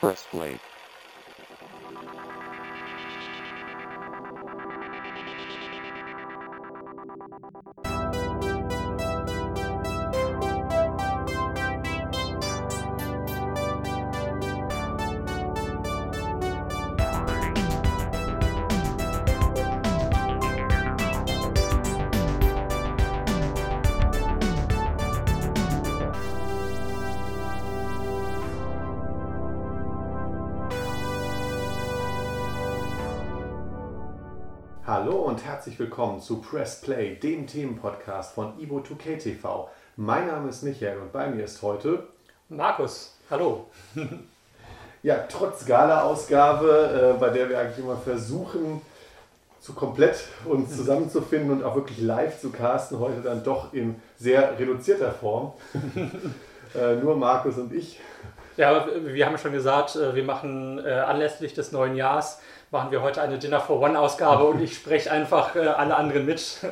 Press play. Und herzlich willkommen zu Press Play, dem Themenpodcast von Ivo2K TV. Mein Name ist Michael und bei mir ist heute, Markus, hallo. ja, trotz Gala-Ausgabe, äh, bei der wir eigentlich immer versuchen, zu komplett uns zusammenzufinden und auch wirklich live zu casten, heute dann doch in sehr reduzierter Form. äh, nur Markus und ich. Ja, wir haben schon gesagt, äh, wir machen äh, anlässlich des neuen Jahres, machen wir heute eine Dinner for One Ausgabe und ich spreche einfach äh, alle anderen mit.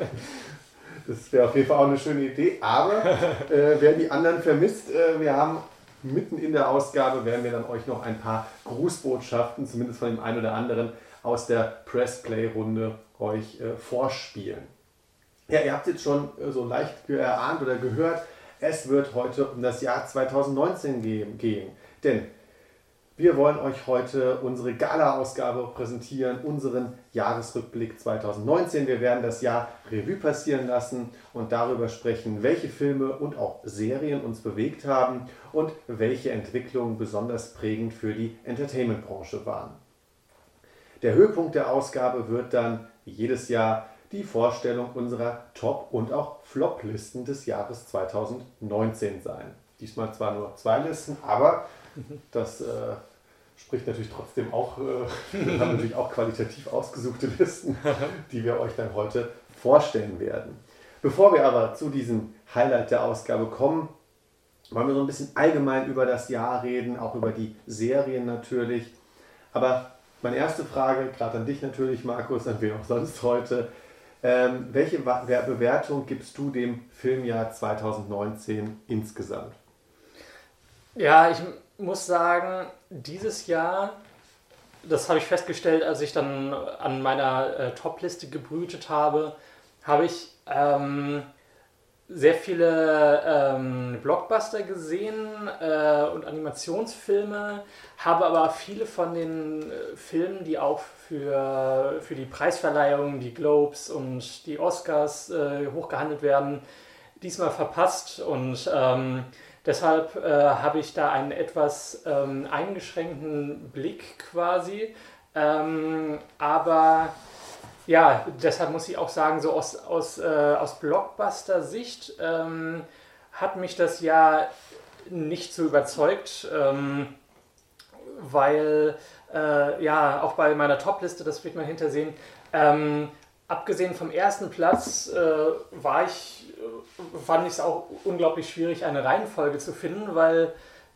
Das wäre auf jeden Fall auch eine schöne Idee. Aber äh, wer die anderen vermisst, äh, wir haben mitten in der Ausgabe, werden wir dann euch noch ein paar Grußbotschaften, zumindest von dem einen oder anderen, aus der Press-Play-Runde euch äh, vorspielen. Ja, ihr habt jetzt schon äh, so leicht erahnt oder gehört, es wird heute um das Jahr 2019 gehen. gehen. Denn wir wollen euch heute unsere Gala-Ausgabe präsentieren, unseren Jahresrückblick 2019. Wir werden das Jahr Revue passieren lassen und darüber sprechen, welche Filme und auch Serien uns bewegt haben und welche Entwicklungen besonders prägend für die Entertainment-Branche waren. Der Höhepunkt der Ausgabe wird dann, wie jedes Jahr, die Vorstellung unserer Top- und auch Flop-Listen des Jahres 2019 sein. Diesmal zwar nur zwei Listen, aber das äh, spricht natürlich trotzdem auch, äh, wir haben natürlich auch qualitativ ausgesuchte Listen, die wir euch dann heute vorstellen werden. Bevor wir aber zu diesem Highlight der Ausgabe kommen, wollen wir so ein bisschen allgemein über das Jahr reden, auch über die Serien natürlich. Aber meine erste Frage, gerade an dich natürlich, Markus, an wen auch sonst heute. Ähm, welche Bewertung gibst du dem Filmjahr 2019 insgesamt? Ja, ich muss sagen, dieses Jahr, das habe ich festgestellt, als ich dann an meiner äh, Top-Liste gebrütet habe, habe ich ähm, sehr viele ähm, Blockbuster gesehen äh, und Animationsfilme, habe aber viele von den äh, Filmen, die auch für, für die Preisverleihung, die Globes und die Oscars äh, hochgehandelt werden, diesmal verpasst. Und ähm, deshalb äh, habe ich da einen etwas ähm, eingeschränkten Blick quasi. Ähm, aber ja, deshalb muss ich auch sagen, so aus, aus, äh, aus Blockbuster-Sicht ähm, hat mich das ja nicht so überzeugt, ähm, weil äh, ja, auch bei meiner Top-Liste, das wird man hintersehen, ähm, abgesehen vom ersten Platz äh, war ich, fand ich es auch unglaublich schwierig, eine Reihenfolge zu finden, weil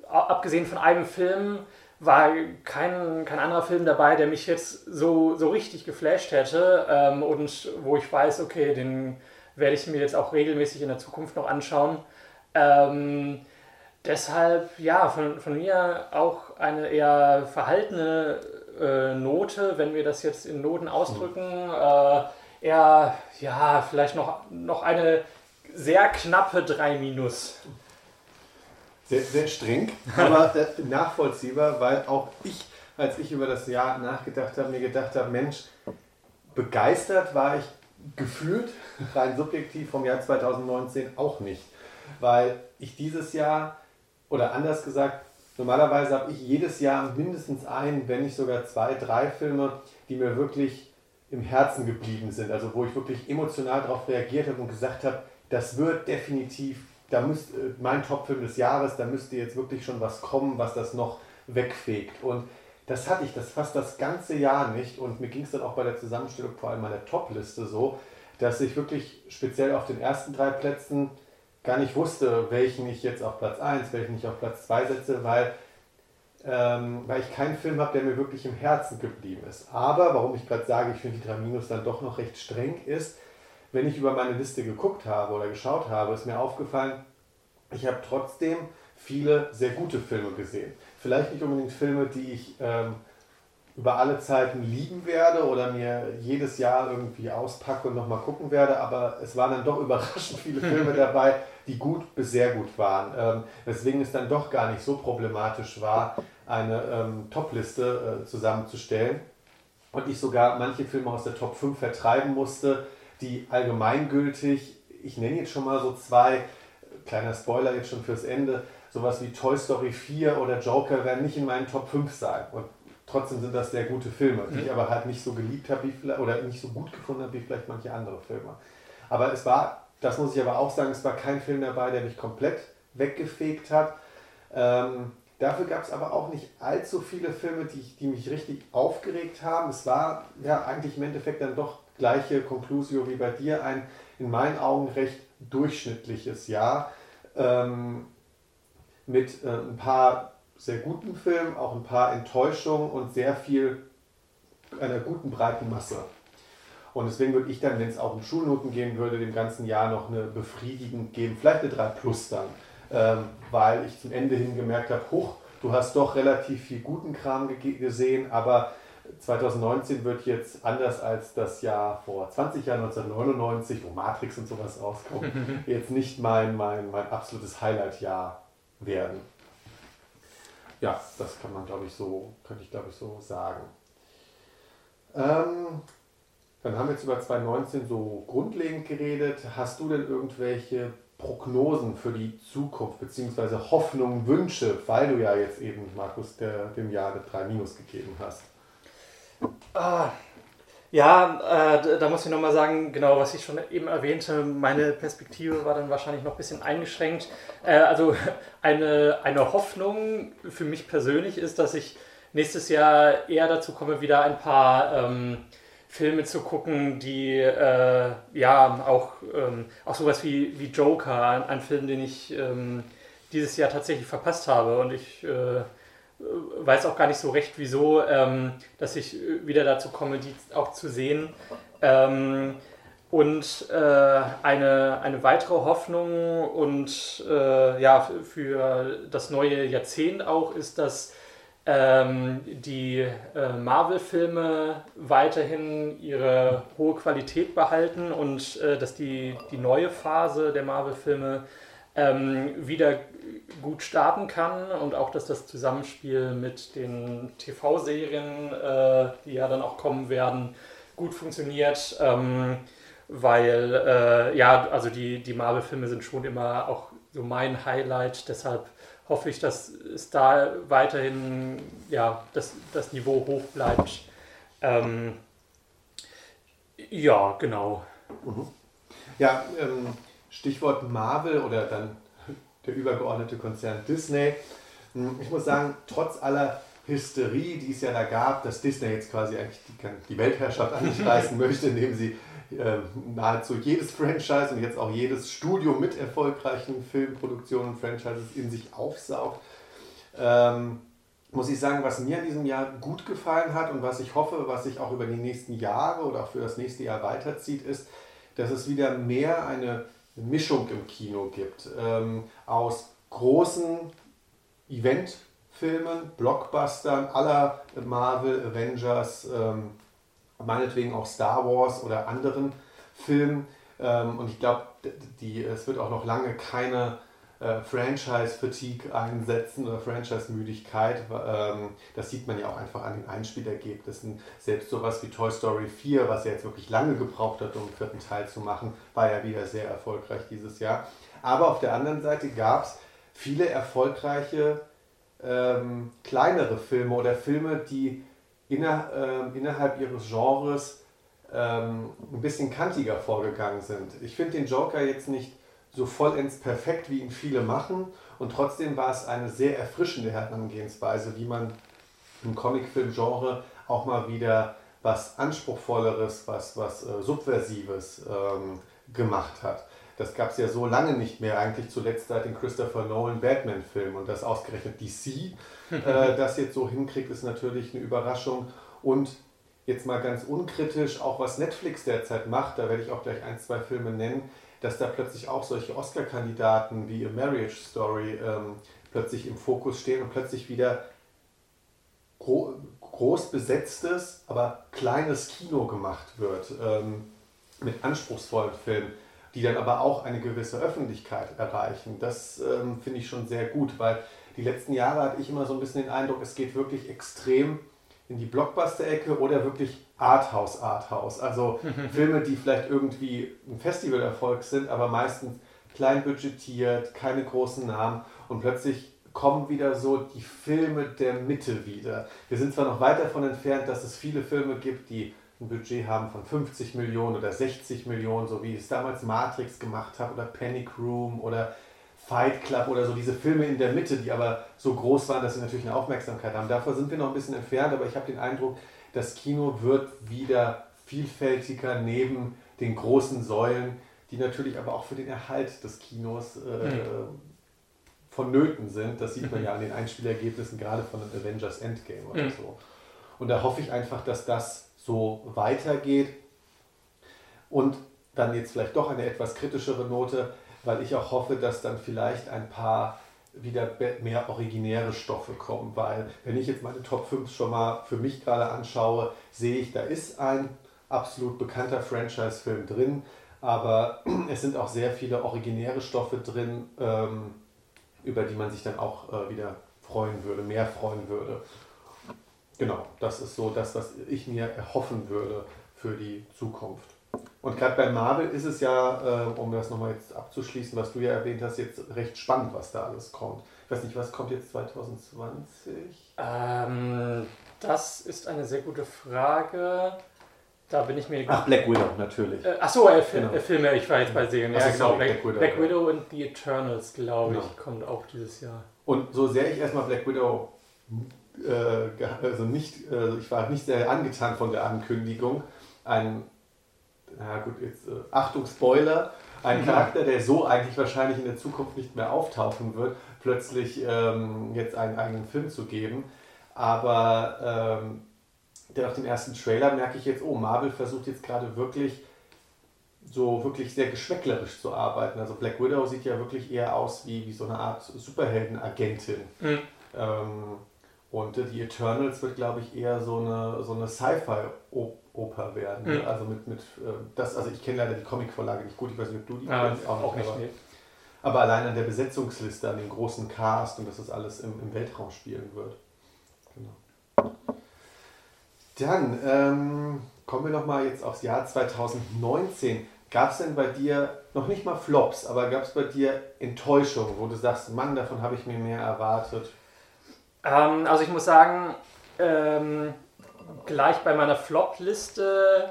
abgesehen von einem Film war kein, kein anderer Film dabei, der mich jetzt so, so richtig geflasht hätte ähm, und wo ich weiß, okay, den werde ich mir jetzt auch regelmäßig in der Zukunft noch anschauen. Ähm, deshalb, ja, von, von mir auch eine eher verhaltene äh, Note, wenn wir das jetzt in Noten ausdrücken. Äh, eher, ja, vielleicht noch, noch eine sehr knappe 3 minus. Sehr, sehr streng, aber nachvollziehbar, weil auch ich, als ich über das Jahr nachgedacht habe, mir gedacht habe, Mensch, begeistert war ich gefühlt, rein subjektiv vom Jahr 2019 auch nicht. Weil ich dieses Jahr, oder anders gesagt, normalerweise habe ich jedes Jahr mindestens ein, wenn nicht sogar zwei, drei Filme, die mir wirklich im Herzen geblieben sind. Also wo ich wirklich emotional darauf reagiert habe und gesagt habe, das wird definitiv, da müsst, äh, mein Topfilm des Jahres, da müsste jetzt wirklich schon was kommen, was das noch wegfegt. Und das hatte ich das fast das ganze Jahr nicht. Und mir ging es dann auch bei der Zusammenstellung vor allem meiner Top-Liste so, dass ich wirklich speziell auf den ersten drei Plätzen gar nicht wusste, welchen ich jetzt auf Platz 1, welchen ich auf Platz 2 setze, weil, ähm, weil ich keinen Film habe, der mir wirklich im Herzen geblieben ist. Aber, warum ich gerade sage, ich finde die 3 Minus dann doch noch recht streng, ist, wenn ich über meine Liste geguckt habe oder geschaut habe, ist mir aufgefallen, ich habe trotzdem viele sehr gute Filme gesehen. Vielleicht nicht unbedingt Filme, die ich ähm, über alle Zeiten lieben werde oder mir jedes Jahr irgendwie auspacke und nochmal gucken werde, aber es waren dann doch überraschend viele Filme dabei, die gut bis sehr gut waren. Ähm, weswegen es dann doch gar nicht so problematisch war, eine ähm, Top-Liste äh, zusammenzustellen und ich sogar manche Filme aus der Top 5 vertreiben musste, die allgemeingültig, ich nenne jetzt schon mal so zwei, kleiner Spoiler jetzt schon fürs Ende, sowas wie Toy Story 4 oder Joker werden nicht in meinen Top 5 sein. Und trotzdem sind das sehr gute Filme, die mhm. ich aber halt nicht so geliebt habe oder nicht so gut gefunden habe wie vielleicht manche andere Filme. Aber es war, das muss ich aber auch sagen, es war kein Film dabei, der mich komplett weggefegt hat. Ähm, dafür gab es aber auch nicht allzu viele Filme, die, die mich richtig aufgeregt haben. Es war ja eigentlich im Endeffekt dann doch gleiche Conclusio wie bei dir, ein in meinen Augen recht durchschnittliches Jahr ähm, mit äh, ein paar sehr guten Filmen, auch ein paar Enttäuschungen und sehr viel einer guten breiten Masse. Und deswegen würde ich dann, wenn es auch um Schulnoten gehen würde, dem ganzen Jahr noch eine befriedigend geben, vielleicht eine 3 Plus dann, ähm, weil ich zum Ende hin gemerkt habe, hoch, du hast doch relativ viel guten Kram gesehen, aber 2019 wird jetzt anders als das Jahr vor 20 Jahren, 1999, wo Matrix und sowas rauskommt, jetzt nicht mein, mein, mein absolutes Highlight-Jahr werden. Ja, das kann man, glaube ich, so, könnte ich, glaube ich, so sagen. Ähm, dann haben wir jetzt über 2019 so grundlegend geredet. Hast du denn irgendwelche Prognosen für die Zukunft, beziehungsweise Hoffnungen, Wünsche, weil du ja jetzt eben, Markus, der, dem Jahr 3 Minus gegeben hast? Ah, ja, äh, da muss ich nochmal sagen, genau, was ich schon eben erwähnte, meine Perspektive war dann wahrscheinlich noch ein bisschen eingeschränkt. Äh, also eine, eine Hoffnung für mich persönlich ist, dass ich nächstes Jahr eher dazu komme, wieder ein paar ähm, Filme zu gucken, die äh, ja auch, ähm, auch sowas wie, wie Joker, ein, ein Film, den ich ähm, dieses Jahr tatsächlich verpasst habe und ich äh, weiß auch gar nicht so recht, wieso, ähm, dass ich wieder dazu komme, die auch zu sehen. Ähm, und äh, eine, eine weitere Hoffnung und äh, ja, für das neue Jahrzehnt auch ist, dass ähm, die äh, Marvel-Filme weiterhin ihre hohe Qualität behalten und äh, dass die, die neue Phase der Marvel-Filme ähm, wieder gut starten kann und auch, dass das Zusammenspiel mit den TV-Serien, äh, die ja dann auch kommen werden, gut funktioniert. Ähm, weil, äh, ja, also die, die Marvel-Filme sind schon immer auch so mein Highlight, deshalb hoffe ich, dass es da weiterhin ja, das, das Niveau hoch bleibt. Ähm, ja, genau. Mhm. Ja, ähm, Stichwort Marvel oder dann der übergeordnete Konzern Disney. Hm, ich muss sagen, trotz aller Hysterie, die es ja da gab, dass Disney jetzt quasi eigentlich die, die Weltherrschaft an sich reißen möchte, indem sie äh, nahezu jedes Franchise und jetzt auch jedes Studio mit erfolgreichen Filmproduktionen und Franchises in sich aufsaugt. Ähm, muss ich sagen, was mir in diesem Jahr gut gefallen hat und was ich hoffe, was sich auch über die nächsten Jahre oder auch für das nächste Jahr weiterzieht, ist, dass es wieder mehr eine Mischung im Kino gibt ähm, aus großen Eventfilmen, Blockbustern aller Marvel, Avengers, ähm, meinetwegen auch Star Wars oder anderen Filmen. Ähm, und ich glaube, es wird auch noch lange keine äh, Franchise-Fatigue einsetzen oder Franchise-Müdigkeit. Ähm, das sieht man ja auch einfach an den Einspielergebnissen. Selbst sowas wie Toy Story 4, was ja jetzt wirklich lange gebraucht hat, um einen vierten Teil zu machen, war ja wieder sehr erfolgreich dieses Jahr. Aber auf der anderen Seite gab es viele erfolgreiche ähm, kleinere Filme oder Filme, die inner, äh, innerhalb ihres Genres ähm, ein bisschen kantiger vorgegangen sind. Ich finde den Joker jetzt nicht so vollends perfekt, wie ihn viele machen. Und trotzdem war es eine sehr erfrischende Herangehensweise, wie man im Comicfilm-Genre auch mal wieder was Anspruchsvolleres, was, was äh, Subversives ähm, gemacht hat. Das gab es ja so lange nicht mehr, eigentlich zuletzt seit den Christopher Nolan Batman-Film. Und das ausgerechnet DC äh, das jetzt so hinkriegt, ist natürlich eine Überraschung. Und jetzt mal ganz unkritisch, auch was Netflix derzeit macht, da werde ich auch gleich ein, zwei Filme nennen, dass da plötzlich auch solche Oscar-Kandidaten wie A Marriage Story ähm, plötzlich im Fokus stehen und plötzlich wieder gro groß besetztes, aber kleines Kino gemacht wird ähm, mit anspruchsvollen Filmen, die dann aber auch eine gewisse Öffentlichkeit erreichen. Das ähm, finde ich schon sehr gut, weil die letzten Jahre hatte ich immer so ein bisschen den Eindruck, es geht wirklich extrem in die Blockbuster-Ecke oder wirklich Arthouse, Arthouse. Also Filme, die vielleicht irgendwie ein Festivalerfolg sind, aber meistens klein budgetiert, keine großen Namen und plötzlich kommen wieder so die Filme der Mitte wieder. Wir sind zwar noch weit davon entfernt, dass es viele Filme gibt, die ein Budget haben von 50 Millionen oder 60 Millionen, so wie es damals Matrix gemacht hat oder Panic Room oder Fight Club oder so, diese Filme in der Mitte, die aber so groß waren, dass sie natürlich eine Aufmerksamkeit haben. Davor sind wir noch ein bisschen entfernt, aber ich habe den Eindruck, das Kino wird wieder vielfältiger neben den großen Säulen, die natürlich aber auch für den Erhalt des Kinos äh, mhm vonnöten sind. Das sieht man ja an den Einspielergebnissen, gerade von Avengers Endgame oder mhm. so. Und da hoffe ich einfach, dass das so weitergeht. Und dann jetzt vielleicht doch eine etwas kritischere Note, weil ich auch hoffe, dass dann vielleicht ein paar wieder mehr originäre Stoffe kommen, weil wenn ich jetzt meine Top 5 schon mal für mich gerade anschaue, sehe ich, da ist ein absolut bekannter Franchise-Film drin, aber es sind auch sehr viele originäre Stoffe drin, ähm, über die man sich dann auch äh, wieder freuen würde, mehr freuen würde. Genau, das ist so das, was ich mir erhoffen würde für die Zukunft. Und gerade bei Marvel ist es ja, äh, um das nochmal jetzt abzuschließen, was du ja erwähnt hast, jetzt recht spannend, was da alles kommt. Ich weiß nicht, was kommt jetzt 2020? Ähm, das ist eine sehr gute Frage. Da bin ich mir. Ach, Black Widow, natürlich. Äh, achso, äh, genau. Äh, Filme, ich war jetzt bei Serien. Ja, genau. Black, Black, Widow, Black Widow und The Eternals, glaube genau. ich, kommt auch dieses Jahr. Und so sehr ich erstmal Black Widow äh, also nicht, äh, ich war nicht sehr angetan von der Ankündigung. Ein, na gut, jetzt äh, Achtung, Spoiler, ein. Charakter, der so eigentlich wahrscheinlich in der Zukunft nicht mehr auftauchen wird, plötzlich ähm, jetzt einen eigenen Film zu geben. Aber ähm, denn nach dem ersten Trailer merke ich jetzt, oh, Marvel versucht jetzt gerade wirklich so wirklich sehr geschmäcklerisch zu arbeiten. Also Black Widow sieht ja wirklich eher aus wie, wie so eine Art Superhelden-Agentin. Mhm. Ähm, und The Eternals wird, glaube ich, eher so eine, so eine Sci-Fi-Oper werden. Mhm. Also mit, mit äh, das, also ich kenne leider die Comicvorlage nicht gut, ich weiß nicht, ob du die ja, kennst. Auch, auch nicht. Aber, aber, allein an der Besetzungsliste, an dem großen Cast und dass das alles im, im Weltraum spielen wird. Genau. Dann ähm, kommen wir nochmal jetzt aufs Jahr 2019. Gab es denn bei dir noch nicht mal Flops, aber gab es bei dir Enttäuschungen, wo du sagst, Mann, davon habe ich mir mehr erwartet? Ähm, also ich muss sagen, ähm, gleich bei meiner Flop-Liste,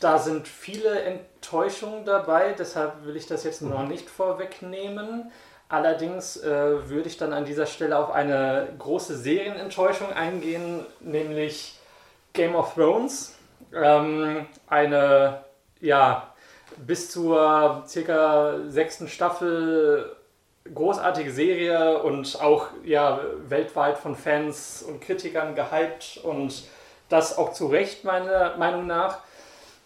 da sind viele Enttäuschungen dabei, deshalb will ich das jetzt noch mhm. nicht vorwegnehmen. Allerdings äh, würde ich dann an dieser Stelle auf eine große Serienenttäuschung eingehen, nämlich Game of Thrones. Ähm, eine, ja, bis zur circa sechsten Staffel großartige Serie und auch ja, weltweit von Fans und Kritikern gehypt und das auch zu Recht, meiner Meinung nach.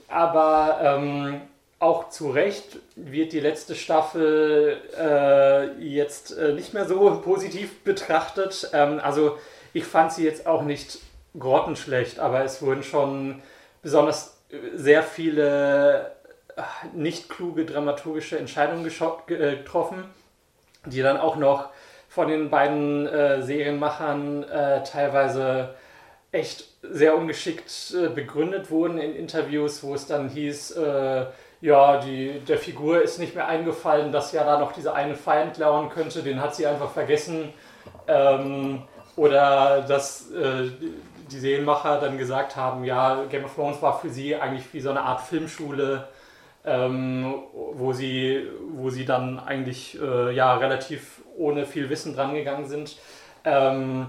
Aber ähm, auch zu Recht wird die letzte Staffel äh, jetzt äh, nicht mehr so positiv betrachtet. Ähm, also ich fand sie jetzt auch nicht grottenschlecht, aber es wurden schon besonders sehr viele äh, nicht kluge dramaturgische Entscheidungen äh, getroffen, die dann auch noch von den beiden äh, Serienmachern äh, teilweise echt sehr ungeschickt äh, begründet wurden in Interviews, wo es dann hieß, äh, ja, die, der Figur ist nicht mehr eingefallen, dass ja da noch dieser eine Feind lauern könnte, den hat sie einfach vergessen. Ähm, oder dass äh, die Serienmacher dann gesagt haben, ja, Game of Thrones war für sie eigentlich wie so eine Art Filmschule, ähm, wo, sie, wo sie dann eigentlich äh, ja, relativ ohne viel Wissen drangegangen sind. Ähm,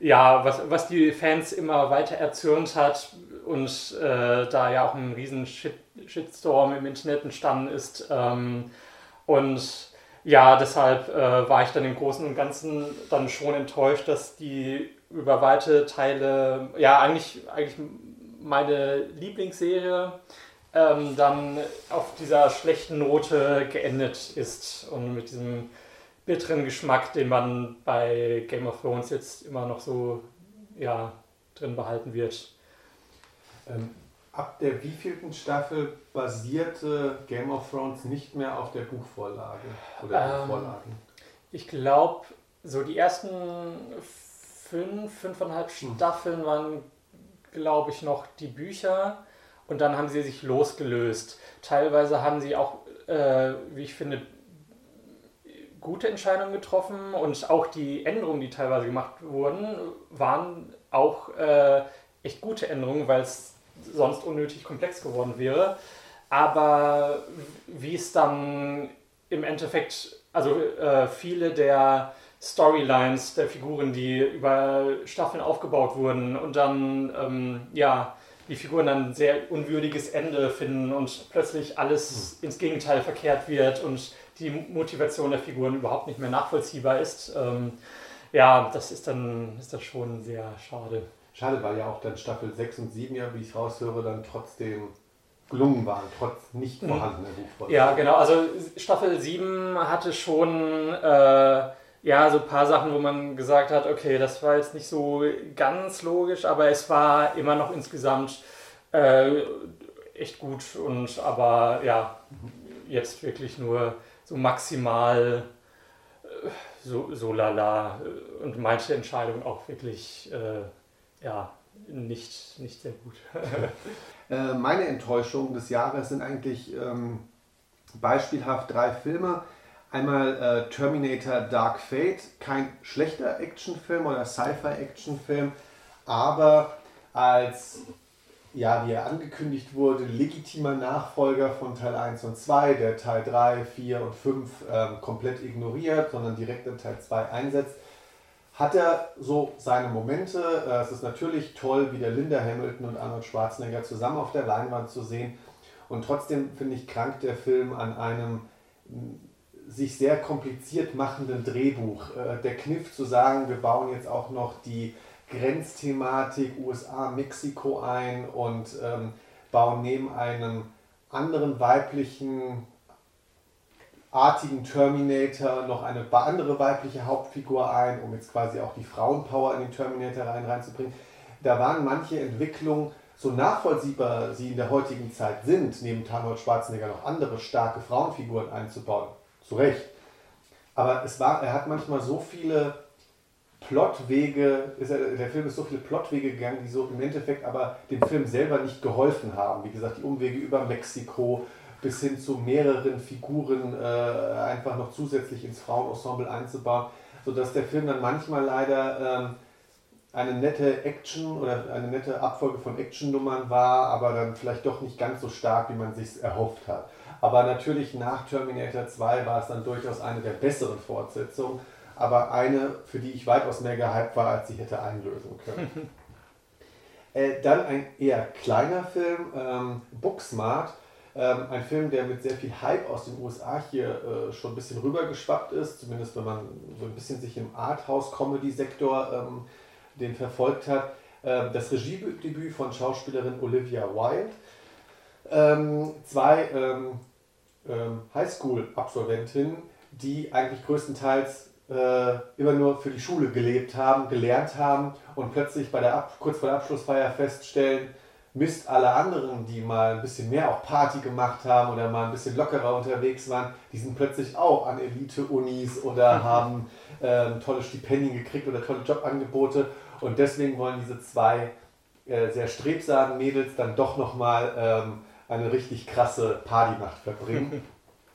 ja, was, was die Fans immer weiter erzürnt hat und äh, da ja auch ein riesen Shit, Shitstorm im Internet entstanden ist. Ähm, und ja, deshalb äh, war ich dann im Großen und Ganzen dann schon enttäuscht, dass die über weite Teile, ja, eigentlich, eigentlich meine Lieblingsserie ähm, dann auf dieser schlechten Note geendet ist und mit diesem bitteren Geschmack, den man bei Game of Thrones jetzt immer noch so ja, drin behalten wird. Ähm, ab der wievielten Staffel basierte Game of Thrones nicht mehr auf der Buchvorlage oder ähm, Buchvorlagen? Ich glaube, so die ersten fünf, fünfeinhalb hm. Staffeln waren, glaube ich, noch die Bücher und dann haben sie sich losgelöst. Teilweise haben sie auch, äh, wie ich finde, gute Entscheidungen getroffen und auch die Änderungen, die teilweise gemacht wurden, waren auch äh, echt gute Änderungen, weil es sonst unnötig komplex geworden wäre. Aber wie es dann im Endeffekt, also äh, viele der Storylines der Figuren, die über Staffeln aufgebaut wurden und dann, ähm, ja, die Figuren dann ein sehr unwürdiges Ende finden und plötzlich alles ins Gegenteil verkehrt wird und die Motivation der Figuren überhaupt nicht mehr nachvollziehbar ist. Ähm, ja, das ist dann, ist dann schon sehr schade. Schade, weil ja auch dann Staffel 6 und 7 ja, wie ich raushöre, dann trotzdem gelungen waren, trotz nicht mhm. vorhandener Buchfolge. Ja, genau. Also Staffel 7 hatte schon äh, ja, so ein paar Sachen, wo man gesagt hat, okay, das war jetzt nicht so ganz logisch, aber es war immer noch insgesamt äh, echt gut und aber ja, jetzt wirklich nur so maximal äh, so, so lala und manche Entscheidungen auch wirklich äh, ja, nicht, nicht sehr gut. Äh, meine Enttäuschungen des Jahres sind eigentlich ähm, beispielhaft drei Filme. Einmal äh, Terminator Dark Fate, kein schlechter Actionfilm oder Sci-Fi-Actionfilm, aber als, ja, wie er angekündigt wurde, legitimer Nachfolger von Teil 1 und 2, der Teil 3, 4 und 5 ähm, komplett ignoriert, sondern direkt in Teil 2 einsetzt, hat er so seine Momente. Äh, es ist natürlich toll, wieder Linda Hamilton und Arnold Schwarzenegger zusammen auf der Leinwand zu sehen. Und trotzdem finde ich krank der Film an einem sich sehr kompliziert machenden Drehbuch. Äh, der Kniff zu sagen, wir bauen jetzt auch noch die Grenzthematik USA-Mexiko ein und ähm, bauen neben einem anderen weiblichen artigen Terminator noch eine andere weibliche Hauptfigur ein, um jetzt quasi auch die Frauenpower in den Terminator rein reinzubringen. Da waren manche Entwicklungen, so nachvollziehbar sie in der heutigen Zeit sind, neben Arnold Schwarzenegger noch andere starke Frauenfiguren einzubauen. Zu Recht. Aber es war, er hat manchmal so viele Plotwege, ist er, der Film ist so viele Plotwege gegangen, die so im Endeffekt aber dem Film selber nicht geholfen haben. Wie gesagt, die Umwege über Mexiko, bis hin zu mehreren Figuren äh, einfach noch zusätzlich ins Frauenensemble einzubauen, sodass der Film dann manchmal leider ähm, eine nette Action oder eine nette Abfolge von Actionnummern war, aber dann vielleicht doch nicht ganz so stark, wie man sich erhofft hat. Aber natürlich nach Terminator 2 war es dann durchaus eine der besseren Fortsetzungen, aber eine, für die ich weitaus mehr gehypt war, als sie hätte einlösen können. äh, dann ein eher kleiner Film, ähm, Booksmart ähm, ein Film, der mit sehr viel Hype aus den USA hier äh, schon ein bisschen rübergeschwappt ist, zumindest wenn man so ein bisschen sich im Arthouse-Comedy-Sektor ähm, den verfolgt hat. Ähm, das Regiedebüt von Schauspielerin Olivia Wilde. Ähm, zwei ähm, ähm, Highschool-Absolventinnen, die eigentlich größtenteils äh, immer nur für die Schule gelebt haben, gelernt haben und plötzlich bei der Ab kurz vor der Abschlussfeier feststellen, Mist, alle anderen, die mal ein bisschen mehr auch Party gemacht haben oder mal ein bisschen lockerer unterwegs waren, die sind plötzlich auch an Elite-Unis oder haben ähm, tolle Stipendien gekriegt oder tolle Jobangebote. Und deswegen wollen diese zwei äh, sehr strebsamen Mädels dann doch nochmal ähm, eine richtig krasse Partynacht verbringen.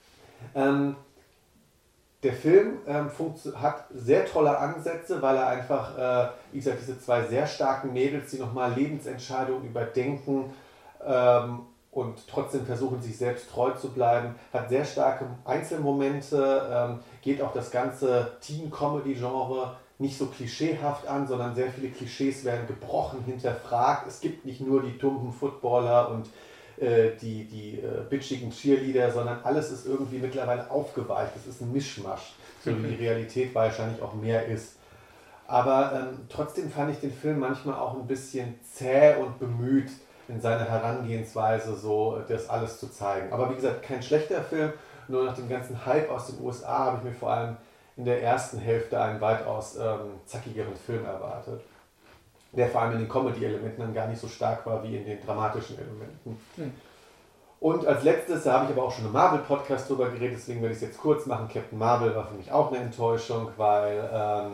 ähm, der Film ähm, hat sehr tolle Ansätze, weil er einfach, äh, wie gesagt, diese zwei sehr starken Mädels, die nochmal Lebensentscheidungen überdenken ähm, und trotzdem versuchen, sich selbst treu zu bleiben, hat sehr starke Einzelmomente, ähm, geht auch das ganze Teen-Comedy-Genre nicht so klischeehaft an, sondern sehr viele Klischees werden gebrochen, hinterfragt. Es gibt nicht nur die tumben Footballer und äh, die, die äh, bitchigen Cheerleader, sondern alles ist irgendwie mittlerweile aufgeweicht. Es ist ein Mischmasch, so wie die Realität wahrscheinlich auch mehr ist. Aber ähm, trotzdem fand ich den Film manchmal auch ein bisschen zäh und bemüht in seiner Herangehensweise, so das alles zu zeigen. Aber wie gesagt, kein schlechter Film. Nur nach dem ganzen Hype aus den USA habe ich mir vor allem in der ersten Hälfte einen weitaus ähm, zackigeren Film erwartet. Der vor allem in den Comedy-Elementen dann gar nicht so stark war wie in den dramatischen Elementen. Mhm. Und als letztes, da habe ich aber auch schon im Marvel-Podcast drüber geredet, deswegen werde ich es jetzt kurz machen. Captain Marvel war für mich auch eine Enttäuschung, weil ähm,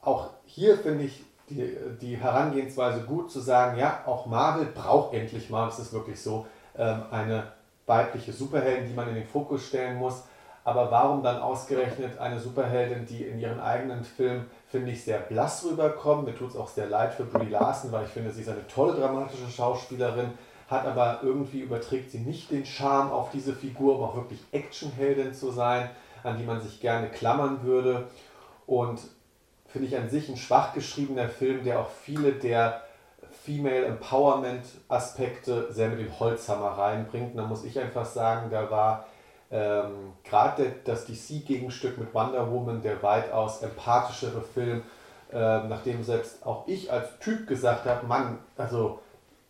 auch hier finde ich die, die Herangehensweise gut zu sagen, ja, auch Marvel braucht endlich mal, es ist wirklich so, ähm, eine weibliche Superheldin, die man in den Fokus stellen muss. Aber warum dann ausgerechnet eine Superheldin, die in ihren eigenen Film, finde ich, sehr blass rüberkommt? Mir tut es auch sehr leid für Brie Larson, weil ich finde, sie ist eine tolle dramatische Schauspielerin, hat aber irgendwie überträgt sie nicht den Charme auf diese Figur, um auch wirklich Actionheldin zu sein, an die man sich gerne klammern würde. Und finde ich an sich ein schwach geschriebener Film, der auch viele der Female Empowerment Aspekte sehr mit dem Holzhammer reinbringt. Und da muss ich einfach sagen, da war ähm, gerade das DC-Gegenstück mit Wonder Woman der weitaus empathischere Film, äh, nachdem selbst auch ich als Typ gesagt habe, Mann, also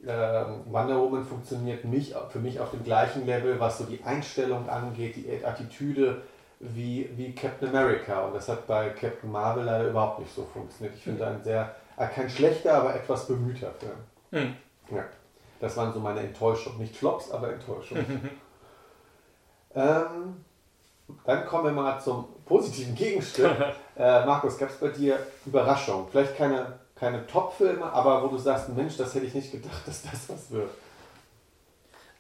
äh, Wonder Woman funktioniert mich, für mich auf dem gleichen Level, was so die Einstellung angeht, die Attitüde, wie, wie Captain America. Und das hat bei Captain Marvel leider überhaupt nicht so funktioniert. Ich finde ein sehr, äh, kein schlechter, aber etwas bemühter Film. Mhm. Ja. Das waren so meine Enttäuschungen. Nicht Flops, aber Enttäuschungen. ähm, dann kommen wir mal zum positiven Gegenstück. äh, Markus, gab es bei dir Überraschungen? Vielleicht keine, keine Top-Filme, aber wo du sagst, Mensch, das hätte ich nicht gedacht, dass das was wird.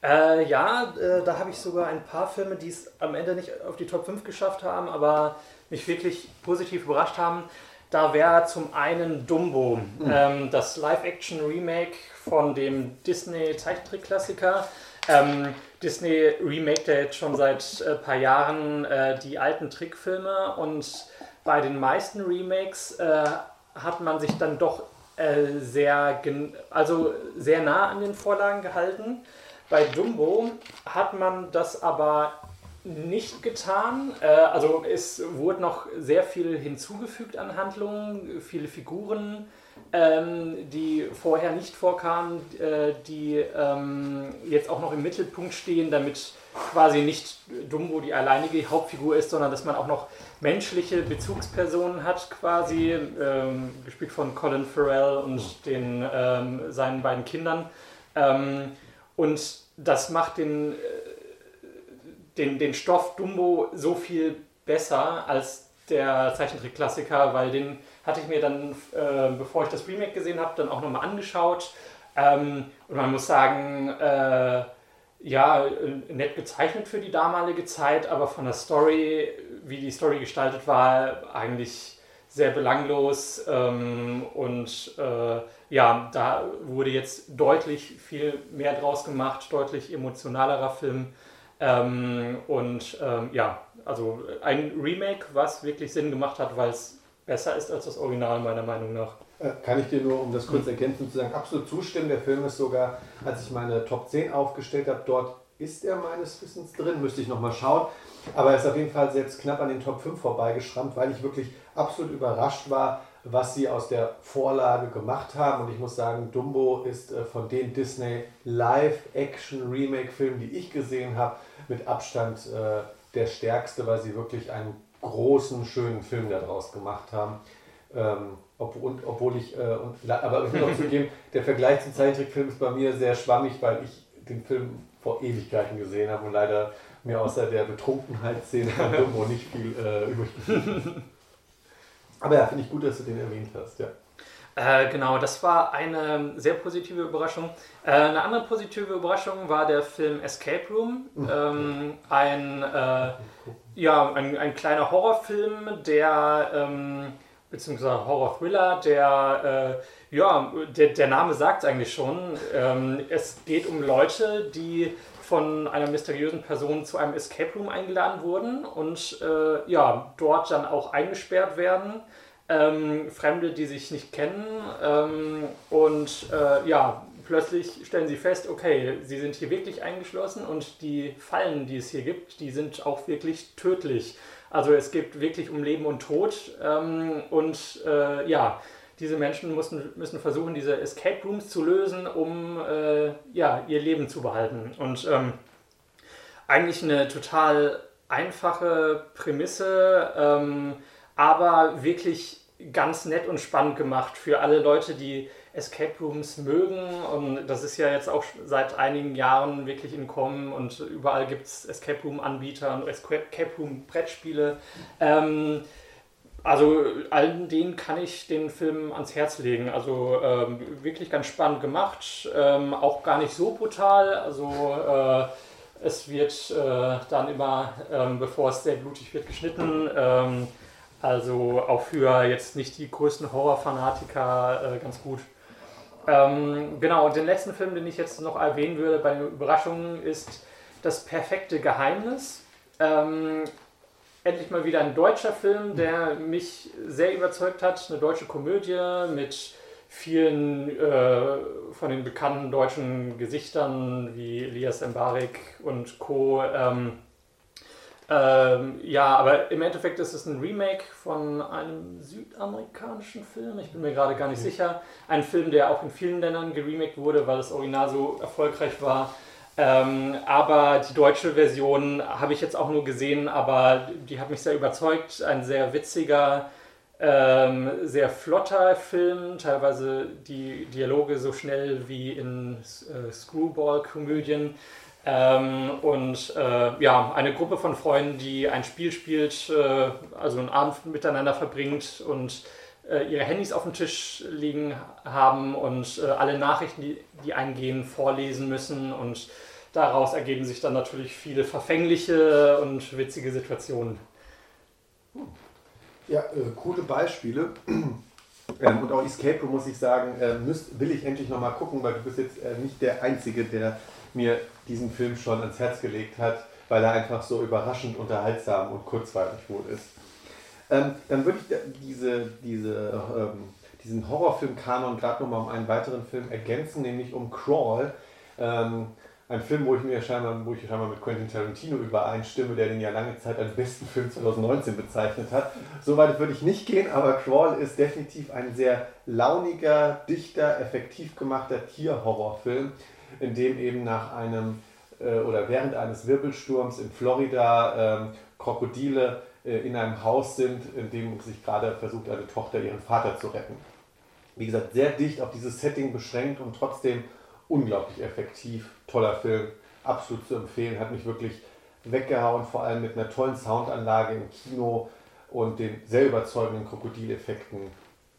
Äh, ja, äh, da habe ich sogar ein paar Filme, die es am Ende nicht auf die Top 5 geschafft haben, aber mich wirklich positiv überrascht haben. Da wäre zum einen Dumbo, mhm. ähm, das Live-Action-Remake von dem Disney-Zeichentrick-Klassiker. Ähm, Disney remaked ja jetzt schon seit ein äh, paar Jahren äh, die alten Trickfilme und bei den meisten Remakes äh, hat man sich dann doch äh, sehr, also sehr nah an den Vorlagen gehalten. Bei Dumbo hat man das aber nicht getan. Äh, also es wurde noch sehr viel hinzugefügt an Handlungen, viele Figuren, ähm, die vorher nicht vorkamen, äh, die ähm, jetzt auch noch im Mittelpunkt stehen, damit quasi nicht Dumbo die alleinige Hauptfigur ist, sondern dass man auch noch menschliche Bezugspersonen hat, quasi, ähm, gespielt von Colin Farrell und den, ähm, seinen beiden Kindern. Ähm, und das macht den, äh, den, den Stoff Dumbo so viel besser als der Zeichentrick-Klassiker, weil den hatte ich mir dann, äh, bevor ich das Remake gesehen habe, dann auch nochmal angeschaut. Ähm, und man muss sagen, äh, ja, nett gezeichnet für die damalige Zeit, aber von der Story, wie die Story gestaltet war, eigentlich sehr belanglos ähm, und äh, ja, da wurde jetzt deutlich viel mehr draus gemacht, deutlich emotionalerer Film. Ähm, und ähm, ja, also ein Remake, was wirklich Sinn gemacht hat, weil es besser ist als das Original, meiner Meinung nach. Äh, kann ich dir nur, um das kurz ergänzend zu sagen, absolut zustimmen. Der Film ist sogar, als ich meine Top 10 aufgestellt habe, dort ist er meines Wissens drin, müsste ich nochmal schauen. Aber er ist auf jeden Fall selbst knapp an den Top 5 vorbeigeschrammt, weil ich wirklich absolut überrascht war, was sie aus der Vorlage gemacht haben. Und ich muss sagen, Dumbo ist äh, von den Disney Live-Action-Remake-Filmen, die ich gesehen habe, mit Abstand äh, der stärkste, weil sie wirklich einen großen, schönen Film daraus gemacht haben. Ähm, ob, und, obwohl ich, äh, und, aber ich muss auch zugeben, der Vergleich zum Zeichentrickfilm ist bei mir sehr schwammig, weil ich den Film vor Ewigkeiten gesehen habe und leider mir außer der Betrunkenheitsszene von Dumbo nicht viel äh, übrig geblieben Aber ja, finde ich gut, dass du den erwähnt hast, ja. Äh, genau, das war eine sehr positive Überraschung. Äh, eine andere positive Überraschung war der Film Escape Room. Ähm, ein, äh, ja, ein, ein kleiner Horrorfilm, der, ähm, beziehungsweise Horror-Thriller, der, äh, ja, der, der Name sagt eigentlich schon. Ähm, es geht um Leute, die von einer mysteriösen Person zu einem Escape Room eingeladen wurden und äh, ja, dort dann auch eingesperrt werden. Ähm, Fremde, die sich nicht kennen ähm, und äh, ja, plötzlich stellen sie fest, okay, sie sind hier wirklich eingeschlossen und die Fallen, die es hier gibt, die sind auch wirklich tödlich. Also es geht wirklich um Leben und Tod ähm, und äh, ja, diese Menschen müssen, müssen versuchen, diese Escape Rooms zu lösen, um äh, ja, ihr Leben zu behalten. Und ähm, eigentlich eine total einfache Prämisse, ähm, aber wirklich ganz nett und spannend gemacht für alle Leute, die Escape Rooms mögen. Und das ist ja jetzt auch seit einigen Jahren wirklich in Kommen und überall gibt es Escape Room-Anbieter und Escape Room-Brettspiele. Ähm, also allen denen kann ich den Film ans Herz legen. Also ähm, wirklich ganz spannend gemacht, ähm, auch gar nicht so brutal. Also äh, es wird äh, dann immer, ähm, bevor es sehr blutig wird, geschnitten. Ähm, also auch für jetzt nicht die größten Horrorfanatiker äh, ganz gut. Ähm, genau, und den letzten Film, den ich jetzt noch erwähnen würde bei den Überraschungen, ist Das perfekte Geheimnis. Ähm, endlich mal wieder ein deutscher Film, der mich sehr überzeugt hat. Eine deutsche Komödie mit vielen äh, von den bekannten deutschen Gesichtern wie Elias Mbarek und Co. Ähm, ähm, ja, aber im Endeffekt ist es ein Remake von einem südamerikanischen Film. Ich bin mir gerade gar nicht mhm. sicher. Ein Film, der auch in vielen Ländern geremaked wurde, weil das Original so erfolgreich war. Ähm, aber die deutsche Version habe ich jetzt auch nur gesehen, aber die hat mich sehr überzeugt. Ein sehr witziger, ähm, sehr flotter Film, teilweise die Dialoge so schnell wie in äh, Screwball-Komödien. Ähm, und äh, ja, eine Gruppe von Freunden, die ein Spiel spielt, äh, also einen Abend miteinander verbringt und äh, ihre Handys auf dem Tisch liegen haben und äh, alle Nachrichten, die, die eingehen, vorlesen müssen. Und daraus ergeben sich dann natürlich viele verfängliche und witzige Situationen. Ja, äh, coole Beispiele. Ähm, und auch Escape Room muss ich sagen, äh, müsst, will ich endlich nochmal gucken, weil du bist jetzt äh, nicht der Einzige, der mir diesen Film schon ans Herz gelegt hat, weil er einfach so überraschend unterhaltsam und kurzweilig wohl ist. Ähm, dann würde ich diese, diese, ähm, diesen Horrorfilm-Kanon gerade nochmal um einen weiteren Film ergänzen, nämlich um Crawl. Ähm, ein Film, wo ich mir scheinbar, wo ich scheinbar mit Quentin Tarantino übereinstimme, der den ja lange Zeit als besten Film 2019 bezeichnet hat. Soweit würde ich nicht gehen, aber Crawl ist definitiv ein sehr launiger, dichter, effektiv gemachter Tierhorrorfilm, in dem eben nach einem äh, oder während eines Wirbelsturms in Florida äh, Krokodile äh, in einem Haus sind, in dem sich gerade versucht, eine Tochter ihren Vater zu retten. Wie gesagt, sehr dicht auf dieses Setting beschränkt und trotzdem unglaublich effektiv. Toller Film, absolut zu empfehlen, hat mich wirklich weggehauen, vor allem mit einer tollen Soundanlage im Kino und den sehr überzeugenden Krokodileffekten.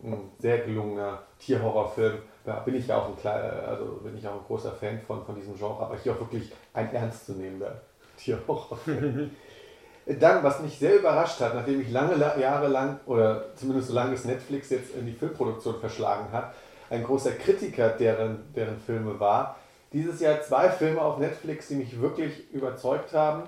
Ein sehr gelungener Tierhorrorfilm bin ich ja auch ein kleiner, also bin ich auch ein großer Fan von, von diesem Genre, aber hier auch wirklich ein ernstzunehmender Tierhorrorfilm. Dann, was mich sehr überrascht hat, nachdem ich lange Jahre lang, oder zumindest so lange es Netflix jetzt in die Filmproduktion verschlagen hat, ein großer Kritiker deren, deren Filme war, dieses Jahr zwei Filme auf Netflix, die mich wirklich überzeugt haben.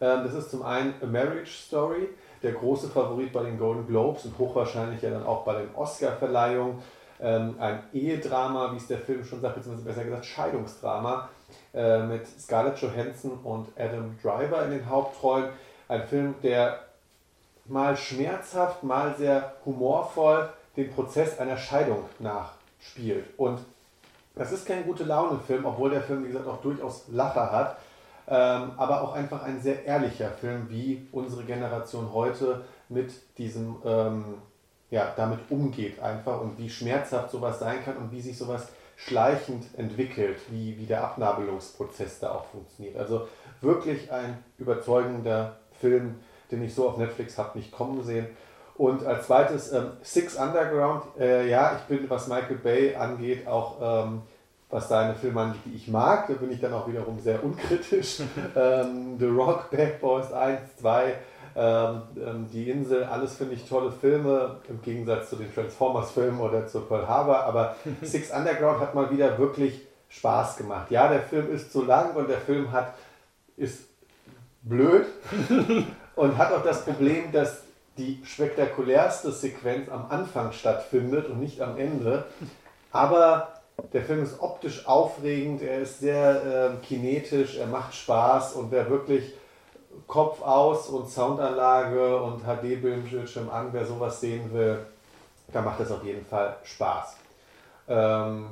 Ähm, das ist zum einen A Marriage Story, der große Favorit bei den Golden Globes und hochwahrscheinlich ja dann auch bei den Oscar-Verleihungen ähm, ein Ehedrama, wie es der Film schon sagt, beziehungsweise besser gesagt Scheidungsdrama äh, mit Scarlett Johansson und Adam Driver in den Hauptrollen. Ein Film, der mal schmerzhaft, mal sehr humorvoll den Prozess einer Scheidung nachspielt. Und das ist kein gute Laune-Film, obwohl der Film, wie gesagt, auch durchaus Lacher hat. Ähm, aber auch einfach ein sehr ehrlicher Film, wie unsere Generation heute mit diesem ähm, ja, damit umgeht einfach und wie schmerzhaft sowas sein kann und wie sich sowas schleichend entwickelt, wie, wie der Abnabelungsprozess da auch funktioniert. Also wirklich ein überzeugender Film, den ich so auf Netflix habe nicht kommen sehen. Und als zweites ähm, Six Underground. Äh, ja, ich bin, was Michael Bay angeht, auch ähm, was seine Filme angeht, die ich mag, da bin ich dann auch wiederum sehr unkritisch. ähm, The Rock, Bad Boys 1, 2, ähm, ähm, die Insel, alles finde ich tolle Filme, im Gegensatz zu den Transformers-Filmen oder zu Pearl Harbor, aber Six Underground hat mal wieder wirklich Spaß gemacht. Ja, der Film ist zu lang und der Film hat, ist blöd und hat auch das Problem, dass die spektakulärste Sequenz am Anfang stattfindet und nicht am Ende. Aber der Film ist optisch aufregend, er ist sehr äh, kinetisch, er macht Spaß und wer wirklich Kopf aus und Soundanlage und HD-Bildschirm an, wer sowas sehen will, da macht das auf jeden Fall Spaß. Ähm,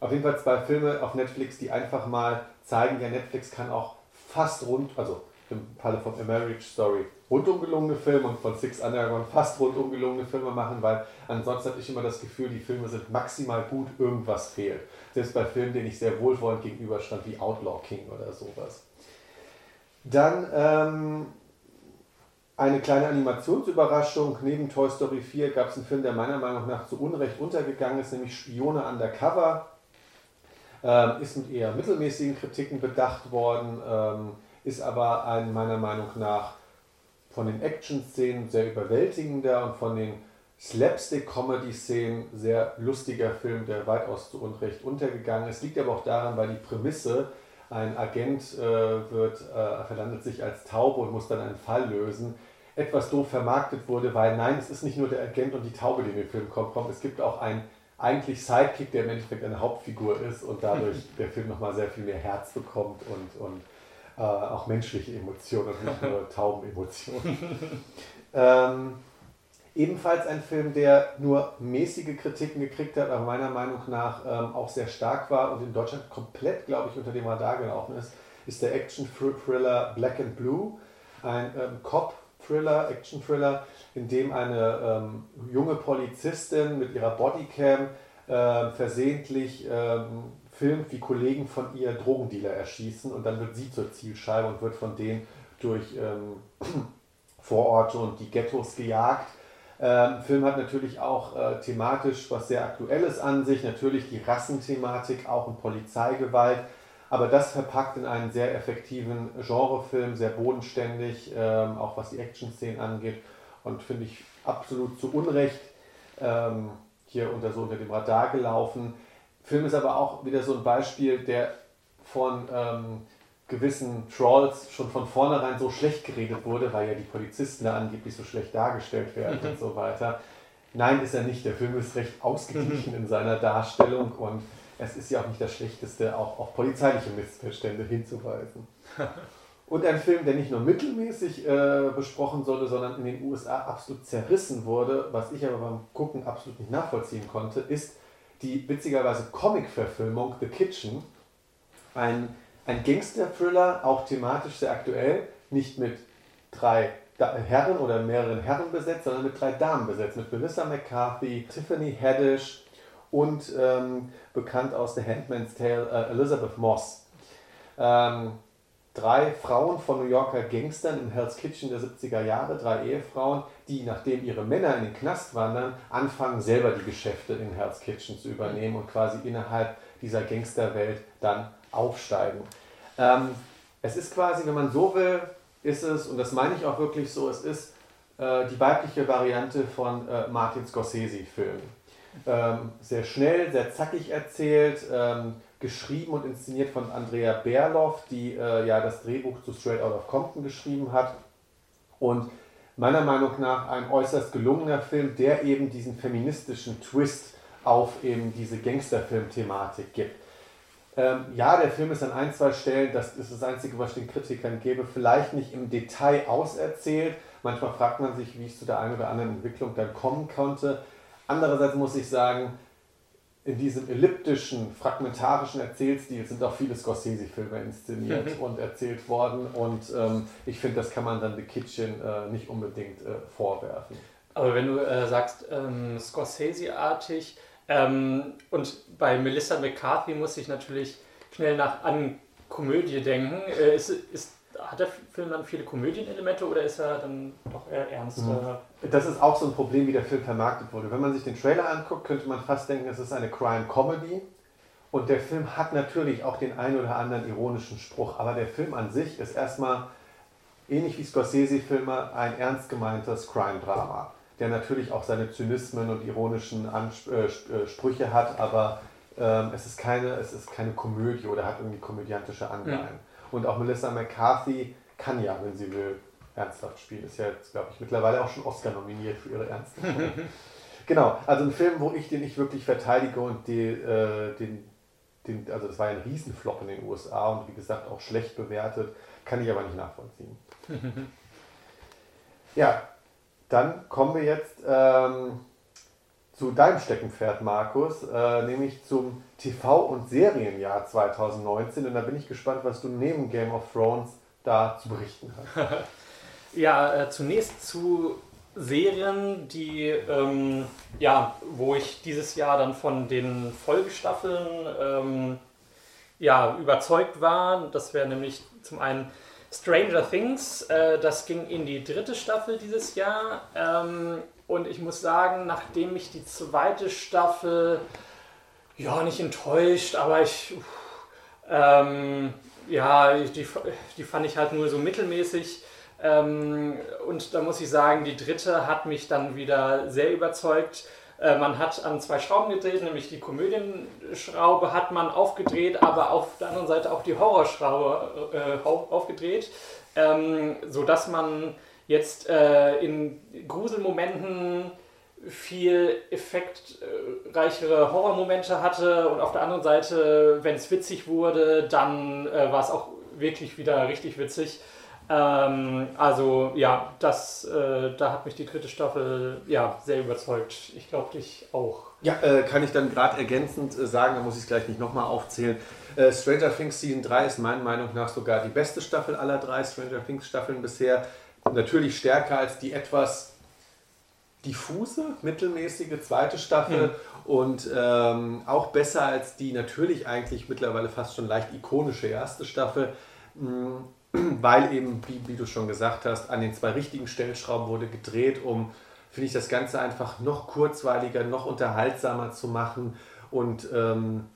auf jeden Fall zwei Filme auf Netflix, die einfach mal zeigen, ja, Netflix kann auch fast rund, also im Falle von A Marriage Story rundum gelungene Filme und von Six Underground fast rundum gelungene Filme machen, weil ansonsten hatte ich immer das Gefühl, die Filme sind maximal gut, irgendwas fehlt. Selbst bei Filmen, denen ich sehr wohlwollend gegenüberstand, wie Outlaw King oder sowas. Dann ähm, eine kleine Animationsüberraschung. Neben Toy Story 4 gab es einen Film, der meiner Meinung nach zu Unrecht untergegangen ist, nämlich Spione Undercover. Ähm, ist mit eher mittelmäßigen Kritiken bedacht worden, ähm, ist aber ein meiner Meinung nach von den Action-Szenen sehr überwältigender und von den Slapstick-Comedy-Szenen sehr lustiger Film, der weitaus zu Unrecht untergegangen ist. Liegt aber auch daran, weil die Prämisse, ein Agent äh, wird, äh, verlandet sich als Taube und muss dann einen Fall lösen, etwas doof vermarktet wurde, weil nein, es ist nicht nur der Agent und die Taube, die in den Film kommt, es gibt auch einen eigentlich Sidekick, der im Endeffekt eine Hauptfigur ist und dadurch der Film nochmal sehr viel mehr Herz bekommt und, und äh, auch menschliche Emotionen und nicht nur Taubenemotionen. ähm, ebenfalls ein Film, der nur mäßige Kritiken gekriegt hat, aber meiner Meinung nach ähm, auch sehr stark war und in Deutschland komplett, glaube ich, unter dem Radar gelaufen ist, ist der Action-Thriller Black and Blue, ein ähm, Cop-Thriller, Action-Thriller, in dem eine ähm, junge Polizistin mit ihrer Bodycam äh, versehentlich ähm, filmt, wie Kollegen von ihr Drogendealer erschießen und dann wird sie zur Zielscheibe und wird von denen durch ähm, Vororte und die Ghettos gejagt. Ähm, Film hat natürlich auch äh, thematisch was sehr Aktuelles an sich, natürlich die Rassenthematik, auch in Polizeigewalt, aber das verpackt in einen sehr effektiven Genrefilm, sehr bodenständig, ähm, auch was die Action-Szenen angeht. Und finde ich absolut zu Unrecht ähm, hier unter so unter dem Radar gelaufen. Film ist aber auch wieder so ein Beispiel, der von ähm, gewissen Trolls schon von vornherein so schlecht geredet wurde, weil ja die Polizisten da angeblich so schlecht dargestellt werden und so weiter. Nein, ist er nicht. Der Film ist recht ausgeglichen in seiner Darstellung und es ist ja auch nicht das Schlechteste, auch auf polizeiliche Missverstände hinzuweisen. Und ein Film, der nicht nur mittelmäßig äh, besprochen wurde, sondern in den USA absolut zerrissen wurde, was ich aber beim Gucken absolut nicht nachvollziehen konnte, ist die witzigerweise Comic-Verfilmung The Kitchen. Ein, ein Gangster-Thriller, auch thematisch sehr aktuell, nicht mit drei Herren oder mehreren Herren besetzt, sondern mit drei Damen besetzt. Mit Melissa McCarthy, Tiffany Haddish und ähm, bekannt aus The Handmaid's Tale äh, Elizabeth Moss. Ähm, drei Frauen von New Yorker Gangstern in Hell's Kitchen der 70er Jahre, drei Ehefrauen, die, nachdem ihre Männer in den Knast wandern, anfangen, selber die Geschäfte in Hell's Kitchen zu übernehmen und quasi innerhalb dieser Gangsterwelt dann aufsteigen. Ähm, es ist quasi, wenn man so will, ist es, und das meine ich auch wirklich so, es ist äh, die weibliche Variante von äh, Martin Scorsese-Filmen. Ähm, sehr schnell, sehr zackig erzählt, ähm, geschrieben und inszeniert von Andrea Berloff, die äh, ja das Drehbuch zu Straight Out of Compton geschrieben hat. Und meiner Meinung nach ein äußerst gelungener Film, der eben diesen feministischen Twist auf eben diese Gangsterfilm-Thematik gibt. Ähm, ja, der Film ist an ein, zwei Stellen, das ist das Einzige, was ich den Kritikern gebe, vielleicht nicht im Detail auserzählt. Manchmal fragt man sich, wie es zu der einen oder anderen Entwicklung dann kommen konnte. Andererseits muss ich sagen, in diesem elliptischen, fragmentarischen Erzählstil sind auch viele Scorsese-Filme inszeniert und erzählt worden. Und ähm, ich finde, das kann man dann The Kitchen äh, nicht unbedingt äh, vorwerfen. Aber wenn du äh, sagst, ähm, Scorsese-artig, ähm, und bei Melissa McCarthy muss ich natürlich schnell nach an Komödie denken. Äh, ist, ist hat der Film dann viele Komödienelemente oder ist er dann doch eher ernster? Mhm. Das ist auch so ein Problem, wie der Film vermarktet wurde. Wenn man sich den Trailer anguckt, könnte man fast denken, es ist eine Crime-Comedy. Und der Film hat natürlich auch den einen oder anderen ironischen Spruch, aber der Film an sich ist erstmal, ähnlich wie Scorsese-Filme, ein ernst gemeintes Crime-Drama, der natürlich auch seine Zynismen und ironischen Ansp äh, äh, Sprüche hat, aber ähm, es, ist keine, es ist keine Komödie oder hat irgendwie komödiantische Anleihen. Mhm. Und auch Melissa McCarthy kann ja, wenn sie will, ernsthaft spielen. Ist ja jetzt, glaube ich, mittlerweile auch schon Oscar nominiert für ihre ernste Genau, also ein Film, wo ich den nicht wirklich verteidige und die, äh, den, den, also das war ja ein Riesenflop in den USA und wie gesagt auch schlecht bewertet, kann ich aber nicht nachvollziehen. ja, dann kommen wir jetzt ähm, zu deinem Steckenpferd, Markus, äh, nämlich zum TV- und Serienjahr 2019. Und da bin ich gespannt, was du neben Game of Thrones da zu berichten hat. ja, äh, zunächst zu Serien, die, ähm, ja, wo ich dieses Jahr dann von den Folgestaffeln ähm, ja, überzeugt war. Das wäre nämlich zum einen Stranger Things, äh, das ging in die dritte Staffel dieses Jahr. Ähm, und ich muss sagen, nachdem ich die zweite Staffel, ja, nicht enttäuscht, aber ich, ähm, ja, die, die fand ich halt nur so mittelmäßig. Ähm, und da muss ich sagen, die dritte hat mich dann wieder sehr überzeugt. Äh, man hat an zwei Schrauben gedreht, nämlich die Komödienschraube hat man aufgedreht, aber auf der anderen Seite auch die Horrorschraube äh, aufgedreht, ähm, sodass man jetzt äh, in Gruselmomenten viel effektreichere Horrormomente hatte und auf der anderen Seite, wenn es witzig wurde, dann äh, war es auch wirklich wieder richtig witzig. Ähm, also ja, das, äh, da hat mich die dritte Staffel ja sehr überzeugt. Ich glaube dich auch. Ja, äh, kann ich dann gerade ergänzend äh, sagen, da muss ich es gleich nicht nochmal aufzählen. Äh, Stranger Things Season 3 ist meiner Meinung nach sogar die beste Staffel aller drei Stranger Things Staffeln bisher. Natürlich stärker als die etwas diffuse, mittelmäßige zweite Staffel mhm. und ähm, auch besser als die natürlich eigentlich mittlerweile fast schon leicht ikonische erste Staffel. Mhm weil eben, wie, wie, du schon gesagt hast, an den zwei richtigen Stellschrauben wurde gedreht, um, finde ich, das Ganze einfach noch kurzweiliger, noch unterhaltsamer zu machen und ähm,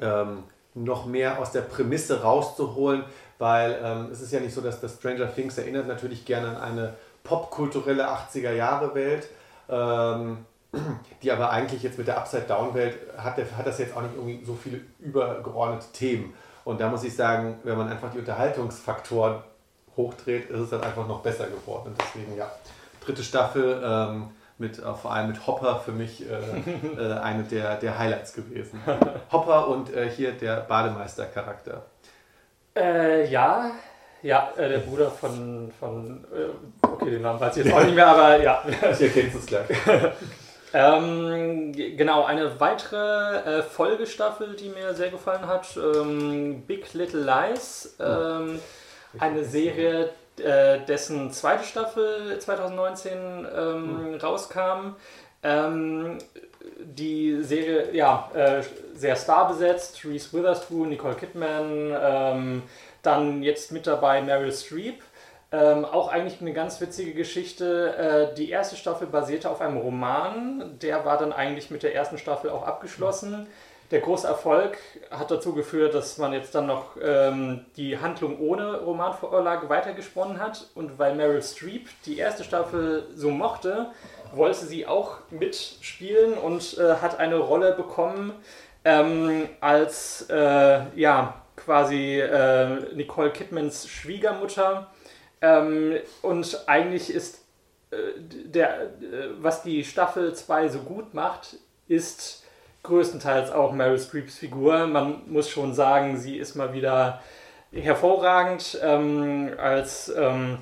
ähm, noch mehr aus der Prämisse rauszuholen, weil ähm, es ist ja nicht so, dass das Stranger Things erinnert natürlich gerne an eine popkulturelle 80er-Jahre-Welt, ähm, die aber eigentlich jetzt mit der Upside-Down-Welt hat, hat das jetzt auch nicht irgendwie so viele übergeordnete Themen. Und da muss ich sagen, wenn man einfach die Unterhaltungsfaktoren hochdreht, ist es dann einfach noch besser geworden. Und deswegen, ja, dritte Staffel ähm, mit, äh, vor allem mit Hopper für mich äh, äh, eine der, der Highlights gewesen. Hopper und äh, hier der Bademeister-Charakter. Äh, ja, ja, äh, der Bruder von, von okay, den Namen weiß ich jetzt auch nicht mehr, aber ja. Ich erkenne es gleich. Ähm, genau, eine weitere äh, Folgestaffel, die mir sehr gefallen hat, ähm, Big Little Lies. Ähm, eine Serie, äh, dessen zweite Staffel 2019 ähm, mhm. rauskam. Ähm, die Serie, ja, äh, sehr starbesetzt. Reese Witherspoon, Nicole Kidman, ähm, dann jetzt mit dabei Meryl Streep. Ähm, auch eigentlich eine ganz witzige Geschichte. Äh, die erste Staffel basierte auf einem Roman. Der war dann eigentlich mit der ersten Staffel auch abgeschlossen. Der große Erfolg hat dazu geführt, dass man jetzt dann noch ähm, die Handlung ohne Romanvorlage weitergesponnen hat. Und weil Meryl Streep die erste Staffel so mochte, wollte sie auch mitspielen und äh, hat eine Rolle bekommen ähm, als äh, ja, quasi äh, Nicole Kidmans Schwiegermutter ähm, und eigentlich ist äh, der, äh, was die Staffel 2 so gut macht, ist größtenteils auch Meryl Streeps Figur. Man muss schon sagen, sie ist mal wieder hervorragend ähm, als ähm,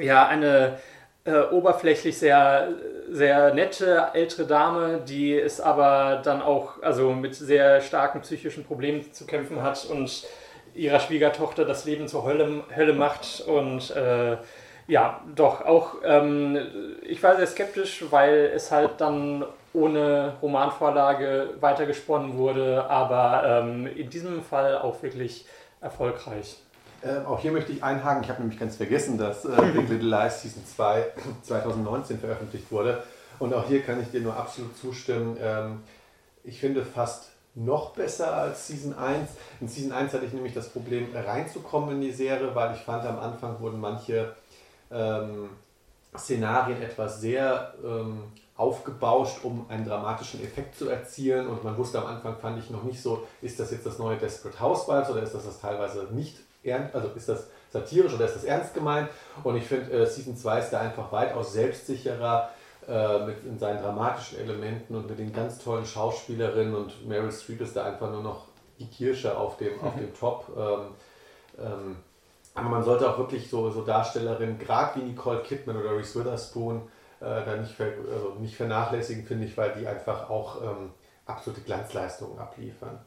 ja, eine äh, oberflächlich sehr, sehr nette ältere Dame, die es aber dann auch also mit sehr starken psychischen Problemen zu kämpfen hat und ihrer Schwiegertochter das Leben zur Hölle, Hölle macht. Und äh, ja, doch, auch ähm, ich war sehr skeptisch, weil es halt dann ohne Romanvorlage weitergesponnen wurde, aber ähm, in diesem Fall auch wirklich erfolgreich. Äh, auch hier möchte ich einhaken, ich habe nämlich ganz vergessen, dass äh, Big Little Lies Season 2 2019 veröffentlicht wurde. Und auch hier kann ich dir nur absolut zustimmen. Ähm, ich finde fast noch besser als Season 1. In Season 1 hatte ich nämlich das Problem, reinzukommen in die Serie, weil ich fand, am Anfang wurden manche ähm, Szenarien etwas sehr ähm, aufgebauscht, um einen dramatischen Effekt zu erzielen. Und man wusste am Anfang, fand ich noch nicht so, ist das jetzt das neue Desperate Housewives oder ist das das teilweise nicht ernst, also ist das satirisch oder ist das ernst gemeint? Und ich finde, äh, Season 2 ist da einfach weitaus selbstsicherer äh, mit in seinen dramatischen Elementen und mit den ganz tollen Schauspielerinnen und Meryl Streep ist da einfach nur noch die Kirsche auf dem, auf dem Top. Ähm, ähm, aber man sollte auch wirklich so, so Darstellerinnen, gerade wie Nicole Kidman oder Reese Witherspoon, äh, da nicht, ver, also nicht vernachlässigen, finde ich, weil die einfach auch ähm, absolute Glanzleistungen abliefern.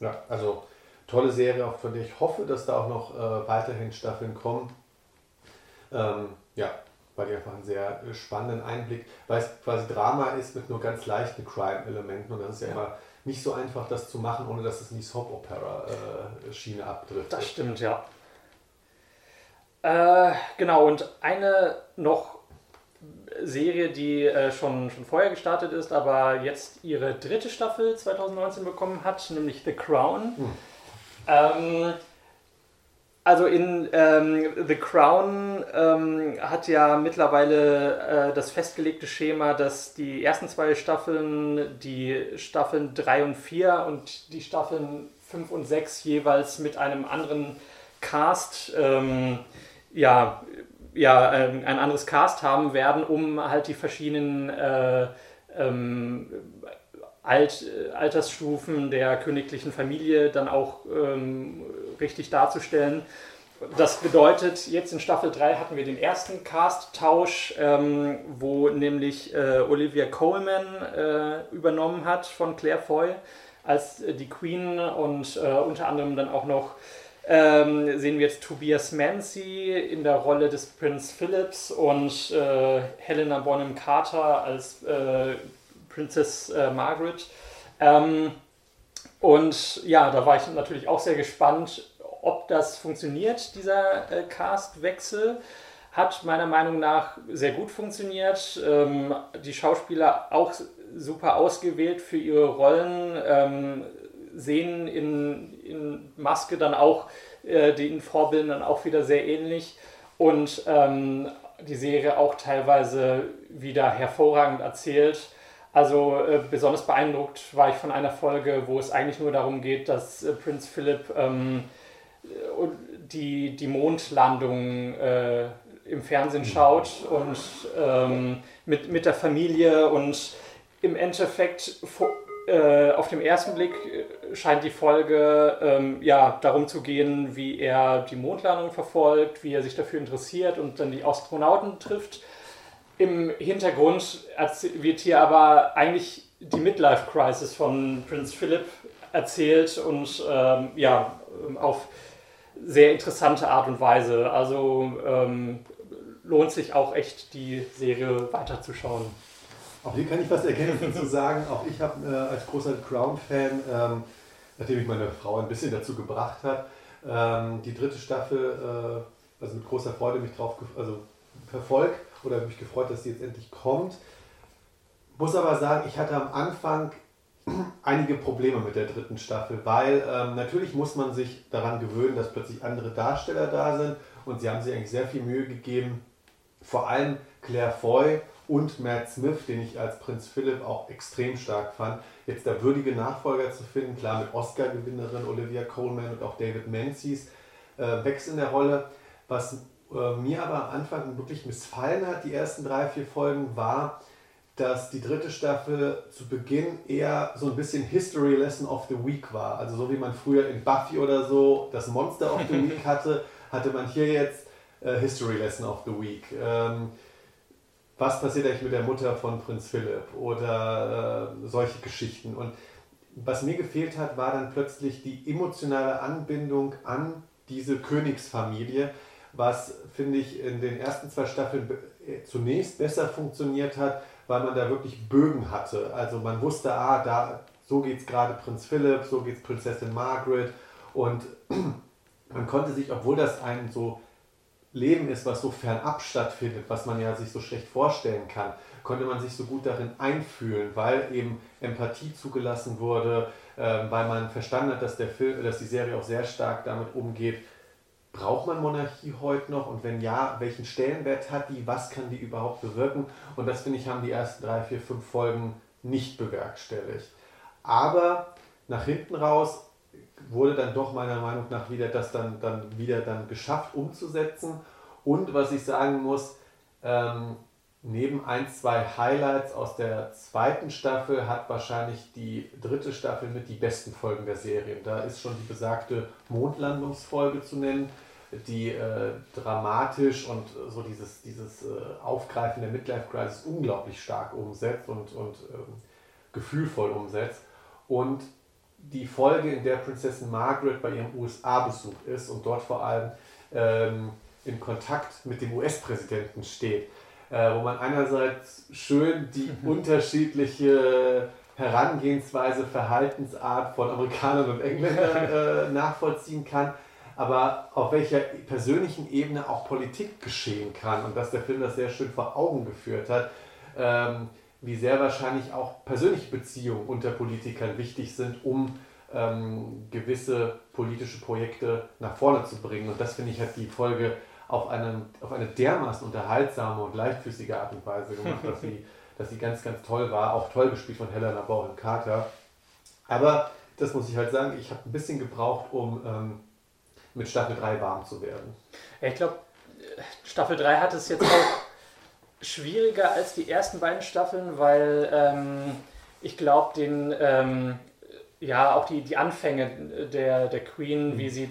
Ja, also tolle Serie, von der ich hoffe, dass da auch noch äh, weiterhin Staffeln kommen. Ähm, ja, weil die einfach einen sehr äh, spannenden Einblick, weil es quasi Drama ist mit nur ganz leichten Crime-Elementen und das ist ja, ja, immer nicht so einfach, das zu machen, ohne dass es in die Soap-Opera-Schiene äh, abdriftet. Das stimmt, ja. Äh, genau, und eine noch Serie, die äh, schon, schon vorher gestartet ist, aber jetzt ihre dritte Staffel 2019 bekommen hat, nämlich The Crown. Hm. Ähm, also in ähm, The Crown ähm, hat ja mittlerweile äh, das festgelegte Schema, dass die ersten zwei Staffeln, die Staffeln 3 und 4 und die Staffeln 5 und 6 jeweils mit einem anderen Cast ähm, ja, ja, ähm, ein anderes Cast haben werden, um halt die verschiedenen äh, ähm, Alt, Altersstufen der königlichen Familie dann auch ähm, richtig darzustellen. Das bedeutet, jetzt in Staffel 3 hatten wir den ersten Cast-Tausch, ähm, wo nämlich äh, Olivia Coleman äh, übernommen hat von Claire Foy als äh, die Queen und äh, unter anderem dann auch noch ähm, sehen wir jetzt Tobias Mancy in der Rolle des Prinz Philips und äh, Helena Bonham Carter als äh, Princess Margaret. Ähm, und ja, da war ich natürlich auch sehr gespannt, ob das funktioniert, dieser äh, Castwechsel. Hat meiner Meinung nach sehr gut funktioniert. Ähm, die Schauspieler auch super ausgewählt für ihre Rollen. Ähm, sehen in, in Maske dann auch äh, den Vorbildern auch wieder sehr ähnlich und ähm, die Serie auch teilweise wieder hervorragend erzählt. Also äh, besonders beeindruckt war ich von einer Folge, wo es eigentlich nur darum geht, dass äh, Prinz Philipp ähm, die, die Mondlandung äh, im Fernsehen schaut und ähm, mit, mit der Familie und im Endeffekt äh, auf den ersten Blick äh, scheint die Folge ähm, ja, darum zu gehen, wie er die Mondlandung verfolgt, wie er sich dafür interessiert und dann die Astronauten trifft. Im Hintergrund wird hier aber eigentlich die Midlife-Crisis von Prinz Philip erzählt und ähm, ja, auf sehr interessante Art und Weise. Also ähm, lohnt sich auch echt, die Serie weiterzuschauen. Auch hier kann ich was ergänzen zu sagen. Auch ich habe äh, als großer Crown-Fan, ähm, nachdem ich meine Frau ein bisschen dazu gebracht hat, ähm, die dritte Staffel, äh, also mit großer Freude mich drauf also verfolgt oder mich gefreut, dass sie jetzt endlich kommt. Muss aber sagen, ich hatte am Anfang einige Probleme mit der dritten Staffel, weil ähm, natürlich muss man sich daran gewöhnen, dass plötzlich andere Darsteller da sind und sie haben sich eigentlich sehr viel Mühe gegeben, vor allem Claire Foy und Matt Smith, den ich als Prinz Philipp auch extrem stark fand, jetzt der würdige Nachfolger zu finden, klar mit Oscar-Gewinnerin Olivia Coleman und auch David Menzies, äh, wächst in der Rolle. Was äh, mir aber am Anfang wirklich missfallen hat, die ersten drei, vier Folgen, war, dass die dritte Staffel zu Beginn eher so ein bisschen History Lesson of the Week war. Also so wie man früher in Buffy oder so das Monster of the Week hatte, hatte man hier jetzt äh, History Lesson of the Week. Ähm, was passiert eigentlich mit der Mutter von Prinz Philipp oder äh, solche Geschichten. Und was mir gefehlt hat, war dann plötzlich die emotionale Anbindung an diese Königsfamilie, was, finde ich, in den ersten zwei Staffeln äh, zunächst besser funktioniert hat, weil man da wirklich Bögen hatte. Also man wusste, ah, da, so geht es gerade Prinz Philipp, so geht es Prinzessin Margaret und man konnte sich, obwohl das ein so Leben ist, was so fernab stattfindet, was man ja sich so schlecht vorstellen kann, konnte man sich so gut darin einfühlen, weil eben Empathie zugelassen wurde, äh, weil man verstanden hat, dass, der Film, dass die Serie auch sehr stark damit umgeht, braucht man Monarchie heute noch und wenn ja, welchen Stellenwert hat die, was kann die überhaupt bewirken und das finde ich haben die ersten drei, vier, fünf Folgen nicht bewerkstelligt. Aber nach hinten raus wurde dann doch meiner Meinung nach wieder das dann, dann wieder dann geschafft umzusetzen. Und was ich sagen muss, ähm, neben ein, zwei Highlights aus der zweiten Staffel hat wahrscheinlich die dritte Staffel mit die besten Folgen der Serie. Da ist schon die besagte Mondlandungsfolge zu nennen, die äh, dramatisch und so dieses, dieses äh, Aufgreifen der Midlife Crisis unglaublich stark umsetzt und, und ähm, gefühlvoll umsetzt. Und die Folge, in der Prinzessin Margaret bei ihrem USA-Besuch ist und dort vor allem ähm, in Kontakt mit dem US-Präsidenten steht, äh, wo man einerseits schön die unterschiedliche Herangehensweise, Verhaltensart von Amerikanern und Engländern äh, nachvollziehen kann, aber auf welcher persönlichen Ebene auch Politik geschehen kann und dass der Film das sehr schön vor Augen geführt hat, ähm, wie sehr wahrscheinlich auch persönliche Beziehungen unter Politikern wichtig sind, um ähm, gewisse politische Projekte nach vorne zu bringen. Und das finde ich hat die Folge auf, einen, auf eine dermaßen unterhaltsame und leichtfüßige Art und Weise gemacht, dass sie, dass sie ganz, ganz toll war. Auch toll gespielt von Helena Bonham Carter. Aber das muss ich halt sagen, ich habe ein bisschen gebraucht, um ähm, mit Staffel 3 warm zu werden. Ich glaube, Staffel 3 hat es jetzt auch schwieriger als die ersten beiden Staffeln, weil ähm, ich glaube, den ähm, ja auch die, die Anfänge der, der Queen, mhm. wie sie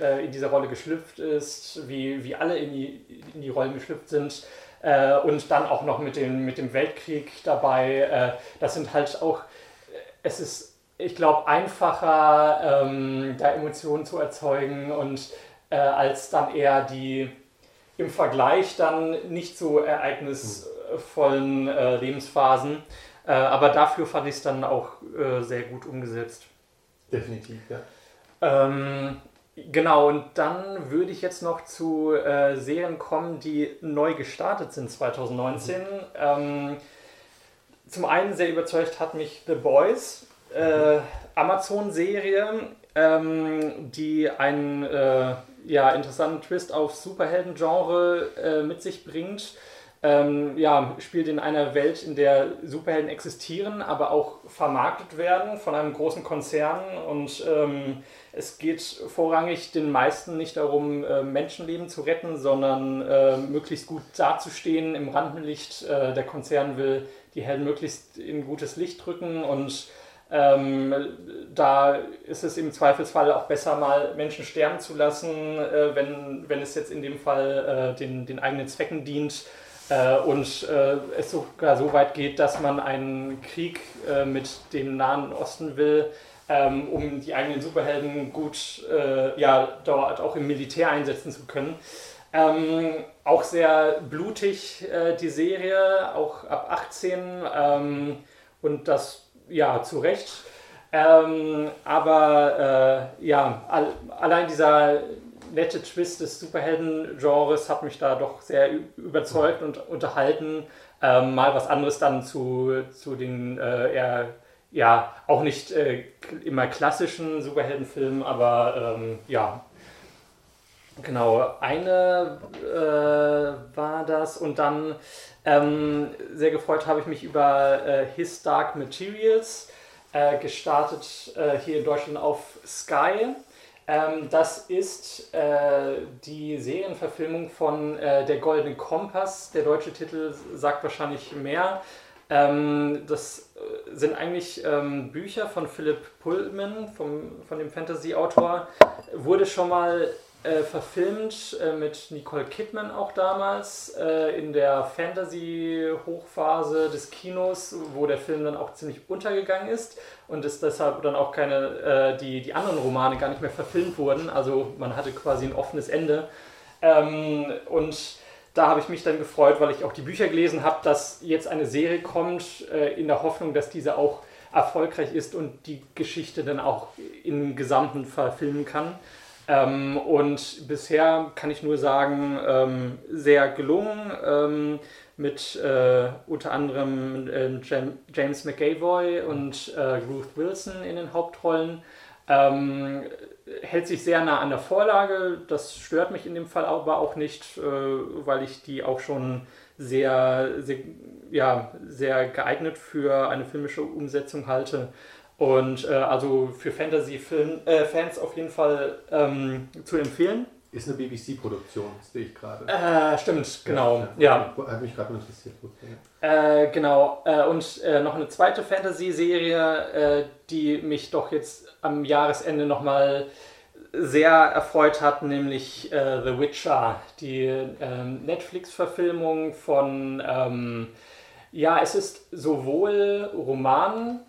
äh, in diese Rolle geschlüpft ist, wie, wie alle in die, in die Rollen geschlüpft sind äh, und dann auch noch mit dem, mit dem Weltkrieg dabei. Äh, das sind halt auch, es ist, ich glaube, einfacher, ähm, da Emotionen zu erzeugen und äh, als dann eher die im Vergleich dann nicht so ereignisvollen äh, Lebensphasen. Äh, aber dafür fand ich es dann auch sehr gut umgesetzt. Definitiv, ja. Ähm, Genau, und dann würde ich jetzt noch zu äh, Serien kommen, die neu gestartet sind 2019. Mhm. Ähm, zum einen sehr überzeugt hat mich The Boys, äh, Amazon-Serie, ähm, die einen äh, ja, interessanten Twist auf Superhelden-Genre äh, mit sich bringt. Ähm, ja, spielt in einer Welt, in der Superhelden existieren, aber auch vermarktet werden von einem großen Konzern und ähm, es geht vorrangig den meisten nicht darum, äh, Menschenleben zu retten, sondern äh, möglichst gut dazustehen im Rampenlicht. Äh, der Konzern will die Helden möglichst in gutes Licht drücken und ähm, da ist es im Zweifelsfall auch besser, mal Menschen sterben zu lassen, äh, wenn, wenn es jetzt in dem Fall äh, den, den eigenen Zwecken dient. Äh, und äh, es sogar so weit geht, dass man einen Krieg äh, mit dem Nahen Osten will, ähm, um die eigenen Superhelden gut äh, ja, dort auch im Militär einsetzen zu können. Ähm, auch sehr blutig äh, die Serie, auch ab 18 ähm, und das ja zu Recht. Ähm, aber äh, ja, all, allein dieser nette Twist des Superhelden-Genres hat mich da doch sehr überzeugt und unterhalten. Ähm, mal was anderes dann zu, zu den äh, eher ja, auch nicht äh, immer klassischen Superheldenfilmen, aber ähm, ja. Genau, eine äh, war das und dann ähm, sehr gefreut habe ich mich über äh, His Dark Materials, äh, gestartet äh, hier in Deutschland auf Sky. Ähm, das ist äh, die Serienverfilmung von Der Goldene Kompass. Der deutsche Titel sagt wahrscheinlich mehr. Ähm, das äh, sind eigentlich ähm, Bücher von Philip Pullman, vom, von dem Fantasy-Autor. Wurde schon mal äh, verfilmt äh, mit Nicole Kidman auch damals äh, in der Fantasy-Hochphase des Kinos, wo der Film dann auch ziemlich untergegangen ist und es deshalb dann auch keine, äh, die, die anderen Romane gar nicht mehr verfilmt wurden. Also man hatte quasi ein offenes Ende. Ähm, und da habe ich mich dann gefreut, weil ich auch die Bücher gelesen habe, dass jetzt eine Serie kommt, äh, in der Hoffnung, dass diese auch erfolgreich ist und die Geschichte dann auch im Gesamten verfilmen kann. Ähm, und bisher kann ich nur sagen, ähm, sehr gelungen, ähm, mit äh, unter anderem äh, James McAvoy und äh, Ruth Wilson in den Hauptrollen. Ähm, hält sich sehr nah an der Vorlage. Das stört mich in dem Fall aber auch nicht, äh, weil ich die auch schon sehr, sehr, ja, sehr geeignet für eine filmische Umsetzung halte. Und äh, also für Fantasy-Fans äh, auf jeden Fall ähm, zu empfehlen. Ist eine BBC-Produktion, sehe ich gerade. Äh, stimmt, genau. Ja, ja. Hat mich gerade interessiert. Äh, genau. Äh, und äh, noch eine zweite Fantasy-Serie, äh, die mich doch jetzt am Jahresende nochmal sehr erfreut hat, nämlich The Witcher, die ähm, Netflix-Verfilmung von, ähm, ja, es ist sowohl Roman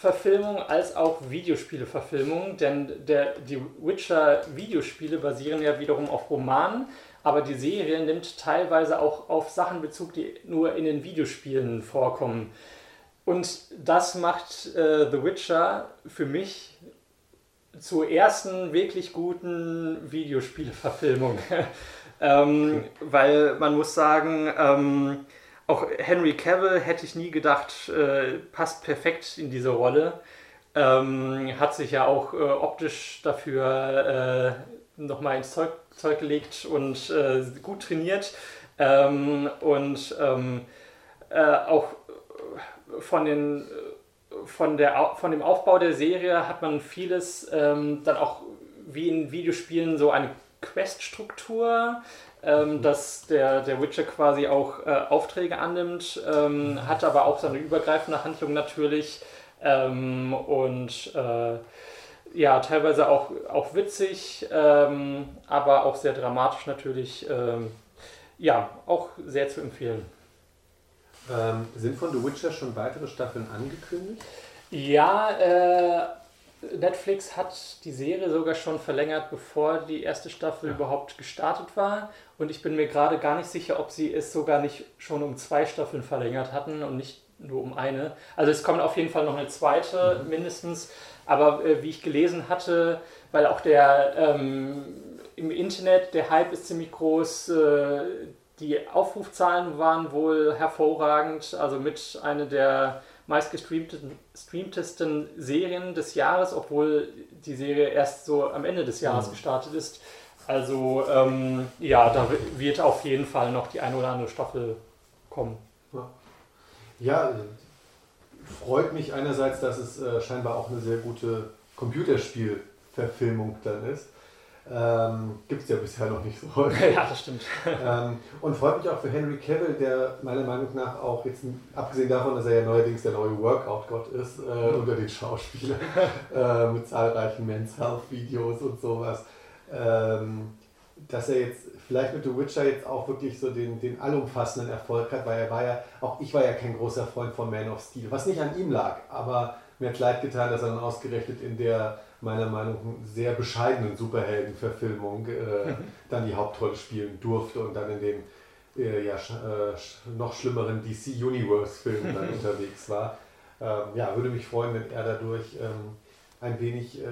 Verfilmung als auch Videospiele-Verfilmung, denn der, die Witcher-Videospiele basieren ja wiederum auf Romanen, aber die Serie nimmt teilweise auch auf Sachen Bezug, die nur in den Videospielen vorkommen. Und das macht äh, The Witcher für mich zur ersten wirklich guten Videospielverfilmung. ähm, weil man muss sagen, ähm, auch Henry Cavill hätte ich nie gedacht, äh, passt perfekt in diese Rolle. Ähm, hat sich ja auch äh, optisch dafür äh, nochmal ins Zeug, Zeug gelegt und äh, gut trainiert. Ähm, und ähm, äh, auch von, den, von, der, von dem Aufbau der Serie hat man vieles ähm, dann auch wie in Videospielen so eine Quest-Struktur ähm, dass der, der Witcher quasi auch äh, Aufträge annimmt, ähm, hat aber auch seine übergreifende Handlung natürlich ähm, und äh, ja, teilweise auch, auch witzig, ähm, aber auch sehr dramatisch natürlich. Ähm, ja, auch sehr zu empfehlen. Ähm, sind von The Witcher schon weitere Staffeln angekündigt? Ja, äh, Netflix hat die Serie sogar schon verlängert, bevor die erste Staffel ja. überhaupt gestartet war. Und ich bin mir gerade gar nicht sicher, ob sie es sogar nicht schon um zwei Staffeln verlängert hatten und nicht nur um eine. Also es kommt auf jeden Fall noch eine zweite mhm. mindestens. Aber äh, wie ich gelesen hatte, weil auch der ähm, im Internet, der Hype ist ziemlich groß, äh, die Aufrufzahlen waren wohl hervorragend. Also mit einer der meistgestreamtesten Serien des Jahres, obwohl die Serie erst so am Ende des Jahres mhm. gestartet ist. Also ähm, ja, da wird auf jeden Fall noch die eine oder andere Staffel kommen. Ja, freut mich einerseits, dass es äh, scheinbar auch eine sehr gute Computerspielverfilmung dann ist. Ähm, Gibt es ja bisher noch nicht so häufig. Ja, das stimmt. Ähm, und freut mich auch für Henry Cavill, der meiner Meinung nach auch jetzt, abgesehen davon, dass er ja neuerdings der neue Workout-Gott ist, äh, unter den Schauspielern, äh, mit zahlreichen Men's Health-Videos und sowas, ähm, dass er jetzt vielleicht mit The Witcher jetzt auch wirklich so den, den allumfassenden Erfolg hat, weil er war ja, auch ich war ja kein großer Freund von Man of Steel, was nicht an ihm lag, aber mir hat leid getan, dass er dann ausgerechnet in der meiner Meinung nach sehr bescheidenen Superheldenverfilmung äh, dann die Hauptrolle spielen durfte und dann in den äh, ja, äh, noch schlimmeren DC Universe-Filmen dann unterwegs war. Ähm, ja, würde mich freuen, wenn er dadurch ähm, ein wenig äh,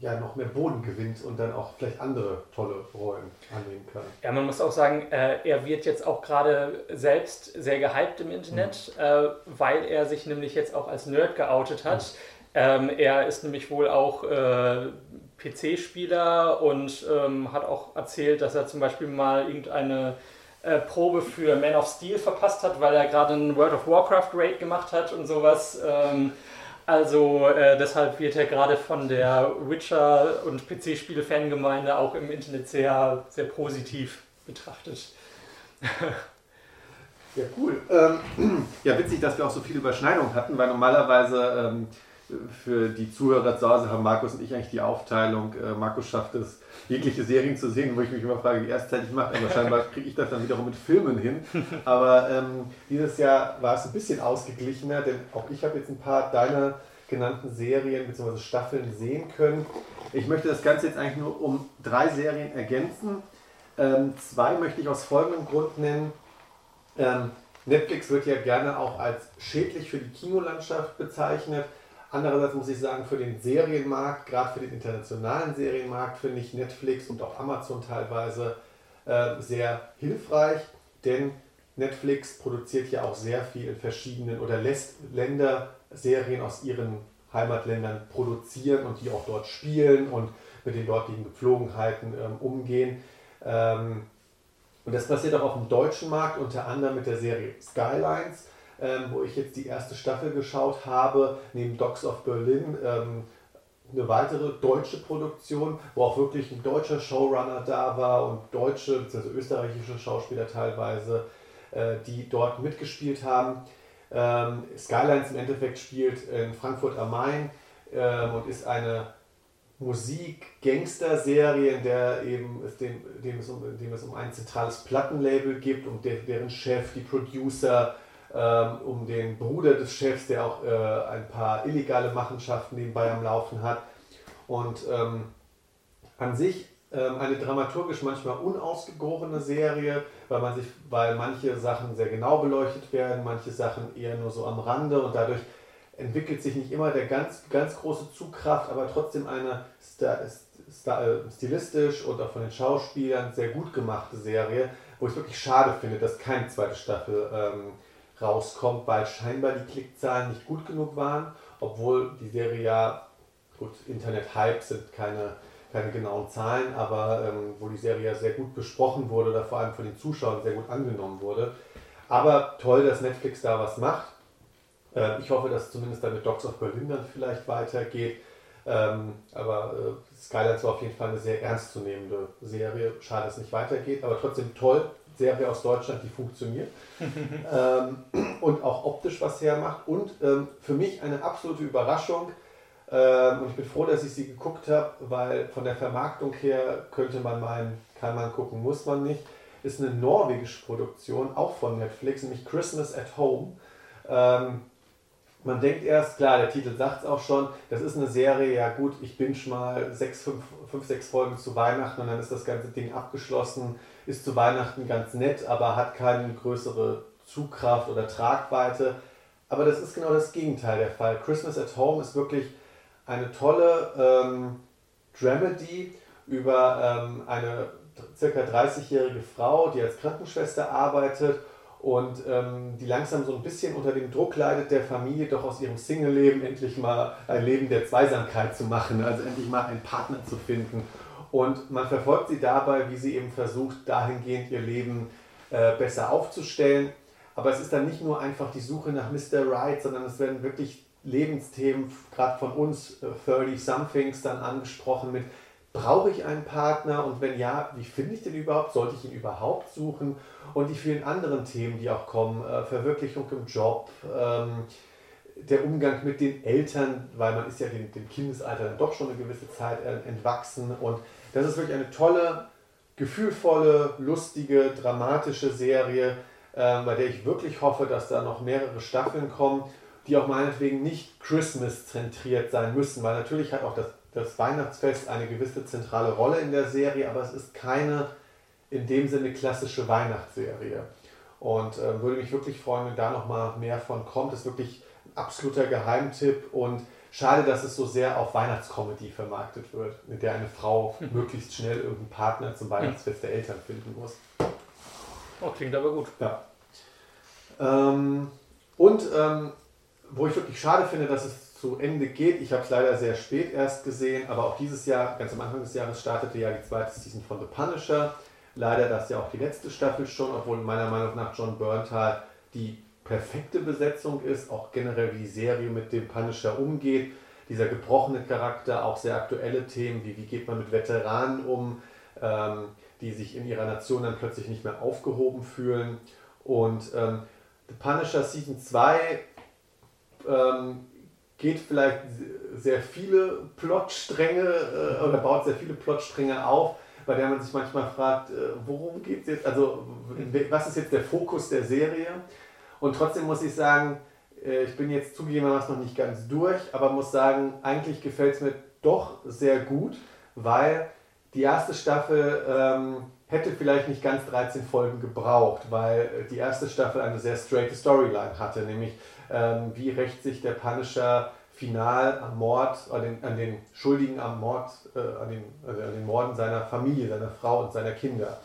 ja, noch mehr Boden gewinnt und dann auch vielleicht andere tolle Rollen annehmen kann. Ja, man muss auch sagen, äh, er wird jetzt auch gerade selbst sehr gehypt im Internet, mhm. äh, weil er sich nämlich jetzt auch als Nerd geoutet hat. Mhm. Ähm, er ist nämlich wohl auch äh, PC-Spieler und ähm, hat auch erzählt, dass er zum Beispiel mal irgendeine äh, Probe für Man of Steel verpasst hat, weil er gerade einen World of Warcraft Raid gemacht hat und sowas. Ähm, also äh, deshalb wird er gerade von der Witcher- und PC-Spiele-Fangemeinde auch im Internet sehr, sehr positiv betrachtet. ja, cool. Ähm, ja, witzig, dass wir auch so viele Überschneidungen hatten, weil normalerweise ähm, für die Zuhörer zu Hause haben Markus und ich eigentlich die Aufteilung. Äh, Markus schafft es, jegliche Serien zu sehen, wo ich mich immer frage, wie er es zeitlich macht. Aber scheinbar kriege ich das dann wiederum mit Filmen hin. Aber ähm, dieses Jahr war es ein bisschen ausgeglichener, denn auch ich habe jetzt ein paar deiner genannten Serien bzw. Staffeln sehen können. Ich möchte das Ganze jetzt eigentlich nur um drei Serien ergänzen. Ähm, zwei möchte ich aus folgendem Grund nennen. Ähm, Netflix wird ja gerne auch als schädlich für die Kinolandschaft bezeichnet. Andererseits muss ich sagen, für den Serienmarkt, gerade für den internationalen Serienmarkt, finde ich Netflix und auch Amazon teilweise äh, sehr hilfreich, denn Netflix produziert ja auch sehr viel in verschiedenen oder lässt Länder Serien aus ihren Heimatländern produzieren und die auch dort spielen und mit den dortigen Gepflogenheiten ähm, umgehen. Ähm, und das passiert auch auf dem deutschen Markt, unter anderem mit der Serie Skylines ähm, wo ich jetzt die erste Staffel geschaut habe, neben Dogs of Berlin. Ähm, eine weitere deutsche Produktion, wo auch wirklich ein deutscher Showrunner da war und deutsche, also österreichische Schauspieler teilweise, äh, die dort mitgespielt haben. Ähm, Skylines im Endeffekt spielt in Frankfurt am Main ähm, und ist eine Musik-Gangster-Serie, in der eben es dem, dem es um, dem es um ein zentrales Plattenlabel gibt und der, deren Chef, die Producer, ähm, um den Bruder des Chefs, der auch äh, ein paar illegale Machenschaften nebenbei am Laufen hat. Und ähm, an sich ähm, eine dramaturgisch manchmal unausgegorene Serie, weil man sich, weil manche Sachen sehr genau beleuchtet werden, manche Sachen eher nur so am Rande und dadurch entwickelt sich nicht immer der ganz, ganz große Zugkraft, aber trotzdem eine äh, stilistisch und auch von den Schauspielern sehr gut gemachte Serie, wo ich wirklich schade finde, dass keine zweite Staffel ähm, rauskommt, weil scheinbar die Klickzahlen nicht gut genug waren, obwohl die Serie ja, gut, Internet-Hype sind keine, keine genauen Zahlen, aber ähm, wo die Serie ja sehr gut besprochen wurde oder vor allem von den Zuschauern sehr gut angenommen wurde. Aber toll, dass Netflix da was macht. Äh, ich hoffe, dass zumindest dann mit Dogs of Berlin dann vielleicht weitergeht. Ähm, aber äh, war auf jeden Fall eine sehr ernstzunehmende Serie. Schade, dass es nicht weitergeht, aber trotzdem toll. Serie aus Deutschland, die funktioniert. ähm, und auch optisch was hermacht. Und ähm, für mich eine absolute Überraschung. Ähm, und ich bin froh, dass ich sie geguckt habe, weil von der Vermarktung her könnte man meinen, kann man gucken, muss man nicht. Ist eine norwegische Produktion, auch von Netflix, nämlich Christmas at Home. Ähm, man denkt erst, klar, der Titel sagt es auch schon, das ist eine Serie, ja gut, ich bin schon mal sechs, fünf, fünf, sechs Folgen zu Weihnachten und dann ist das ganze Ding abgeschlossen, ist zu Weihnachten ganz nett, aber hat keine größere Zugkraft oder Tragweite. Aber das ist genau das Gegenteil der Fall. Christmas at Home ist wirklich eine tolle ähm, Dramedy über ähm, eine circa 30-jährige Frau, die als Krankenschwester arbeitet und ähm, die langsam so ein bisschen unter dem Druck leidet, der Familie doch aus ihrem Single-Leben endlich mal ein Leben der Zweisamkeit zu machen, also endlich mal einen Partner zu finden. Und man verfolgt sie dabei, wie sie eben versucht, dahingehend ihr Leben äh, besser aufzustellen. Aber es ist dann nicht nur einfach die Suche nach Mr. Right, sondern es werden wirklich Lebensthemen, gerade von uns, äh, 30-somethings, dann angesprochen mit, brauche ich einen Partner und wenn ja, wie finde ich den überhaupt? Sollte ich ihn überhaupt suchen? Und die vielen anderen Themen, die auch kommen, äh, Verwirklichung im Job, ähm, der Umgang mit den Eltern, weil man ist ja dem, dem Kindesalter dann doch schon eine gewisse Zeit äh, entwachsen. Und das ist wirklich eine tolle, gefühlvolle, lustige, dramatische Serie, äh, bei der ich wirklich hoffe, dass da noch mehrere Staffeln kommen, die auch meinetwegen nicht Christmas-zentriert sein müssen, weil natürlich hat auch das, das Weihnachtsfest eine gewisse zentrale Rolle in der Serie, aber es ist keine in dem Sinne klassische Weihnachtsserie. Und äh, würde mich wirklich freuen, wenn da nochmal mehr von kommt. Das ist wirklich absoluter Geheimtipp und schade, dass es so sehr auf Weihnachtscomedy vermarktet wird, mit der eine Frau hm. möglichst schnell irgendeinen Partner zum Weihnachtsfest der Eltern finden muss. Oh, klingt aber gut. Ja. Ähm, und ähm, wo ich wirklich schade finde, dass es zu Ende geht. Ich habe es leider sehr spät erst gesehen, aber auch dieses Jahr, ganz am Anfang des Jahres, startete ja die zweite Season von The Punisher. Leider das ja auch die letzte Staffel schon, obwohl meiner Meinung nach John Berntal die perfekte Besetzung ist, auch generell wie die Serie mit dem Punisher umgeht. Dieser gebrochene Charakter, auch sehr aktuelle Themen, wie wie geht man mit Veteranen um, ähm, die sich in ihrer Nation dann plötzlich nicht mehr aufgehoben fühlen. Und ähm, The Punisher Season 2 ähm, geht vielleicht sehr viele Plotstränge äh, oder baut sehr viele Plotstränge auf, bei der man sich manchmal fragt, äh, worum geht es jetzt, also was ist jetzt der Fokus der Serie? Und trotzdem muss ich sagen, äh, ich bin jetzt zugegebenermaßen noch nicht ganz durch, aber muss sagen, eigentlich gefällt es mir doch sehr gut, weil die erste Staffel ähm, hätte vielleicht nicht ganz 13 Folgen gebraucht, weil die erste Staffel eine sehr straight Storyline hatte, nämlich ähm, wie rächt sich der Punisher final am Mord, an den, an den Schuldigen am Mord, äh, an, den, also an den Morden seiner Familie, seiner Frau und seiner Kinder.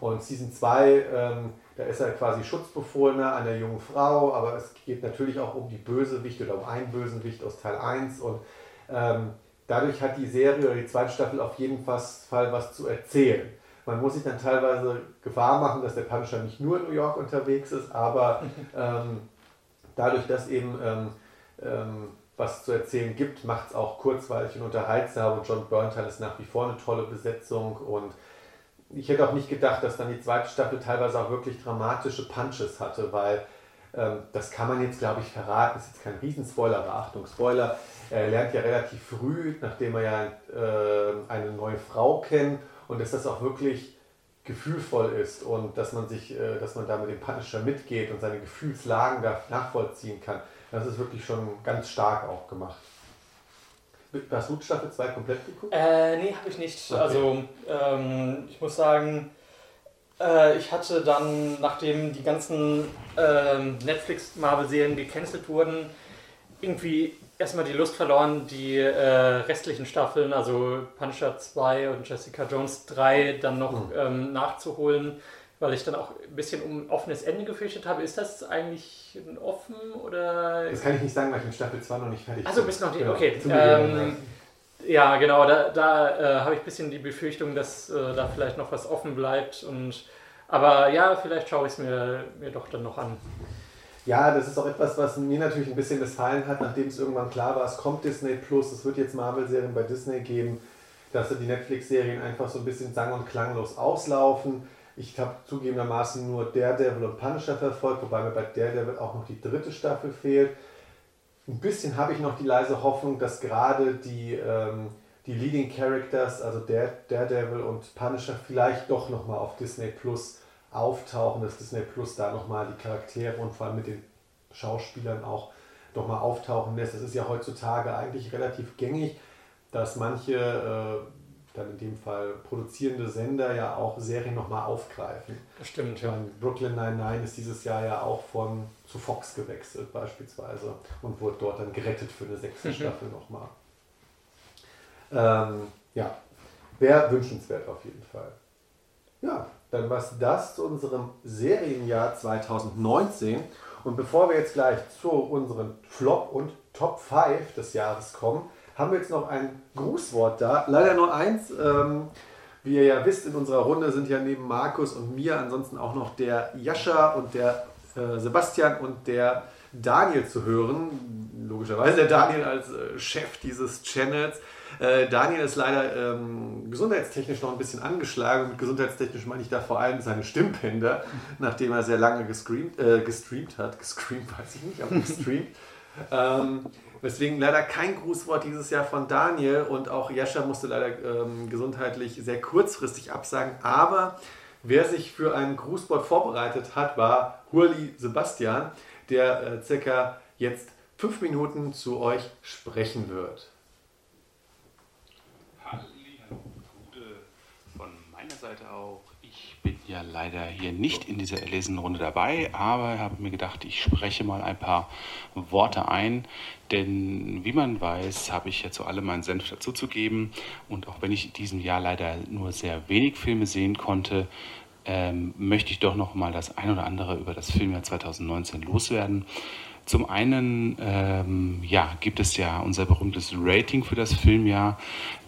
Und Season 2, ähm, da ist er quasi Schutzbefohlener einer jungen Frau, aber es geht natürlich auch um die Bösewicht oder um einen Bösewicht aus Teil 1 und ähm, dadurch hat die Serie oder die zweite Staffel auf jeden Fall was zu erzählen. Man muss sich dann teilweise Gefahr machen, dass der Punisher nicht nur in New York unterwegs ist, aber ähm, dadurch, dass eben ähm, ähm, was zu erzählen gibt, macht es auch kurzweilig und unterhaltsam und John Berntal ist nach wie vor eine tolle Besetzung und ich hätte auch nicht gedacht, dass dann die zweite Staffel teilweise auch wirklich dramatische Punches hatte, weil ähm, das kann man jetzt, glaube ich, verraten. Das ist jetzt kein Riesenspoiler, aber Achtung, Spoiler. Er lernt ja relativ früh, nachdem er ja äh, eine neue Frau kennt und ist das auch wirklich gefühlvoll ist und dass man sich, äh, dass man da mit dem Punisher mitgeht und seine Gefühlslagen da nachvollziehen kann. Das ist wirklich schon ganz stark auch gemacht. Hast du Staffel 2 komplett geguckt? Äh, nee, habe ich nicht. Okay. Also, ähm, ich muss sagen, äh, ich hatte dann, nachdem die ganzen äh, Netflix-Marvel-Serien gecancelt wurden, irgendwie erstmal die Lust verloren, die äh, restlichen Staffeln, also Punisher 2 und Jessica Jones 3, dann noch mhm. ähm, nachzuholen, weil ich dann auch ein bisschen um ein offenes Ende gefürchtet habe. Ist das eigentlich offen oder? Das kann ich nicht sagen, weil ich mit Staffel 2 noch nicht fertig bin. Also bist noch nicht, genau. okay. Ähm, ja, genau, da, da äh, habe ich ein bisschen die Befürchtung, dass äh, da vielleicht noch was offen bleibt. Und, aber ja, vielleicht schaue ich es mir, mir doch dann noch an. Ja, das ist auch etwas, was mir natürlich ein bisschen missfallen hat, nachdem es irgendwann klar war, es kommt Disney Plus, es wird jetzt Marvel-Serien bei Disney geben, dass die Netflix-Serien einfach so ein bisschen sang- und klanglos auslaufen. Ich habe zugegebenermaßen nur Daredevil und Punisher verfolgt, wobei mir bei Daredevil auch noch die dritte Staffel fehlt. Ein bisschen habe ich noch die leise Hoffnung, dass gerade die, ähm, die Leading Characters, also Daredevil und Punisher, vielleicht doch nochmal auf Disney Plus auftauchen, dass Disney Plus da nochmal die Charaktere und vor allem mit den Schauspielern auch nochmal auftauchen lässt. Das ist ja heutzutage eigentlich relativ gängig, dass manche, äh, dann in dem Fall produzierende Sender ja auch Serien nochmal aufgreifen. Das stimmt, ja. Meine, Brooklyn 99 ist dieses Jahr ja auch von zu Fox gewechselt beispielsweise und wurde dort dann gerettet für eine sechste mhm. Staffel nochmal. Ähm, ja, wäre wünschenswert auf jeden Fall. Ja, dann war das zu unserem Serienjahr 2019. Und bevor wir jetzt gleich zu unseren Flop und Top 5 des Jahres kommen, haben wir jetzt noch ein Grußwort da. Leider nur eins. Ähm, wie ihr ja wisst, in unserer Runde sind ja neben Markus und mir ansonsten auch noch der Jascha und der äh, Sebastian und der Daniel zu hören. Logischerweise der Daniel als äh, Chef dieses Channels. Äh, Daniel ist leider ähm, gesundheitstechnisch noch ein bisschen angeschlagen. Mit gesundheitstechnisch meine ich da vor allem seine Stimmbänder, nachdem er sehr lange gestreamt, äh, gestreamt hat. Gestreamt weiß ich nicht, aber gestreamt. ähm, Deswegen leider kein Grußwort dieses Jahr von Daniel und auch Jascha musste leider ähm, gesundheitlich sehr kurzfristig absagen. Aber wer sich für ein Grußwort vorbereitet hat, war Hurli Sebastian, der äh, circa jetzt fünf Minuten zu euch sprechen wird. meiner Seite auch. Bin ja leider hier nicht in dieser Erlesenrunde dabei, aber habe mir gedacht, ich spreche mal ein paar Worte ein, denn wie man weiß, habe ich ja zu allem meinen Senf dazuzugeben und auch wenn ich in diesem Jahr leider nur sehr wenig Filme sehen konnte, ähm, möchte ich doch noch mal das ein oder andere über das Filmjahr 2019 loswerden. Zum einen ähm, ja, gibt es ja unser berühmtes Rating für das Filmjahr.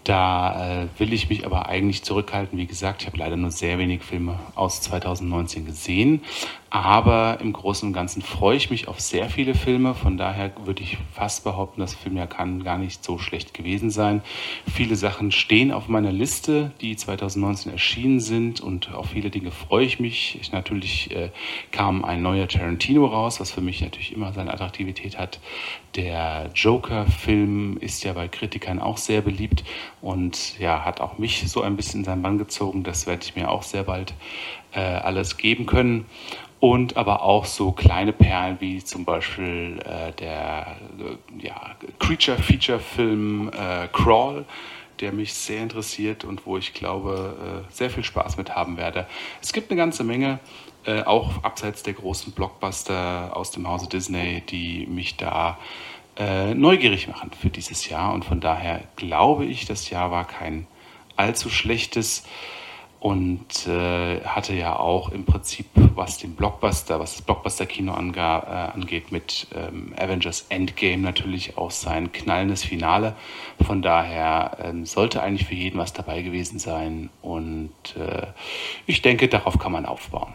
Da äh, will ich mich aber eigentlich zurückhalten. Wie gesagt, ich habe leider nur sehr wenig Filme aus 2019 gesehen. Aber im Großen und Ganzen freue ich mich auf sehr viele Filme. Von daher würde ich fast behaupten, das Filmjahr kann gar nicht so schlecht gewesen sein. Viele Sachen stehen auf meiner Liste, die 2019 erschienen sind. Und auf viele Dinge freue ich mich. Ich, natürlich äh, kam ein neuer Tarantino raus, was für mich natürlich immer seine Attraktivität hat. Der Joker-Film ist ja bei Kritikern auch sehr beliebt und ja, hat auch mich so ein bisschen in seinen Bann gezogen. Das werde ich mir auch sehr bald äh, alles geben können. Und aber auch so kleine Perlen wie zum Beispiel äh, der äh, ja, Creature-Feature-Film äh, Crawl, der mich sehr interessiert und wo ich glaube, äh, sehr viel Spaß mit haben werde. Es gibt eine ganze Menge äh, auch abseits der großen Blockbuster aus dem Hause Disney, die mich da äh, neugierig machen für dieses Jahr. Und von daher glaube ich, das Jahr war kein allzu schlechtes und äh, hatte ja auch im Prinzip, was den Blockbuster, was das Blockbuster-Kino äh, angeht, mit ähm, Avengers Endgame natürlich auch sein knallendes Finale. Von daher ähm, sollte eigentlich für jeden was dabei gewesen sein und äh, ich denke, darauf kann man aufbauen.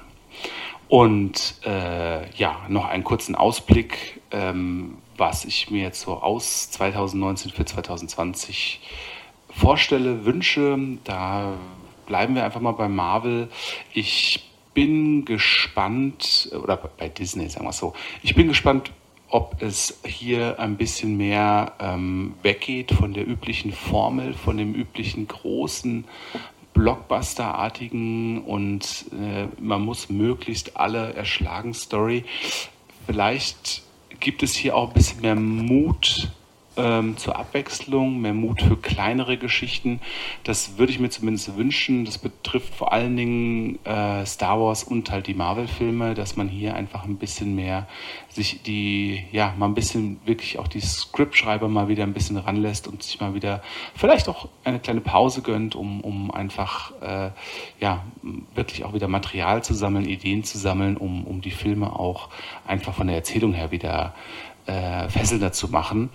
Und äh, ja, noch einen kurzen Ausblick, ähm, was ich mir jetzt so aus 2019 für 2020 vorstelle, wünsche. Da bleiben wir einfach mal bei Marvel. Ich bin gespannt, oder bei Disney, sagen wir es so, ich bin gespannt, ob es hier ein bisschen mehr ähm, weggeht von der üblichen Formel, von dem üblichen großen Blockbuster-artigen und äh, man muss möglichst alle erschlagen Story. Vielleicht gibt es hier auch ein bisschen mehr Mut ähm, zur Abwechslung, mehr Mut für kleinere Geschichten. Das würde ich mir zumindest wünschen. Das betrifft vor allen Dingen äh, Star Wars und halt die Marvel-Filme, dass man hier einfach ein bisschen mehr sich die, ja, mal ein bisschen wirklich auch die Scriptschreiber mal wieder ein bisschen ranlässt und sich mal wieder vielleicht auch eine kleine Pause gönnt, um, um einfach, äh, ja, wirklich auch wieder Material zu sammeln, Ideen zu sammeln, um, um die Filme auch einfach von der Erzählung her wieder fesselnder zu machen.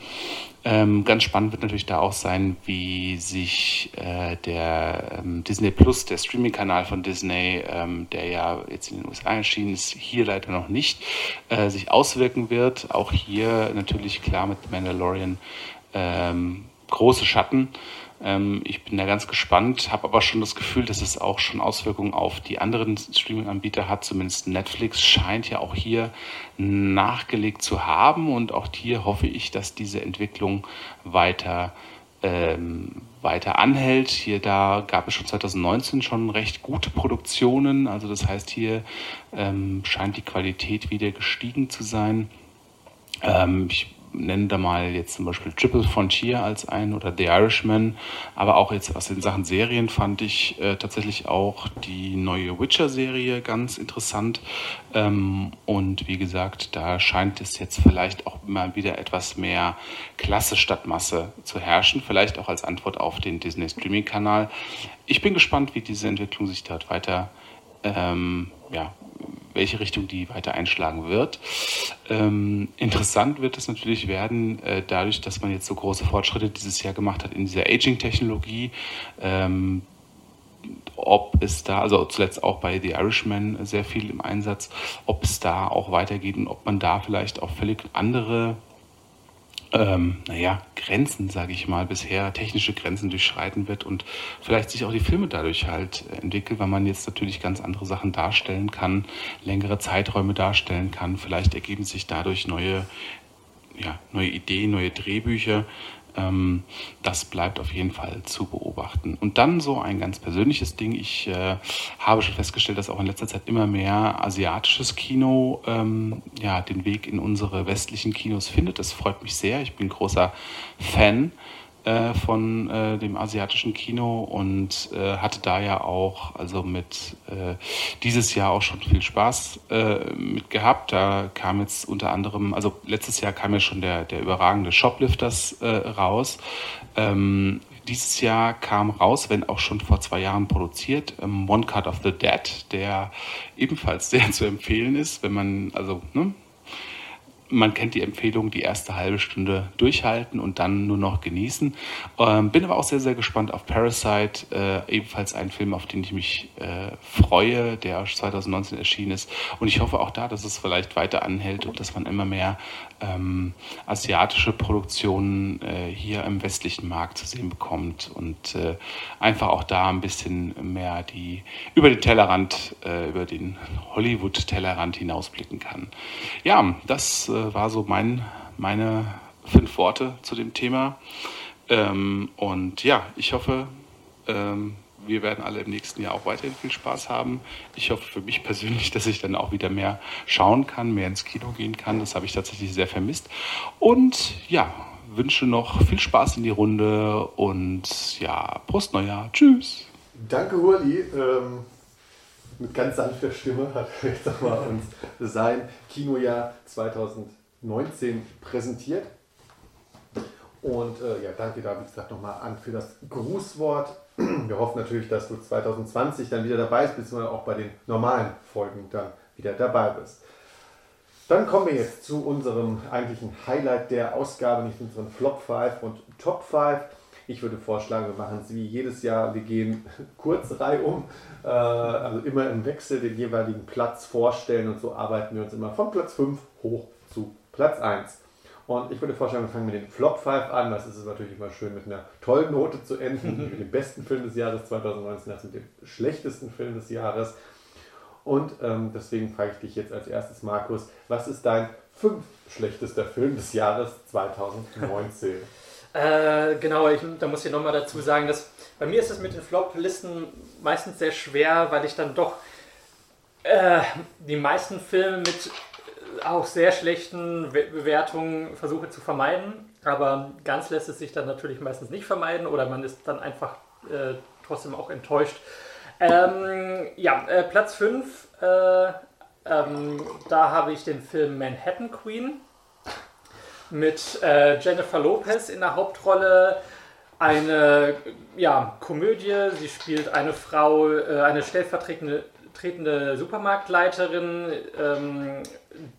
Ähm, ganz spannend wird natürlich da auch sein, wie sich äh, der ähm, Disney Plus, der Streaming-Kanal von Disney, ähm, der ja jetzt in den USA erschienen ist, hier leider noch nicht, äh, sich auswirken wird. Auch hier natürlich klar mit Mandalorian ähm, große Schatten. Ähm, ich bin da ganz gespannt, habe aber schon das Gefühl, dass es auch schon Auswirkungen auf die anderen Streaming-Anbieter hat. Zumindest Netflix scheint ja auch hier nachgelegt zu haben und auch hier hoffe ich, dass diese Entwicklung weiter ähm, weiter anhält. Hier da gab es schon 2019 schon recht gute Produktionen. Also das heißt, hier ähm, scheint die Qualität wieder gestiegen zu sein. Ähm, ich nenne da mal jetzt zum Beispiel Triple Frontier als ein oder The Irishman, aber auch jetzt was in Sachen Serien fand ich äh, tatsächlich auch die neue Witcher-Serie ganz interessant. Ähm, und wie gesagt, da scheint es jetzt vielleicht auch mal wieder etwas mehr Klasse statt Masse zu herrschen, vielleicht auch als Antwort auf den Disney Streaming-Kanal. Ich bin gespannt, wie diese Entwicklung sich dort weiter ähm, ja, welche Richtung die weiter einschlagen wird. Ähm, interessant wird es natürlich werden, äh, dadurch, dass man jetzt so große Fortschritte dieses Jahr gemacht hat in dieser Aging-Technologie. Ähm, ob es da, also zuletzt auch bei The Irishman sehr viel im Einsatz, ob es da auch weitergeht und ob man da vielleicht auch völlig andere ähm, naja, Grenzen, sage ich mal, bisher technische Grenzen durchschreiten wird und vielleicht sich auch die Filme dadurch halt entwickeln, weil man jetzt natürlich ganz andere Sachen darstellen kann, längere Zeiträume darstellen kann. Vielleicht ergeben sich dadurch neue, ja, neue Ideen, neue Drehbücher, ähm, das bleibt auf jeden Fall zu beobachten. Und dann so ein ganz persönliches Ding. Ich äh, habe schon festgestellt, dass auch in letzter Zeit immer mehr asiatisches Kino ähm, ja, den Weg in unsere westlichen Kinos findet. Das freut mich sehr. Ich bin großer Fan äh, von äh, dem asiatischen Kino und äh, hatte da ja auch, also mit äh, dieses Jahr auch schon viel Spaß äh, mit gehabt. Da kam jetzt unter anderem, also letztes Jahr kam ja schon der, der überragende Shoplifters raus. Ähm, dieses Jahr kam raus, wenn auch schon vor zwei Jahren produziert, ähm, One Cut of the Dead, der ebenfalls sehr zu empfehlen ist, wenn man, also ne, man kennt die Empfehlung, die erste halbe Stunde durchhalten und dann nur noch genießen. Ähm, bin aber auch sehr, sehr gespannt auf Parasite, äh, ebenfalls ein Film, auf den ich mich äh, freue, der 2019 erschienen ist. Und ich hoffe auch da, dass es vielleicht weiter anhält und dass man immer mehr ähm, asiatische Produktionen äh, hier im westlichen Markt zu sehen bekommt und äh, einfach auch da ein bisschen mehr die über den Tellerrand, äh, über den Hollywood-Tellerrand hinausblicken kann. Ja, das äh, war so mein, meine fünf Worte zu dem Thema. Ähm, und ja, ich hoffe, ähm, wir werden alle im nächsten Jahr auch weiterhin viel Spaß haben. Ich hoffe für mich persönlich, dass ich dann auch wieder mehr schauen kann, mehr ins Kino gehen kann. Das habe ich tatsächlich sehr vermisst. Und ja, wünsche noch viel Spaß in die Runde und ja, Prost Neujahr. Tschüss. Danke, Hurli. Ähm, mit ganz sanfter Stimme hat jetzt uns sein Kinojahr 2019 präsentiert. Und äh, ja, danke da, wie gesagt, nochmal an für das Grußwort. Wir hoffen natürlich, dass du 2020 dann wieder dabei bist, beziehungsweise auch bei den normalen Folgen dann wieder dabei bist. Dann kommen wir jetzt zu unserem eigentlichen Highlight der Ausgabe, nicht unseren Flop 5 und Top 5. Ich würde vorschlagen, wir machen es wie jedes Jahr. Wir gehen kurz reihum, äh, also immer im Wechsel den jeweiligen Platz vorstellen und so arbeiten wir uns immer von Platz 5 hoch zu Platz 1. Und ich würde vorschlagen, wir fangen mit den Flop 5 an. Das ist natürlich immer schön, mit einer tollen Note zu enden. mit dem besten Film des Jahres 2019, das mit dem schlechtesten Film des Jahres. Und ähm, deswegen frage ich dich jetzt als erstes, Markus, was ist dein fünf schlechtester Film des Jahres 2019? Äh, genau, ich, da muss ich nochmal dazu sagen, dass bei mir ist es mit den Flop-Listen meistens sehr schwer, weil ich dann doch äh, die meisten Filme mit auch sehr schlechten Bewertungen versuche zu vermeiden. Aber ganz lässt es sich dann natürlich meistens nicht vermeiden oder man ist dann einfach äh, trotzdem auch enttäuscht. Ähm, ja, äh, Platz 5, äh, ähm, da habe ich den Film Manhattan Queen mit äh, Jennifer Lopez in der Hauptrolle. Eine ja, Komödie, sie spielt eine Frau, äh, eine stellvertretende Supermarktleiterin, ähm,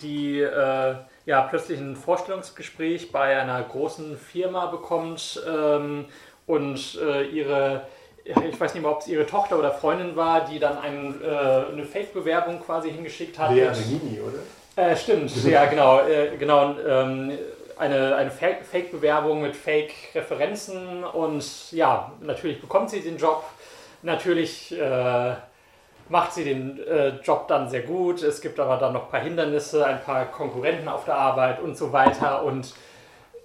die äh, ja, plötzlich ein Vorstellungsgespräch bei einer großen Firma bekommt ähm, und äh, ihre, ich weiß nicht mehr, ob es ihre Tochter oder Freundin war, die dann ein, äh, eine Fake-Bewerbung quasi hingeschickt hat. Lea Menini, oder? Äh, stimmt, ja genau, äh, genau. Ähm, eine, eine Fake-Bewerbung mit Fake-Referenzen und ja, natürlich bekommt sie den Job. Natürlich äh, macht sie den äh, Job dann sehr gut. Es gibt aber dann noch ein paar Hindernisse, ein paar Konkurrenten auf der Arbeit und so weiter. Und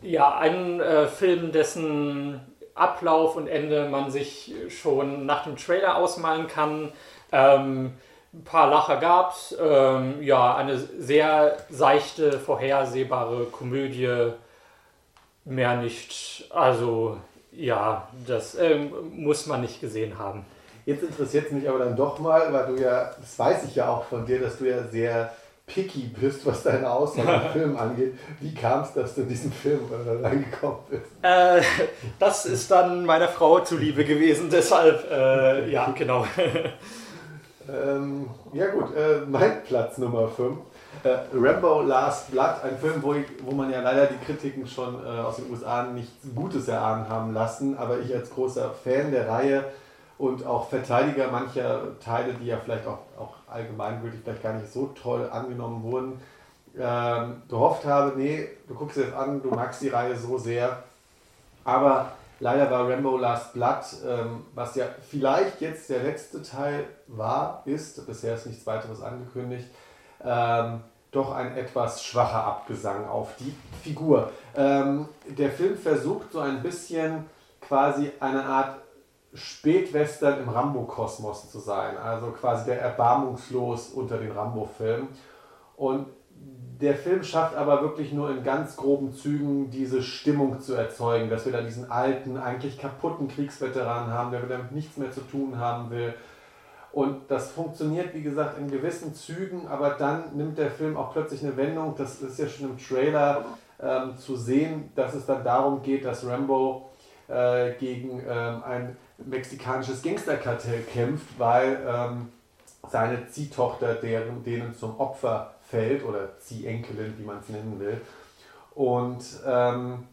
ja, ein äh, Film, dessen Ablauf und Ende man sich schon nach dem Trailer ausmalen kann. Ähm, ein paar Lacher gab es. Ähm, ja, eine sehr seichte, vorhersehbare Komödie. Mehr nicht. Also, ja, das ähm, muss man nicht gesehen haben. Jetzt interessiert es mich aber dann doch mal, weil du ja, das weiß ich ja auch von dir, dass du ja sehr picky bist, was deine Auswahl im Film angeht. Wie kam es, dass du in diesen Film reingekommen bist? Äh, das ist dann meiner Frau zuliebe gewesen, deshalb, äh, ja, genau. ähm, ja gut, äh, mein Platz Nummer 5. Äh, Rambo Last Blood, ein Film, wo, ich, wo man ja leider die Kritiken schon äh, aus den USA nichts Gutes erahnen haben lassen, aber ich als großer Fan der Reihe und auch Verteidiger mancher Teile, die ja vielleicht auch, auch allgemeingültig vielleicht gar nicht so toll angenommen wurden, ähm, gehofft habe, nee, du guckst dir das an, du magst die Reihe so sehr, aber leider war Rambo Last Blood, ähm, was ja vielleicht jetzt der letzte Teil war, ist, bisher ist nichts weiteres angekündigt, ähm, doch ein etwas schwacher Abgesang auf die Figur. Ähm, der Film versucht so ein bisschen quasi eine Art Spätwestern im Rambo-Kosmos zu sein. Also quasi der erbarmungslos unter den Rambo-Filmen. Und der Film schafft aber wirklich nur in ganz groben Zügen diese Stimmung zu erzeugen, dass wir da diesen alten, eigentlich kaputten Kriegsveteran haben, der damit nichts mehr zu tun haben will. Und das funktioniert, wie gesagt, in gewissen Zügen, aber dann nimmt der Film auch plötzlich eine Wendung. Das ist ja schon im Trailer ähm, zu sehen, dass es dann darum geht, dass Rambo äh, gegen ähm, ein mexikanisches Gangsterkartell kämpft, weil ähm, seine Ziehtochter deren, denen zum Opfer fällt oder Ziehenkelin, wie man es nennen will. Und ähm,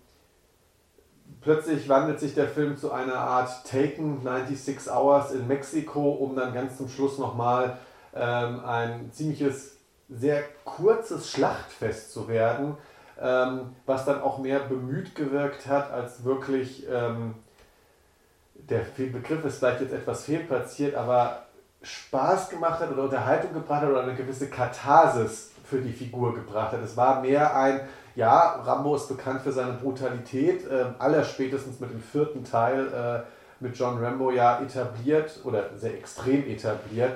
plötzlich wandelt sich der Film zu einer Art Taken 96 Hours in Mexiko, um dann ganz zum Schluss nochmal ähm, ein ziemliches, sehr kurzes Schlachtfest zu werden, ähm, was dann auch mehr bemüht gewirkt hat, als wirklich ähm, der Begriff ist vielleicht jetzt etwas fehlplatziert, aber Spaß gemacht hat oder Unterhaltung gebracht hat oder eine gewisse Katharsis für die Figur gebracht hat. Es war mehr ein, ja, Rambo ist bekannt für seine Brutalität, äh, allerspätestens mit dem vierten Teil äh, mit John Rambo ja etabliert oder sehr extrem etabliert.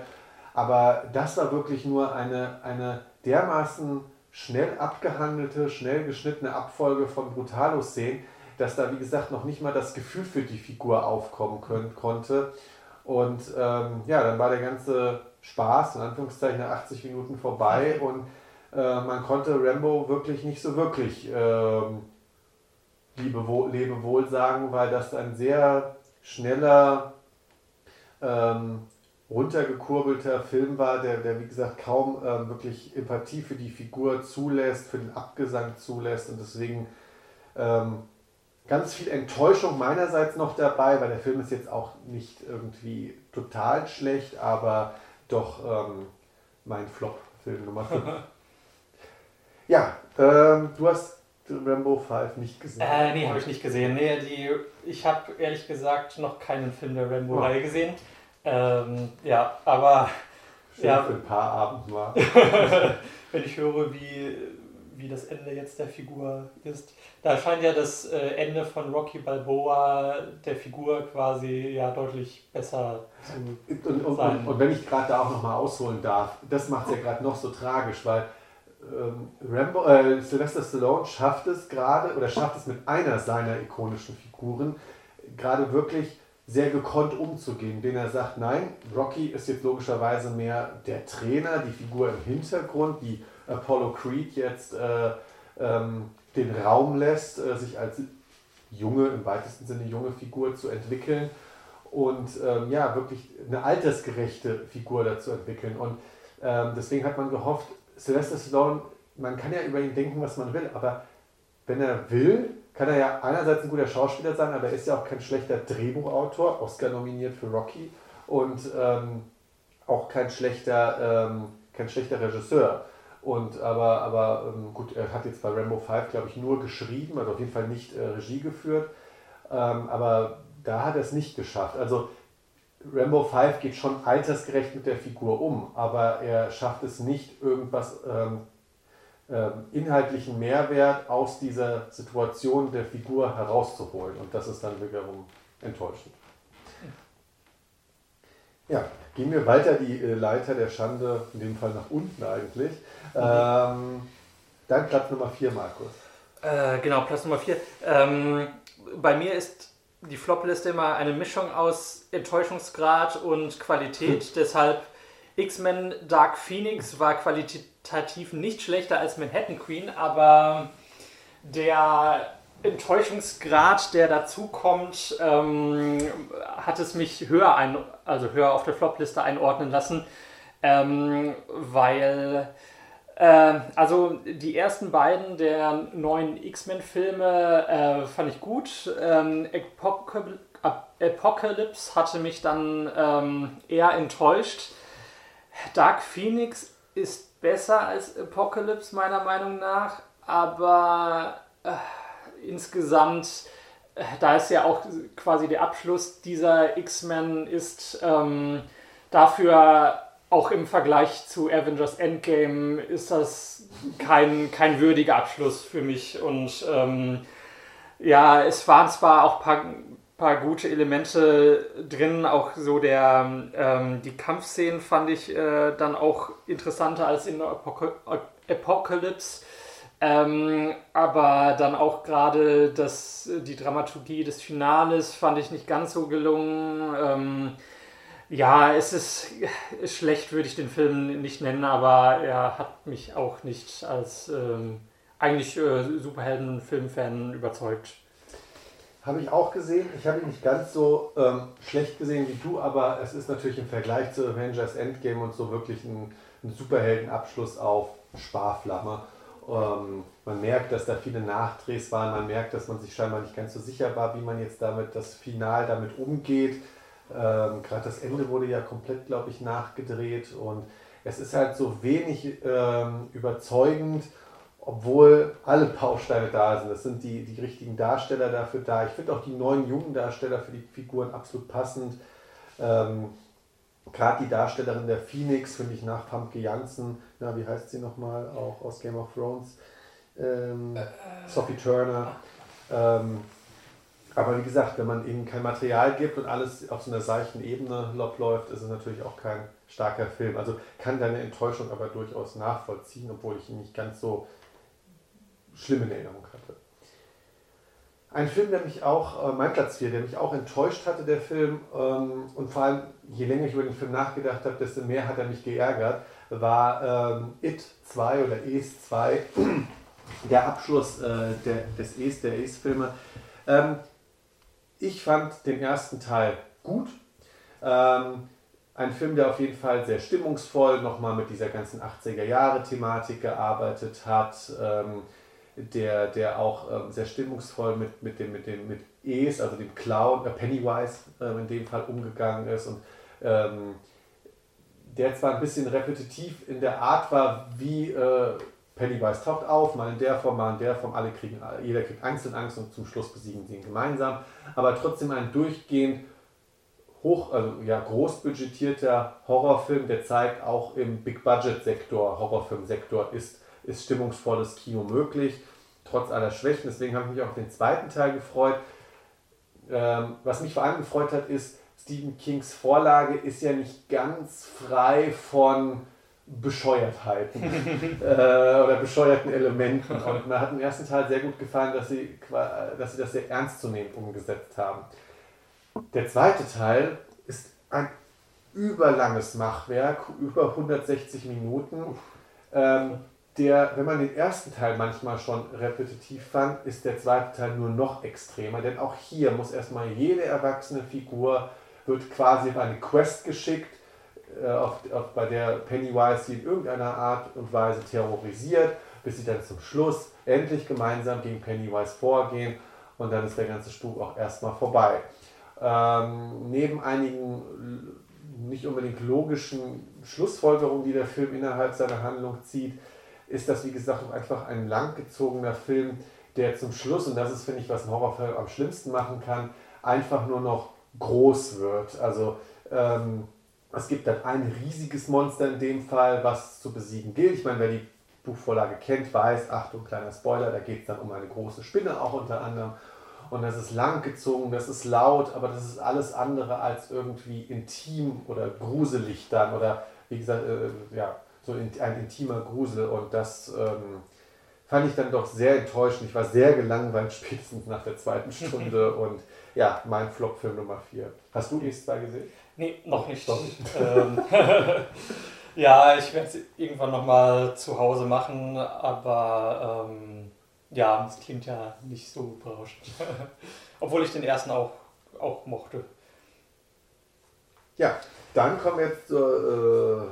Aber das war wirklich nur eine, eine dermaßen schnell abgehandelte, schnell geschnittene Abfolge von Brutalo-Szenen, dass da, wie gesagt, noch nicht mal das Gefühl für die Figur aufkommen können, konnte. Und ähm, ja, dann war der ganze Spaß, in Anführungszeichen, nach 80 Minuten vorbei und äh, man konnte Rambo wirklich nicht so wirklich ähm, Liebe, Lebewohl sagen, weil das ein sehr schneller, ähm, runtergekurbelter Film war, der, der wie gesagt kaum ähm, wirklich Empathie für die Figur zulässt, für den Abgesang zulässt und deswegen ähm, ganz viel Enttäuschung meinerseits noch dabei, weil der Film ist jetzt auch nicht irgendwie total schlecht, aber doch ähm, mein Flop-Film Nummer 5. ja, ähm, du hast Rambo 5 nicht gesehen. Äh, nee, habe ich nicht gesehen. Nee, die, ich habe ehrlich gesagt noch keinen Film der Rambo-Reihe oh. gesehen. Ähm, ja, aber. Schön ja, für ein paar Abend mal. wenn ich höre, wie wie das Ende jetzt der Figur ist. Da scheint ja das äh, Ende von Rocky Balboa der Figur quasi ja deutlich besser zu und, und, sein. Und, und wenn ich gerade da auch nochmal ausholen darf, das macht es ja gerade noch so tragisch, weil ähm, Rambo, äh, Sylvester Stallone schafft es gerade oder schafft es mit einer seiner ikonischen Figuren gerade wirklich sehr gekonnt umzugehen, den er sagt, nein, Rocky ist jetzt logischerweise mehr der Trainer, die Figur im Hintergrund, die Apollo Creed jetzt äh, ähm, den Raum lässt, äh, sich als junge, im weitesten Sinne junge Figur zu entwickeln und ähm, ja, wirklich eine altersgerechte Figur dazu entwickeln. Und ähm, deswegen hat man gehofft, Sylvester Stallone, man kann ja über ihn denken, was man will, aber wenn er will, kann er ja einerseits ein guter Schauspieler sein, aber er ist ja auch kein schlechter Drehbuchautor, Oscar nominiert für Rocky und ähm, auch kein schlechter, ähm, kein schlechter Regisseur. Und aber, aber ähm, gut, er hat jetzt bei Rambo 5, glaube ich, nur geschrieben, also auf jeden Fall nicht äh, Regie geführt. Ähm, aber da hat er es nicht geschafft. Also Rambo 5 geht schon altersgerecht mit der Figur um, aber er schafft es nicht, irgendwas ähm, ähm, inhaltlichen Mehrwert aus dieser Situation der Figur herauszuholen. Und das ist dann wiederum enttäuschend. Ja, gehen wir weiter die äh, Leiter der Schande, in dem Fall nach unten eigentlich. Ähm, dann Platz Nummer 4, Markus. Äh, genau, Platz Nummer 4. Ähm, bei mir ist die Flop-Liste immer eine Mischung aus Enttäuschungsgrad und Qualität. Hm. Deshalb X-Men Dark Phoenix war qualitativ nicht schlechter als Manhattan Queen, aber der Enttäuschungsgrad, der dazu kommt, ähm, hat es mich höher ein, also höher auf der Flop-Liste einordnen lassen, ähm, weil äh, also die ersten beiden der neuen X-Men-Filme äh, fand ich gut. Ähm, Apocalypse hatte mich dann ähm, eher enttäuscht. Dark Phoenix ist besser als Apocalypse meiner Meinung nach, aber äh, insgesamt, äh, da es ja auch quasi der Abschluss dieser X-Men ist, ähm, dafür auch im Vergleich zu Avengers Endgame ist das kein, kein würdiger Abschluss für mich. Und ähm, ja, es waren zwar auch ein paar, paar gute Elemente drin, auch so der, ähm, die Kampfszenen fand ich äh, dann auch interessanter als in Apocalypse. Ähm, aber dann auch gerade die Dramaturgie des Finales fand ich nicht ganz so gelungen. Ja, es ist schlecht, würde ich den Film nicht nennen, aber er hat mich auch nicht als ähm, eigentlich äh, Superhelden-Filmfan überzeugt. Habe ich auch gesehen. Ich habe ihn nicht ganz so ähm, schlecht gesehen wie du, aber es ist natürlich im Vergleich zu Avengers Endgame und so wirklich ein, ein Superheldenabschluss auf Sparflamme. Ähm, man merkt, dass da viele Nachdrehs waren, man merkt, dass man sich scheinbar nicht ganz so sicher war, wie man jetzt damit das Final damit umgeht. Ähm, Gerade das Ende wurde ja komplett, glaube ich, nachgedreht und es ist halt so wenig ähm, überzeugend, obwohl alle Bausteine da sind. Es sind die, die richtigen Darsteller dafür da. Ich finde auch die neuen jungen Darsteller für die Figuren absolut passend. Ähm, Gerade die Darstellerin der Phoenix finde ich nach Pamke Janssen, na, wie heißt sie nochmal, auch aus Game of Thrones, ähm, äh, Sophie Turner. Ähm, aber wie gesagt, wenn man ihnen kein Material gibt und alles auf so einer seichten Ebene läuft, ist es natürlich auch kein starker Film. Also kann deine Enttäuschung aber durchaus nachvollziehen, obwohl ich ihn nicht ganz so schlimm in Erinnerung hatte. Ein Film, der mich auch, äh, mein Platz 4, der mich auch enttäuscht hatte, der Film, ähm, und vor allem, je länger ich über den Film nachgedacht habe, desto mehr hat er mich geärgert, war ähm, It 2 oder Es 2, der Abschluss äh, der, des Es, der Es-Filme. Ähm, ich fand den ersten Teil gut. Ähm, ein Film, der auf jeden Fall sehr stimmungsvoll nochmal mit dieser ganzen 80er Jahre Thematik gearbeitet hat. Ähm, der, der auch ähm, sehr stimmungsvoll mit, mit dem, mit dem mit Es, also dem Clown, äh, Pennywise äh, in dem Fall umgegangen ist und ähm, der zwar ein bisschen repetitiv in der Art war, wie äh, Pennywise taucht auf, mal in der Form, mal in der Form, alle kriegen, jeder kriegt Angst und Angst und zum Schluss besiegen sie ihn gemeinsam, aber trotzdem ein durchgehend hoch, also ja, großbudgetierter Horrorfilm, der zeigt, auch im Big-Budget-Sektor, Horrorfilmsektor ist ist stimmungsvolles Kino möglich, trotz aller Schwächen. Deswegen habe ich mich auch auf den zweiten Teil gefreut. Ähm, was mich vor allem gefreut hat, ist, Stephen Kings Vorlage ist ja nicht ganz frei von Bescheuertheiten äh, oder bescheuerten Elementen. Und mir hat im ersten Teil sehr gut gefallen, dass sie, dass sie das sehr ernstzunehmend umgesetzt haben. Der zweite Teil ist ein überlanges Machwerk, über 160 Minuten. Ähm, der, wenn man den ersten Teil manchmal schon repetitiv fand, ist der zweite Teil nur noch extremer, denn auch hier muss erstmal jede erwachsene Figur wird quasi auf eine Quest geschickt, auf, auf, bei der Pennywise sie in irgendeiner Art und Weise terrorisiert, bis sie dann zum Schluss endlich gemeinsam gegen Pennywise vorgehen und dann ist der ganze Spuk auch erstmal vorbei. Ähm, neben einigen nicht unbedingt logischen Schlussfolgerungen, die der Film innerhalb seiner Handlung zieht, ist das, wie gesagt, einfach ein langgezogener Film, der zum Schluss, und das ist, finde ich, was ein Horrorfilm am schlimmsten machen kann, einfach nur noch groß wird. Also ähm, es gibt dann ein riesiges Monster in dem Fall, was zu besiegen gilt. Ich meine, wer die Buchvorlage kennt, weiß, Achtung, kleiner Spoiler, da geht es dann um eine große Spinne auch unter anderem. Und das ist langgezogen, das ist laut, aber das ist alles andere als irgendwie intim oder gruselig dann. Oder wie gesagt, äh, ja, so ein intimer Grusel. Und das ähm, fand ich dann doch sehr enttäuschend. Ich war sehr gelangweilt, spätestens nach der zweiten Stunde. und ja, mein Flop-Film Nummer 4. Hast du es 2 gesehen? Nee, noch nicht. Ähm, ja, ich werde es irgendwann nochmal zu Hause machen, aber ähm, ja, es klingt ja nicht so berauschend. Obwohl ich den ersten auch, auch mochte. Ja, dann kommen wir jetzt zur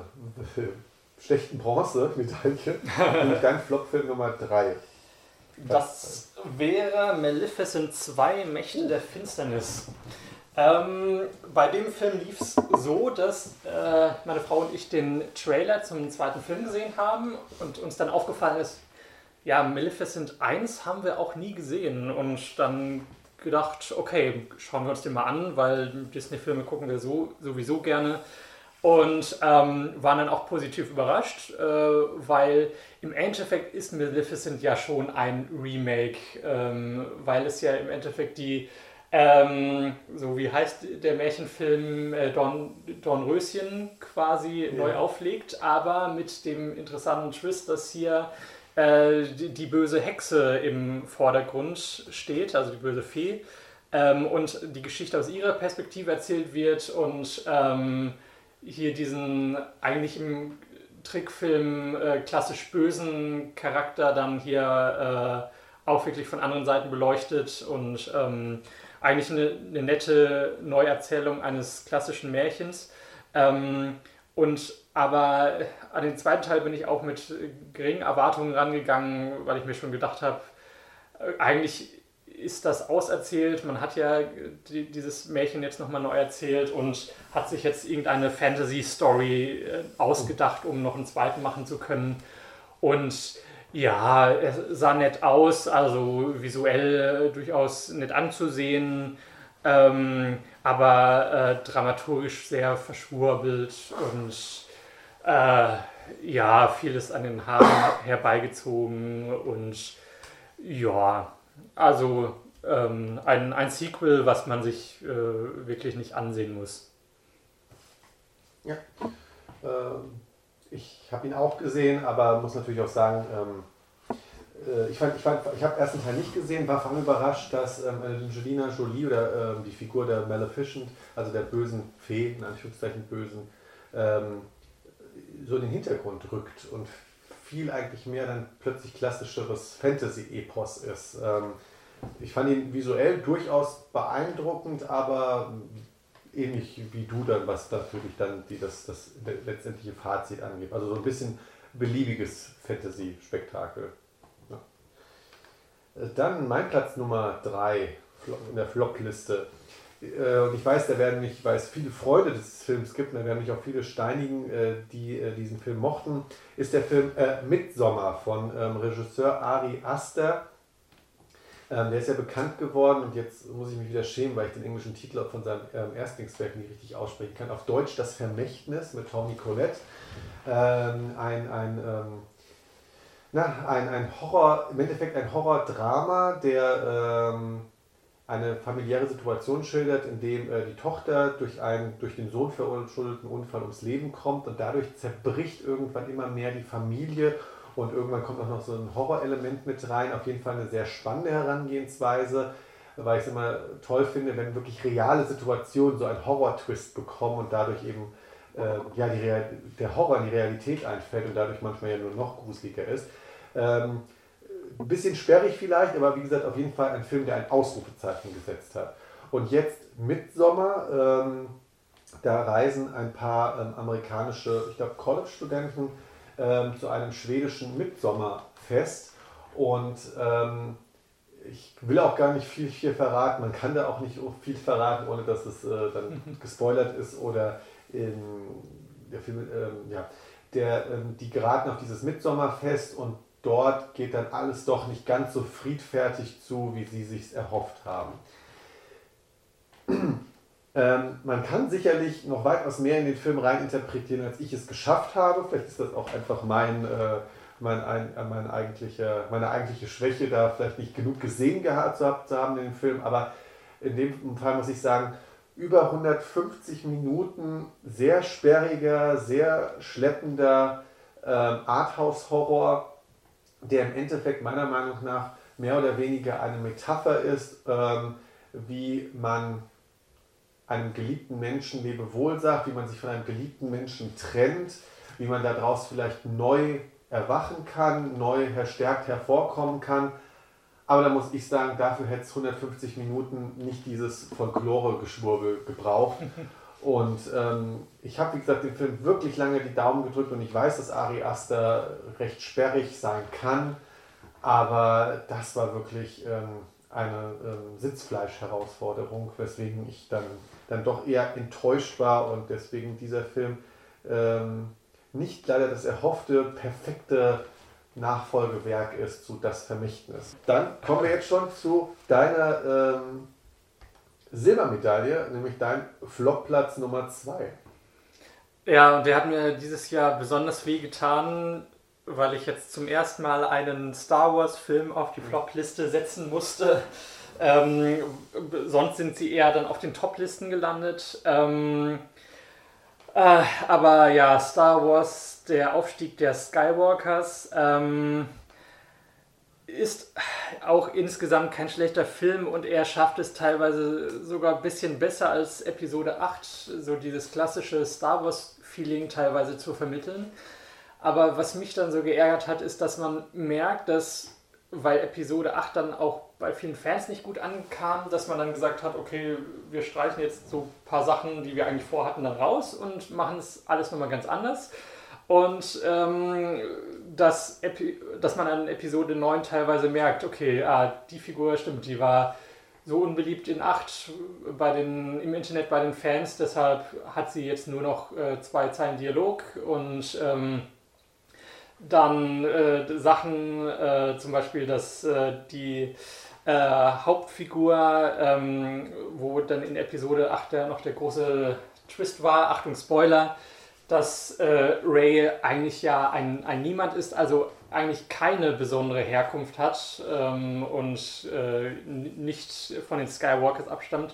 äh, schlechten Bronze-Medaille, nämlich dein Flopfilm Nummer 3. Das wäre Maleficent 2 Mächte der Finsternis. Ähm, bei dem Film lief es so, dass äh, meine Frau und ich den Trailer zum zweiten Film gesehen haben und uns dann aufgefallen ist, ja, Maleficent 1 haben wir auch nie gesehen und dann gedacht, okay, schauen wir uns den mal an, weil Disney-Filme gucken wir so, sowieso gerne und ähm, waren dann auch positiv überrascht, äh, weil im Endeffekt ist Maleficent ja schon ein Remake, ähm, weil es ja im Endeffekt die, ähm, so wie heißt der Märchenfilm äh, Don, Dornröschen quasi ja. neu auflegt, aber mit dem interessanten Twist, dass hier äh, die, die, böse Hexe im Vordergrund steht, also die böse Fee, ähm, und die Geschichte aus ihrer Perspektive erzählt wird und ähm, hier diesen eigentlich im Trickfilm äh, klassisch bösen Charakter dann hier äh, auch wirklich von anderen Seiten beleuchtet und ähm, eigentlich eine, eine, nette Neuerzählung eines klassischen Märchens. Ähm, und aber an den zweiten Teil bin ich auch mit geringen Erwartungen rangegangen, weil ich mir schon gedacht habe, äh, eigentlich ist das auserzählt. Man hat ja die, dieses Märchen jetzt nochmal neu erzählt und hat sich jetzt irgendeine Fantasy-Story äh, ausgedacht, um noch einen zweiten machen zu können. Und ja, es sah nett aus, also visuell äh, durchaus nett anzusehen, ähm, aber äh, dramaturgisch sehr verschwurbelt und äh, ja, vieles an den Haaren herbeigezogen und ja, also ähm, ein, ein Sequel, was man sich äh, wirklich nicht ansehen muss. Ja, ähm, ich habe ihn auch gesehen, aber muss natürlich auch sagen, ähm, äh, ich, fand, ich, fand, ich habe ersten Teil nicht gesehen, war vor allem überrascht, dass ähm, Angelina Jolie oder ähm, die Figur der Maleficent, also der bösen Fee, in Anführungszeichen bösen, ähm, so in den Hintergrund rückt und viel eigentlich mehr dann plötzlich klassischeres Fantasy-Epos ist. Ähm, ich fand ihn visuell durchaus beeindruckend, aber ähnlich wie du dann, was natürlich dann die, das, das letztendliche Fazit angeht. Also so ein bisschen beliebiges Fantasy-Spektakel. Ja. Dann mein Platz Nummer 3 in der Flop-Liste. Äh, und ich weiß, da werden mich, weil es viele Freude des Films gibt, da werden mich auch viele steinigen, äh, die äh, diesen Film mochten, ist der Film Midsommer von ähm, Regisseur Ari Aster. Ähm, der ist ja bekannt geworden und jetzt muss ich mich wieder schämen, weil ich den englischen Titel von seinem ähm, Erstlingswerk nicht richtig aussprechen kann. Auf Deutsch Das Vermächtnis mit Tommy Collette. ein ein na, ein, ein Horror, im Endeffekt ein Horror-Drama, der ähm, eine familiäre Situation schildert, in dem äh, die Tochter durch einen durch den Sohn verurschuldeten Unfall ums Leben kommt und dadurch zerbricht irgendwann immer mehr die Familie und irgendwann kommt auch noch so ein Horrorelement mit rein. Auf jeden Fall eine sehr spannende Herangehensweise, weil ich es immer toll finde, wenn wirklich reale Situationen so einen Horror-Twist bekommen und dadurch eben äh, ja, der Horror in die Realität einfällt und dadurch manchmal ja nur noch gruseliger ist. Ähm, ein bisschen sperrig vielleicht, aber wie gesagt, auf jeden Fall ein Film, der ein Ausrufezeichen gesetzt hat. Und jetzt Midsommer, ähm, da reisen ein paar ähm, amerikanische, ich glaube, College-Studenten ähm, zu einem schwedischen Midsommerfest. Und ähm, ich will auch gar nicht viel, viel verraten. Man kann da auch nicht viel verraten, ohne dass es äh, dann gespoilert ist oder in der Film, ähm, ja, der, ähm, die geraten auf dieses Mitsommerfest und dort geht dann alles doch nicht ganz so friedfertig zu, wie sie sich erhofft haben. Ähm, man kann sicherlich noch weitaus mehr in den Film reininterpretieren, als ich es geschafft habe. Vielleicht ist das auch einfach mein, äh, mein, ein, äh, mein eigentliche, meine eigentliche Schwäche, da vielleicht nicht genug gesehen gehabt zu haben in dem Film. Aber in dem Fall muss ich sagen, über 150 Minuten sehr sperriger, sehr schleppender ähm, Arthouse-Horror, der im Endeffekt meiner Meinung nach mehr oder weniger eine Metapher ist, ähm, wie man einem geliebten Menschen Lebewohl sagt, wie man sich von einem geliebten Menschen trennt, wie man daraus vielleicht neu erwachen kann, neu verstärkt hervorkommen kann. Aber da muss ich sagen, dafür hätte es 150 Minuten nicht dieses Folklore-Geschwurbel gebraucht. Und ähm, ich habe, wie gesagt, dem Film wirklich lange die Daumen gedrückt und ich weiß, dass Ari Aster recht sperrig sein kann. Aber das war wirklich ähm, eine ähm, Sitzfleisch-Herausforderung, weswegen ich dann dann doch eher enttäuscht war und deswegen dieser Film ähm, nicht leider das erhoffte, perfekte Nachfolgewerk ist zu Das Vermächtnis. Dann kommen wir jetzt schon zu deiner ähm, Silbermedaille, nämlich dein Flopplatz Nummer 2. Ja, und der hat mir dieses Jahr besonders weh getan, weil ich jetzt zum ersten Mal einen Star Wars-Film auf die Flopliste setzen musste. Ähm, sonst sind sie eher dann auf den Top-Listen gelandet. Ähm, äh, aber ja, Star Wars, der Aufstieg der Skywalkers, ähm, ist auch insgesamt kein schlechter Film und er schafft es teilweise sogar ein bisschen besser als Episode 8, so dieses klassische Star Wars-Feeling teilweise zu vermitteln. Aber was mich dann so geärgert hat, ist, dass man merkt, dass, weil Episode 8 dann auch bei vielen Fans nicht gut ankam, dass man dann gesagt hat, okay, wir streichen jetzt so ein paar Sachen, die wir eigentlich vorhatten, dann raus und machen es alles nochmal ganz anders. Und ähm, dass, dass man an Episode 9 teilweise merkt, okay, ah, die Figur stimmt, die war so unbeliebt in 8 bei den, im Internet bei den Fans, deshalb hat sie jetzt nur noch äh, zwei Zeilen Dialog und ähm, dann äh, Sachen, äh, zum Beispiel, dass äh, die äh, Hauptfigur, ähm, wo dann in Episode 8 ja noch der große Twist war, Achtung Spoiler, dass äh, Ray eigentlich ja ein, ein Niemand ist, also eigentlich keine besondere Herkunft hat ähm, und äh, nicht von den Skywalkers abstammt,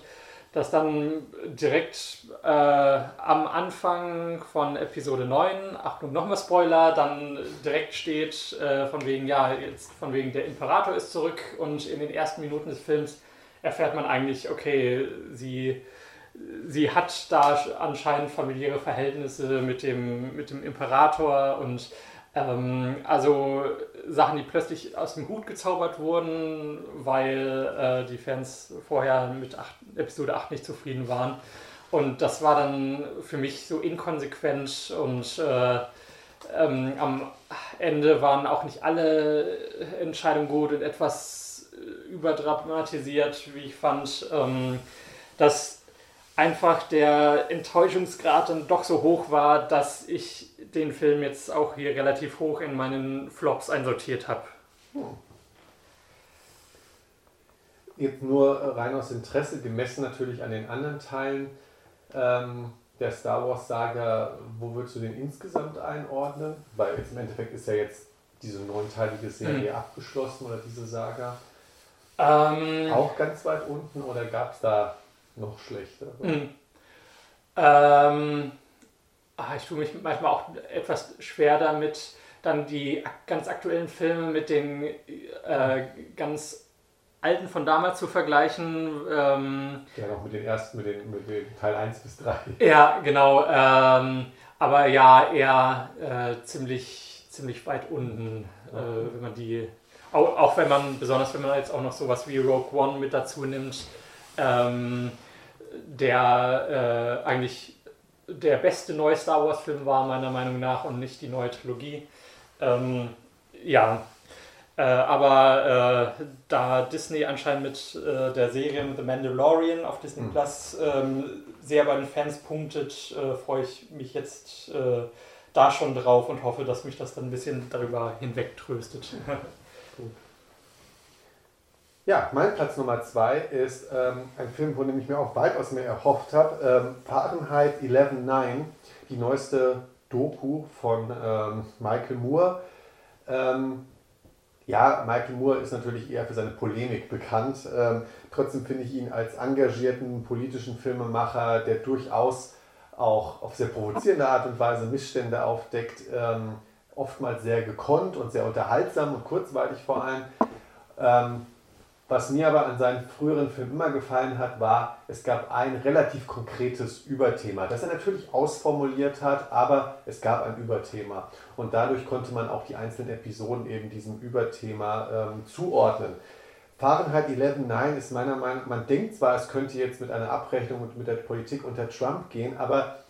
dass dann direkt äh, am Anfang von Episode 9, Achtung nochmal Spoiler, dann direkt steht äh, von wegen, ja, jetzt von wegen der Imperator ist zurück und in den ersten Minuten des Films erfährt man eigentlich, okay, sie, sie hat da anscheinend familiäre Verhältnisse mit dem, mit dem Imperator und ähm, also Sachen, die plötzlich aus dem Hut gezaubert wurden, weil äh, die Fans vorher mit 8, Episode 8 nicht zufrieden waren. Und das war dann für mich so inkonsequent und äh, ähm, am Ende waren auch nicht alle Entscheidungen gut und etwas überdramatisiert, wie ich fand, ähm, dass einfach der Enttäuschungsgrad dann doch so hoch war, dass ich den Film jetzt auch hier relativ hoch in meinen Flops einsortiert habe. Hm. Jetzt nur rein aus Interesse, gemessen natürlich an den anderen Teilen ähm, der Star Wars Saga, wo würdest du den insgesamt einordnen? Weil jetzt im Endeffekt ist ja jetzt diese neunteilige Serie mhm. abgeschlossen oder diese Saga? Ähm, auch ganz weit unten oder gab es da noch schlechtere? Mhm. Ähm, ach, ich tue mich manchmal auch etwas schwer damit, dann die ganz aktuellen Filme mit den äh, ganz alten von damals zu vergleichen. Ähm, ja, noch mit den ersten, mit den, mit den Teil 1 bis 3. Ja, genau. Ähm, aber ja, eher äh, ziemlich, ziemlich weit unten, äh, wenn man die, auch, auch, wenn man, besonders wenn man jetzt auch noch sowas wie Rogue One mit dazu nimmt, ähm, der äh, eigentlich der beste neue Star Wars Film war, meiner Meinung nach, und nicht die neue Trilogie. Ähm, ja, äh, aber äh, da Disney anscheinend mit äh, der Serie The Mandalorian auf Disney mhm. Plus ähm, sehr bei den Fans punktet, äh, freue ich mich jetzt äh, da schon drauf und hoffe, dass mich das dann ein bisschen darüber hinwegtröstet. Ja, mein Platz Nummer zwei ist ähm, ein Film, von dem ich mir auch weitaus mehr erhofft habe. Ähm, Fahrenheit 11.9, die neueste Doku von ähm, Michael Moore. Ähm, ja, Michael Moore ist natürlich eher für seine Polemik bekannt. Ähm, trotzdem finde ich ihn als engagierten politischen Filmemacher, der durchaus auch auf sehr provozierende Art und Weise Missstände aufdeckt, ähm, oftmals sehr gekonnt und sehr unterhaltsam und kurzweilig vor allem. Was mir aber an seinen früheren Filmen immer gefallen hat, war, es gab ein relativ konkretes Überthema, das er natürlich ausformuliert hat, aber es gab ein Überthema. Und dadurch konnte man auch die einzelnen Episoden eben diesem Überthema ähm, zuordnen. Fahrenheit 11.9 ist meiner Meinung nach, man denkt zwar, es könnte jetzt mit einer Abrechnung mit der Politik unter Trump gehen, aber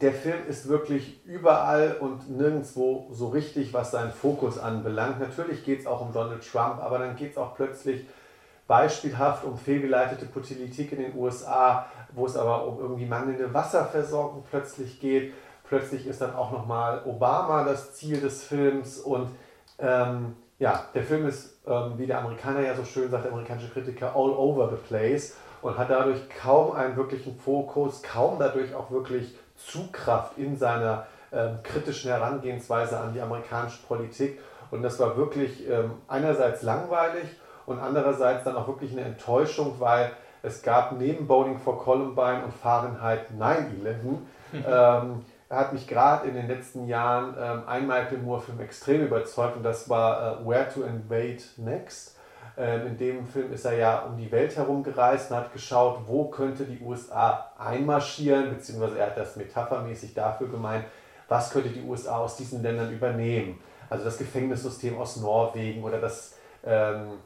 der Film ist wirklich überall und nirgendwo so richtig, was seinen Fokus anbelangt. Natürlich geht es auch um Donald Trump, aber dann geht es auch plötzlich beispielhaft um fehlgeleitete Politik in den USA, wo es aber um irgendwie mangelnde Wasserversorgung plötzlich geht. Plötzlich ist dann auch nochmal Obama das Ziel des Films und ähm, ja, der Film ist, ähm, wie der Amerikaner ja so schön sagt, der amerikanische Kritiker, all over the place und hat dadurch kaum einen wirklichen Fokus, kaum dadurch auch wirklich Zugkraft in seiner ähm, kritischen Herangehensweise an die amerikanische Politik. Und das war wirklich ähm, einerseits langweilig und andererseits dann auch wirklich eine Enttäuschung, weil es gab neben Bowling for Columbine und Fahrenheit 9-11, ähm, hat mich gerade in den letzten Jahren ähm, ein Michael Moore-Film extrem überzeugt und das war äh, Where to Invade Next. Ähm, in dem Film ist er ja um die Welt herum gereist und hat geschaut, wo könnte die USA einmarschieren, beziehungsweise er hat das metaphermäßig dafür gemeint, was könnte die USA aus diesen Ländern übernehmen. Also das Gefängnissystem aus Norwegen oder das, ähm,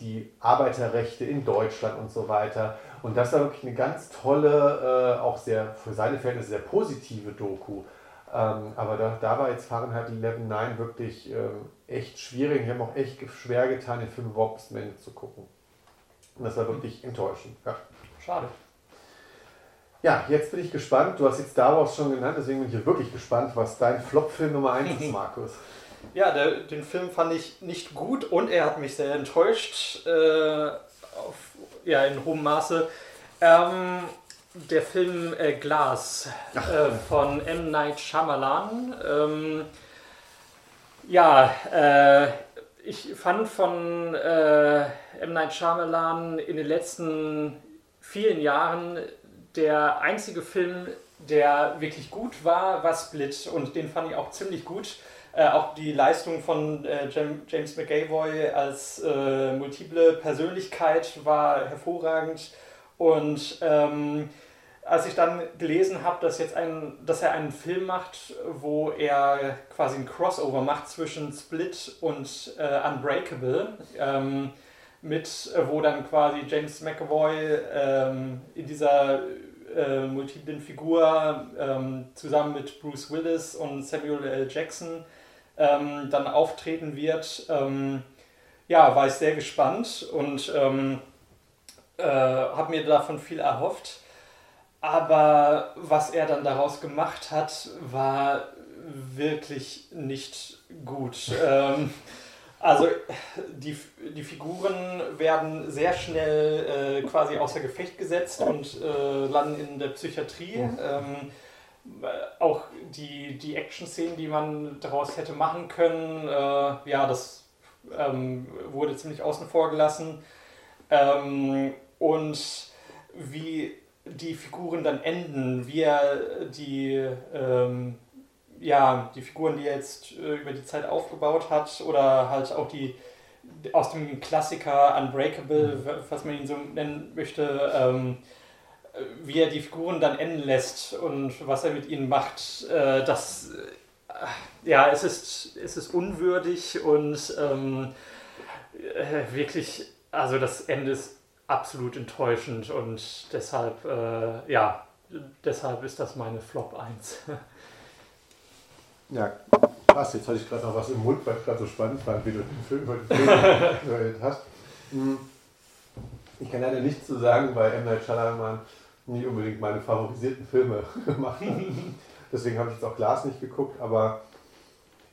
die Arbeiterrechte in Deutschland und so weiter. Und das war wirklich eine ganz tolle, äh, auch sehr für seine Verhältnisse sehr positive Doku. Ähm, aber da, da war jetzt Fahrenheit 11.9 wirklich ähm, echt schwierig. Ich habe auch echt schwer getan, den Film zum Ende zu gucken. Und das war wirklich enttäuschend. Ja. Schade. Ja, jetzt bin ich gespannt. Du hast jetzt Star Wars schon genannt, deswegen bin ich hier wirklich gespannt, was dein Flop-Film Nummer 1 ist, Markus. Ja, der, den Film fand ich nicht gut und er hat mich sehr enttäuscht. Äh, auf, ja, in hohem Maße. Ähm, der Film äh, Glass äh, von M. Night Shyamalan. Ähm, ja, äh, ich fand von äh, M. Night Shyamalan in den letzten vielen Jahren der einzige Film, der wirklich gut war, war Split und den fand ich auch ziemlich gut. Äh, auch die Leistung von äh, James McAvoy als äh, multiple Persönlichkeit war hervorragend. Und ähm, als ich dann gelesen habe, dass, dass er einen Film macht, wo er quasi ein Crossover macht zwischen Split und äh, Unbreakable, ähm, mit, äh, wo dann quasi James McAvoy ähm, in dieser äh, multiplen Figur ähm, zusammen mit Bruce Willis und Samuel L. Jackson ähm, dann auftreten wird. Ähm, ja, war ich sehr gespannt und ähm, äh, habe mir davon viel erhofft. Aber was er dann daraus gemacht hat, war wirklich nicht gut. ähm, also die, die Figuren werden sehr schnell äh, quasi außer Gefecht gesetzt und äh, landen in der Psychiatrie. Ähm, auch die, die Action-Szenen, die man daraus hätte machen können, äh, ja, das ähm, wurde ziemlich außen vor gelassen. Ähm, und wie die Figuren dann enden, wie er die, ähm, ja, die Figuren, die er jetzt äh, über die Zeit aufgebaut hat, oder halt auch die aus dem Klassiker Unbreakable, mhm. was man ihn so nennen möchte, ähm, wie er die Figuren dann enden lässt und was er mit ihnen macht, äh, das, äh, ja, es ist, es ist unwürdig und ähm, äh, wirklich, also das Ende ist absolut enttäuschend und deshalb, äh, ja, deshalb ist das meine Flop 1. ja, krass, jetzt hatte ich gerade noch was im Mund, weil ich gerade so spannend fand, wie du den Film heute hast. Hm. Ich kann leider nichts zu sagen, weil M. Night Shyamalan nicht unbedingt meine favorisierten Filme gemacht hat. Deswegen habe ich jetzt auch Glas nicht geguckt, aber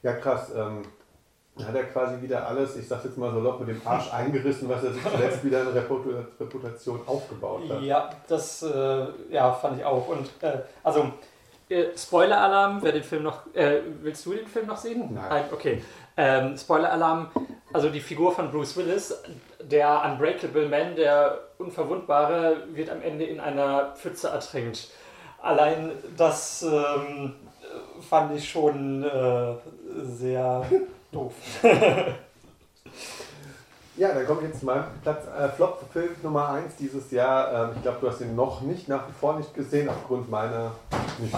ja krass. Ähm, hat er quasi wieder alles, ich sag's jetzt mal so locker, mit dem Arsch eingerissen, was er sich zuletzt wieder in Reputation aufgebaut hat. Ja, das äh, ja, fand ich auch. Und äh, also äh, Spoiler-Alarm, wer den Film noch. Äh, willst du den Film noch sehen? Nein. Okay. Ähm, Spoiler-Alarm, also die Figur von Bruce Willis, der Unbreakable Man, der Unverwundbare, wird am Ende in einer Pfütze ertränkt. Allein das ähm, fand ich schon äh, sehr doof. ja, dann kommt jetzt mein Platz äh, Flop-Film Nummer 1 dieses Jahr. Ähm, ich glaube, du hast ihn noch nicht, nach wie vor nicht gesehen, aufgrund meiner, nicht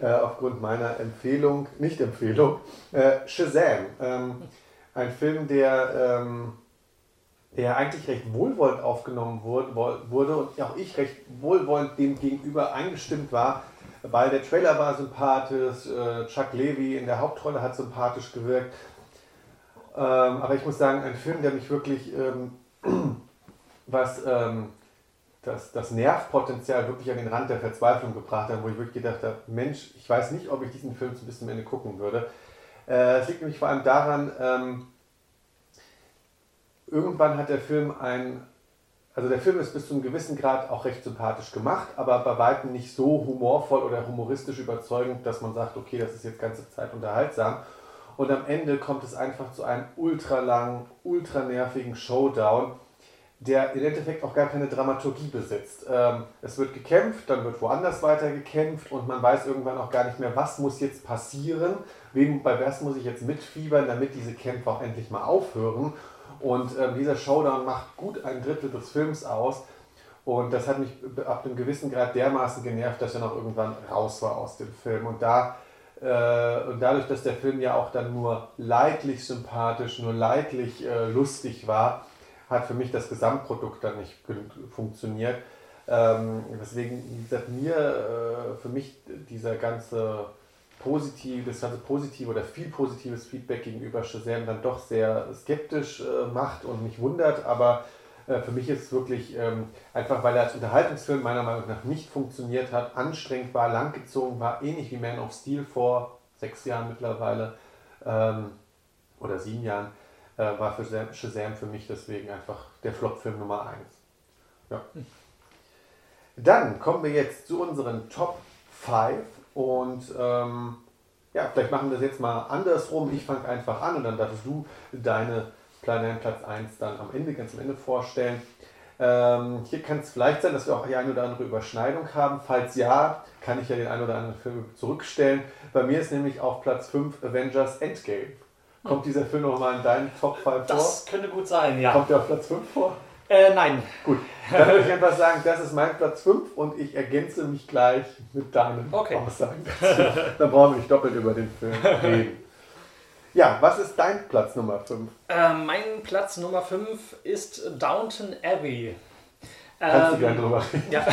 äh, aufgrund meiner Empfehlung, nicht Empfehlung, äh, Shazam. Ähm, ein Film, der ähm, der eigentlich recht wohlwollend aufgenommen wurde und auch ich recht wohlwollend dem gegenüber eingestimmt war, weil der Trailer war sympathisch, äh, Chuck Levy in der Hauptrolle hat sympathisch gewirkt. Ähm, aber ich muss sagen, ein Film, der mich wirklich, ähm, was ähm, das, das Nervpotenzial wirklich an den Rand der Verzweiflung gebracht hat, wo ich wirklich gedacht habe, Mensch, ich weiß nicht, ob ich diesen Film bis zum Ende gucken würde. Äh, es liegt nämlich vor allem daran, irgendwann hat der Film ein, also der Film ist bis zu einem gewissen Grad auch recht sympathisch gemacht, aber bei weitem nicht so humorvoll oder humoristisch überzeugend, dass man sagt, okay, das ist jetzt ganze Zeit unterhaltsam. Und am Ende kommt es einfach zu einem ultra langen, ultra nervigen Showdown, der im Endeffekt auch gar keine Dramaturgie besitzt. Ähm, es wird gekämpft, dann wird woanders weiter gekämpft und man weiß irgendwann auch gar nicht mehr, was muss jetzt passieren, wem, bei was muss ich jetzt mitfiebern, damit diese Kämpfe auch endlich mal aufhören. Und äh, dieser Showdown macht gut ein Drittel des Films aus. Und das hat mich ab einem gewissen Grad dermaßen genervt, dass er noch irgendwann raus war aus dem Film. Und, da, und dadurch, dass der Film ja auch dann nur leidlich sympathisch, nur leidlich äh, lustig war, hat für mich das Gesamtprodukt dann nicht funktioniert. Ähm, deswegen, wie gesagt, mir, äh, für mich dieser ganze positiv, das ganze positive oder viel positives Feedback gegenüber Shazam dann doch sehr skeptisch äh, macht und mich wundert, aber äh, für mich ist es wirklich ähm, einfach, weil er als Unterhaltungsfilm meiner Meinung nach nicht funktioniert hat, anstrengend war, langgezogen war, ähnlich wie Man of Steel vor sechs Jahren mittlerweile ähm, oder sieben Jahren, äh, war für Shazam für mich deswegen einfach der Flop-Film Nummer eins. Ja. Dann kommen wir jetzt zu unseren Top 5 und ähm, ja, vielleicht machen wir das jetzt mal andersrum. Ich fange einfach an und dann darfst du deine kleinen Platz 1 dann am Ende, ganz am Ende vorstellen. Ähm, hier kann es vielleicht sein, dass wir auch die eine oder andere Überschneidung haben. Falls ja, kann ich ja den einen oder anderen Film zurückstellen. Bei mir ist nämlich auf Platz 5 Avengers Endgame. Kommt dieser Film nochmal in deinen Top 5 vor? Das könnte gut sein, ja. Kommt der auf Platz 5 vor? Äh, nein. Gut, dann würde ich einfach sagen, das ist mein Platz 5 und ich ergänze mich gleich mit deinen okay. Aussagen dazu. Dann brauchen wir nicht doppelt über den Film reden. Ja, was ist dein Platz Nummer 5? Äh, mein Platz Nummer 5 ist Downton Abbey. Kannst du gerne drüber reden? Ja,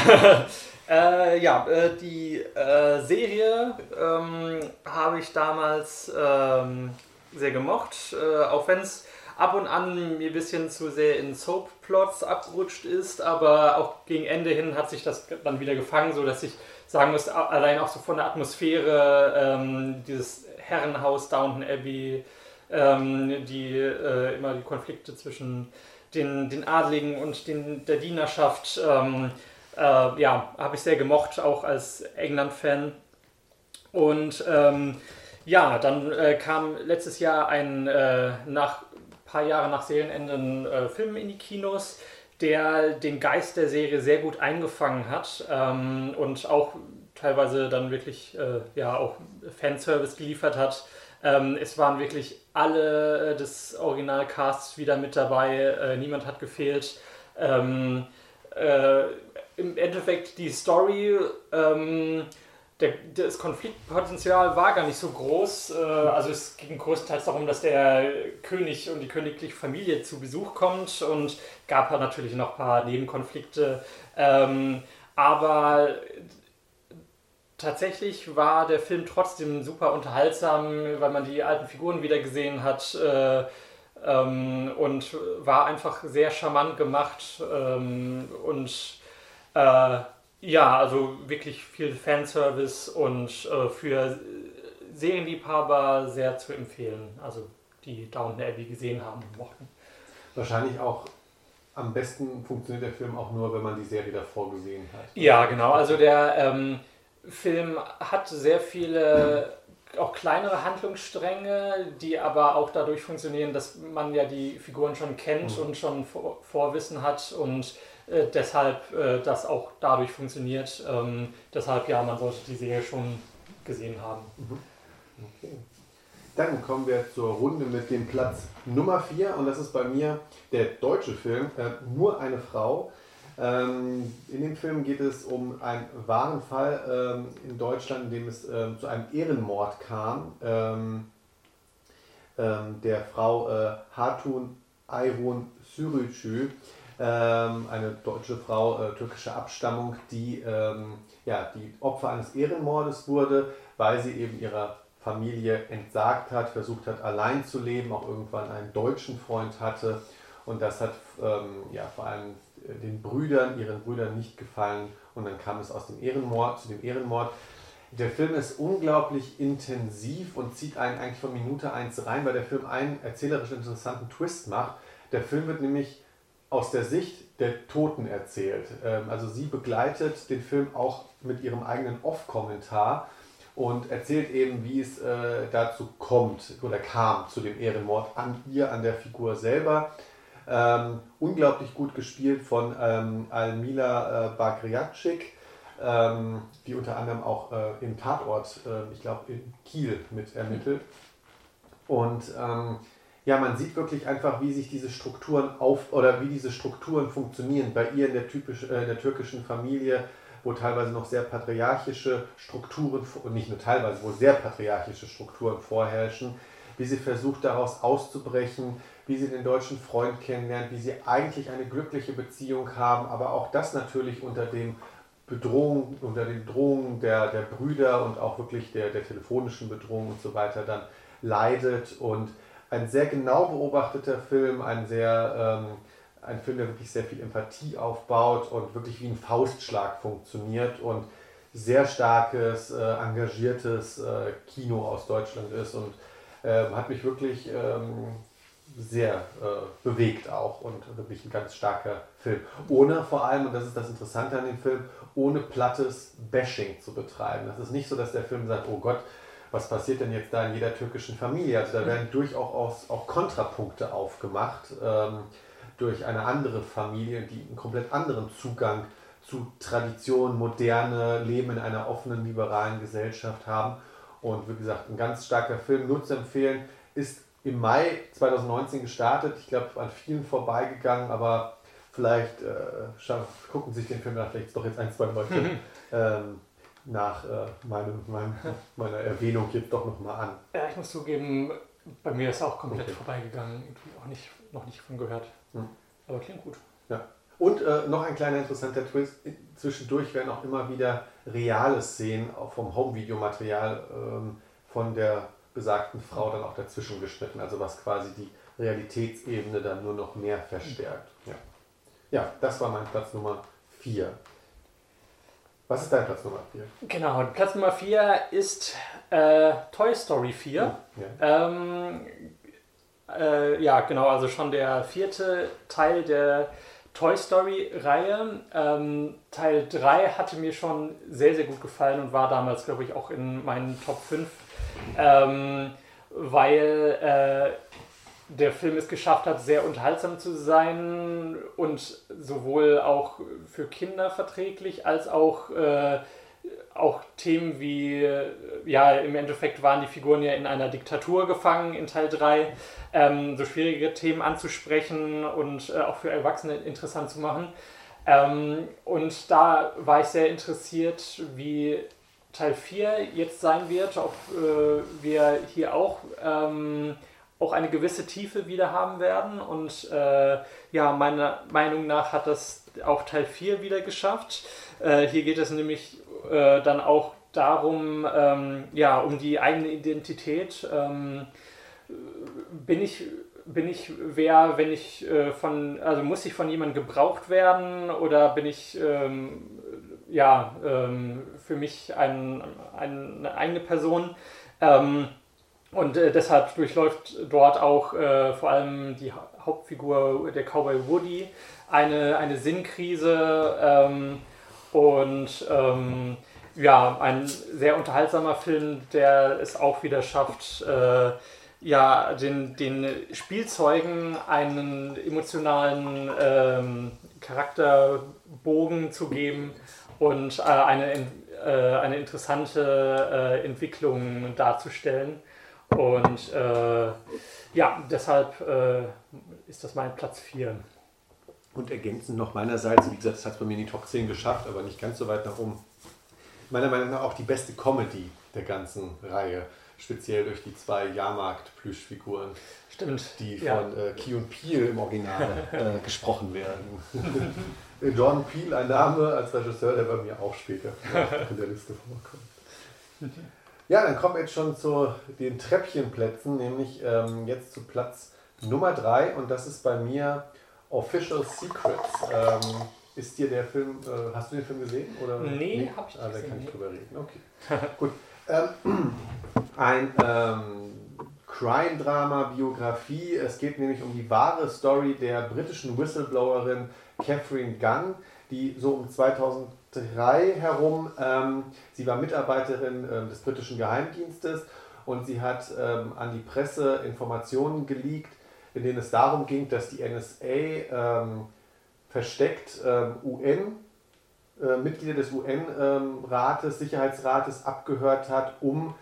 äh, ja äh, die äh, Serie ähm, habe ich damals ähm, sehr gemocht, äh, auch wenn es ab und an mir ein bisschen zu sehr in Soap-Plots abgerutscht ist, aber auch gegen Ende hin hat sich das dann wieder gefangen, so dass ich sagen muss, allein auch so von der Atmosphäre, ähm, dieses Herrenhaus Downton Abbey, ähm, die äh, immer die Konflikte zwischen den, den Adligen und den, der Dienerschaft, ähm, äh, ja, habe ich sehr gemocht, auch als England-Fan. Und ähm, ja, dann äh, kam letztes Jahr ein, äh, nach paar Jahre nach Seelenende ein äh, Film in die Kinos, der den Geist der Serie sehr gut eingefangen hat ähm, und auch teilweise dann wirklich äh, ja auch Fanservice geliefert hat. Ähm, es waren wirklich alle des Originalcasts wieder mit dabei, äh, niemand hat gefehlt. Ähm, äh, Im Endeffekt die Story ähm, der, das Konfliktpotenzial war gar nicht so groß. Äh, also es ging größtenteils darum, dass der König und die königliche Familie zu Besuch kommt und gab halt natürlich noch ein paar Nebenkonflikte. Ähm, aber tatsächlich war der Film trotzdem super unterhaltsam, weil man die alten Figuren wieder gesehen hat. Äh, ähm, und war einfach sehr charmant gemacht ähm, und äh, ja, also wirklich viel Fanservice und äh, für Serienliebhaber sehr zu empfehlen. Also die Downton Abbey gesehen haben und mochten. Wahrscheinlich auch am besten funktioniert der Film auch nur, wenn man die Serie davor gesehen hat. Ja, genau. Also der ähm, Film hat sehr viele auch kleinere Handlungsstränge, die aber auch dadurch funktionieren, dass man ja die Figuren schon kennt mhm. und schon Vor Vorwissen hat und äh, deshalb äh, das auch dadurch funktioniert. Ähm, deshalb ja, man sollte die Serie schon gesehen haben. Mhm. Okay. Dann kommen wir zur Runde mit dem Platz Nummer 4 und das ist bei mir der deutsche Film äh, Nur eine Frau. Ähm, in dem Film geht es um einen wahren Fall ähm, in Deutschland, in dem es ähm, zu einem Ehrenmord kam. Ähm, ähm, der Frau äh, Hatun Ayvun Sürücü ähm, eine deutsche Frau äh, türkischer Abstammung, die ja, die Opfer eines Ehrenmordes wurde, weil sie eben ihrer Familie entsagt hat, versucht hat, allein zu leben, auch irgendwann einen deutschen Freund hatte. Und das hat ja, vor allem den Brüdern, ihren Brüdern nicht gefallen. Und dann kam es aus dem Ehrenmord zu dem Ehrenmord. Der Film ist unglaublich intensiv und zieht einen eigentlich von Minute 1 rein, weil der Film einen erzählerisch interessanten Twist macht. Der Film wird nämlich aus der Sicht der Toten erzählt. Ähm, also sie begleitet den Film auch mit ihrem eigenen Off-Kommentar und erzählt eben, wie es äh, dazu kommt oder kam zu dem Ehrenmord an ihr, an der Figur selber. Ähm, unglaublich gut gespielt von ähm, Almila äh, Bagriatschik, ähm, die unter anderem auch äh, im Tatort, äh, ich glaube in Kiel mit ermittelt. Und ähm, ja, man sieht wirklich einfach, wie sich diese Strukturen auf oder wie diese Strukturen funktionieren. Bei ihr in der, typisch, äh, der türkischen Familie, wo teilweise noch sehr patriarchische Strukturen, nicht nur teilweise, wo sehr patriarchische Strukturen vorherrschen, wie sie versucht daraus auszubrechen, wie sie den deutschen Freund kennenlernt, wie sie eigentlich eine glückliche Beziehung haben, aber auch das natürlich unter dem Bedrohung, unter den Drohungen der, der Brüder und auch wirklich der, der telefonischen Bedrohung und so weiter dann leidet. Und ein sehr genau beobachteter Film, ein sehr ähm, ein Film, der wirklich sehr viel Empathie aufbaut und wirklich wie ein Faustschlag funktioniert und sehr starkes, äh, engagiertes äh, Kino aus Deutschland ist und äh, hat mich wirklich ähm, sehr äh, bewegt auch und wirklich ein ganz starker Film. Ohne vor allem, und das ist das Interessante an dem Film, ohne plattes Bashing zu betreiben. Das ist nicht so, dass der Film sagt, oh Gott, was passiert denn jetzt da in jeder türkischen Familie? Also da werden durchaus auch Kontrapunkte aufgemacht ähm, durch eine andere Familie, die einen komplett anderen Zugang zu Tradition, moderne Leben in einer offenen, liberalen Gesellschaft haben. Und wie gesagt, ein ganz starker Film, nur zu empfehlen, ist im Mai 2019 gestartet. Ich glaube, an vielen vorbeigegangen, aber vielleicht äh, gucken sich den Film dann vielleicht doch jetzt ein, zwei Leute ähm, nach äh, meinem, meinem, meiner Erwähnung jetzt doch nochmal an. Ja, ich muss zugeben, bei mir ist auch komplett okay. vorbeigegangen, irgendwie auch nicht, noch nicht von gehört. Hm. Aber klingt gut. Ja. Und äh, noch ein kleiner interessanter Twist. Zwischendurch werden auch immer wieder reale Szenen vom Home-Video-Material ähm, von der besagten Frau dann auch dazwischen geschnitten. Also was quasi die Realitätsebene dann nur noch mehr verstärkt. Ja, ja das war mein Platz Nummer 4. Was ist dein Platz Nummer 4? Genau, Platz Nummer 4 ist äh, Toy Story 4. Ja. Ähm, äh, ja, genau, also schon der vierte Teil der Toy Story-Reihe. Ähm, Teil 3 hatte mir schon sehr, sehr gut gefallen und war damals, glaube ich, auch in meinen Top 5, ähm, weil äh, der Film es geschafft hat, sehr unterhaltsam zu sein und sowohl auch für Kinder verträglich als auch, äh, auch Themen wie, ja, im Endeffekt waren die Figuren ja in einer Diktatur gefangen in Teil 3, ähm, so schwierige Themen anzusprechen und äh, auch für Erwachsene interessant zu machen. Ähm, und da war ich sehr interessiert, wie Teil 4 jetzt sein wird, ob äh, wir hier auch ähm, auch eine gewisse Tiefe wieder haben werden. Und äh, ja, meiner Meinung nach hat das auch Teil 4 wieder geschafft. Äh, hier geht es nämlich äh, dann auch darum, ähm, ja, um die eigene Identität. Ähm, bin ich bin ich wer, wenn ich äh, von, also muss ich von jemandem gebraucht werden oder bin ich ähm, ja ähm, für mich ein, ein, eine eigene Person? Ähm, und äh, deshalb durchläuft dort auch äh, vor allem die Hauptfigur, der Cowboy Woody, eine, eine Sinnkrise. Ähm, und ähm, ja, ein sehr unterhaltsamer Film, der es auch wieder schafft, äh, ja, den, den Spielzeugen einen emotionalen ähm, Charakterbogen zu geben und äh, eine, äh, eine interessante äh, Entwicklung darzustellen. Und äh, ja, deshalb äh, ist das mein Platz 4. Und ergänzend noch meinerseits, wie gesagt, das hat es bei mir in die Top 10 geschafft, aber nicht ganz so weit nach oben. Meiner Meinung nach auch die beste Comedy der ganzen Reihe. Speziell durch die zwei Jahrmarkt-Plüschfiguren. Stimmt. Die von ja. äh, Key und Peel im Original gesprochen werden. John Peel, ein Name als Regisseur, der bei mir auch später in der Liste vorkommt. Ja, dann kommen wir jetzt schon zu den Treppchenplätzen, nämlich ähm, jetzt zu Platz Nummer 3 und das ist bei mir Official Secrets. Ähm, ist dir der Film, äh, hast du den Film gesehen? Oder? Nee, nee? habe ich nicht. Ah, da kann ich drüber reden. Okay. Gut. Ähm, ein ähm, Crime-Drama, Biografie. Es geht nämlich um die wahre Story der britischen Whistleblowerin Catherine Gunn, die so um 2000 2003 herum. Ähm, sie war Mitarbeiterin äh, des britischen Geheimdienstes und sie hat ähm, an die Presse Informationen geleakt, in denen es darum ging, dass die NSA ähm, versteckt ähm, UN, äh, Mitglieder des UN-Rates, Sicherheitsrates abgehört hat, um ähm,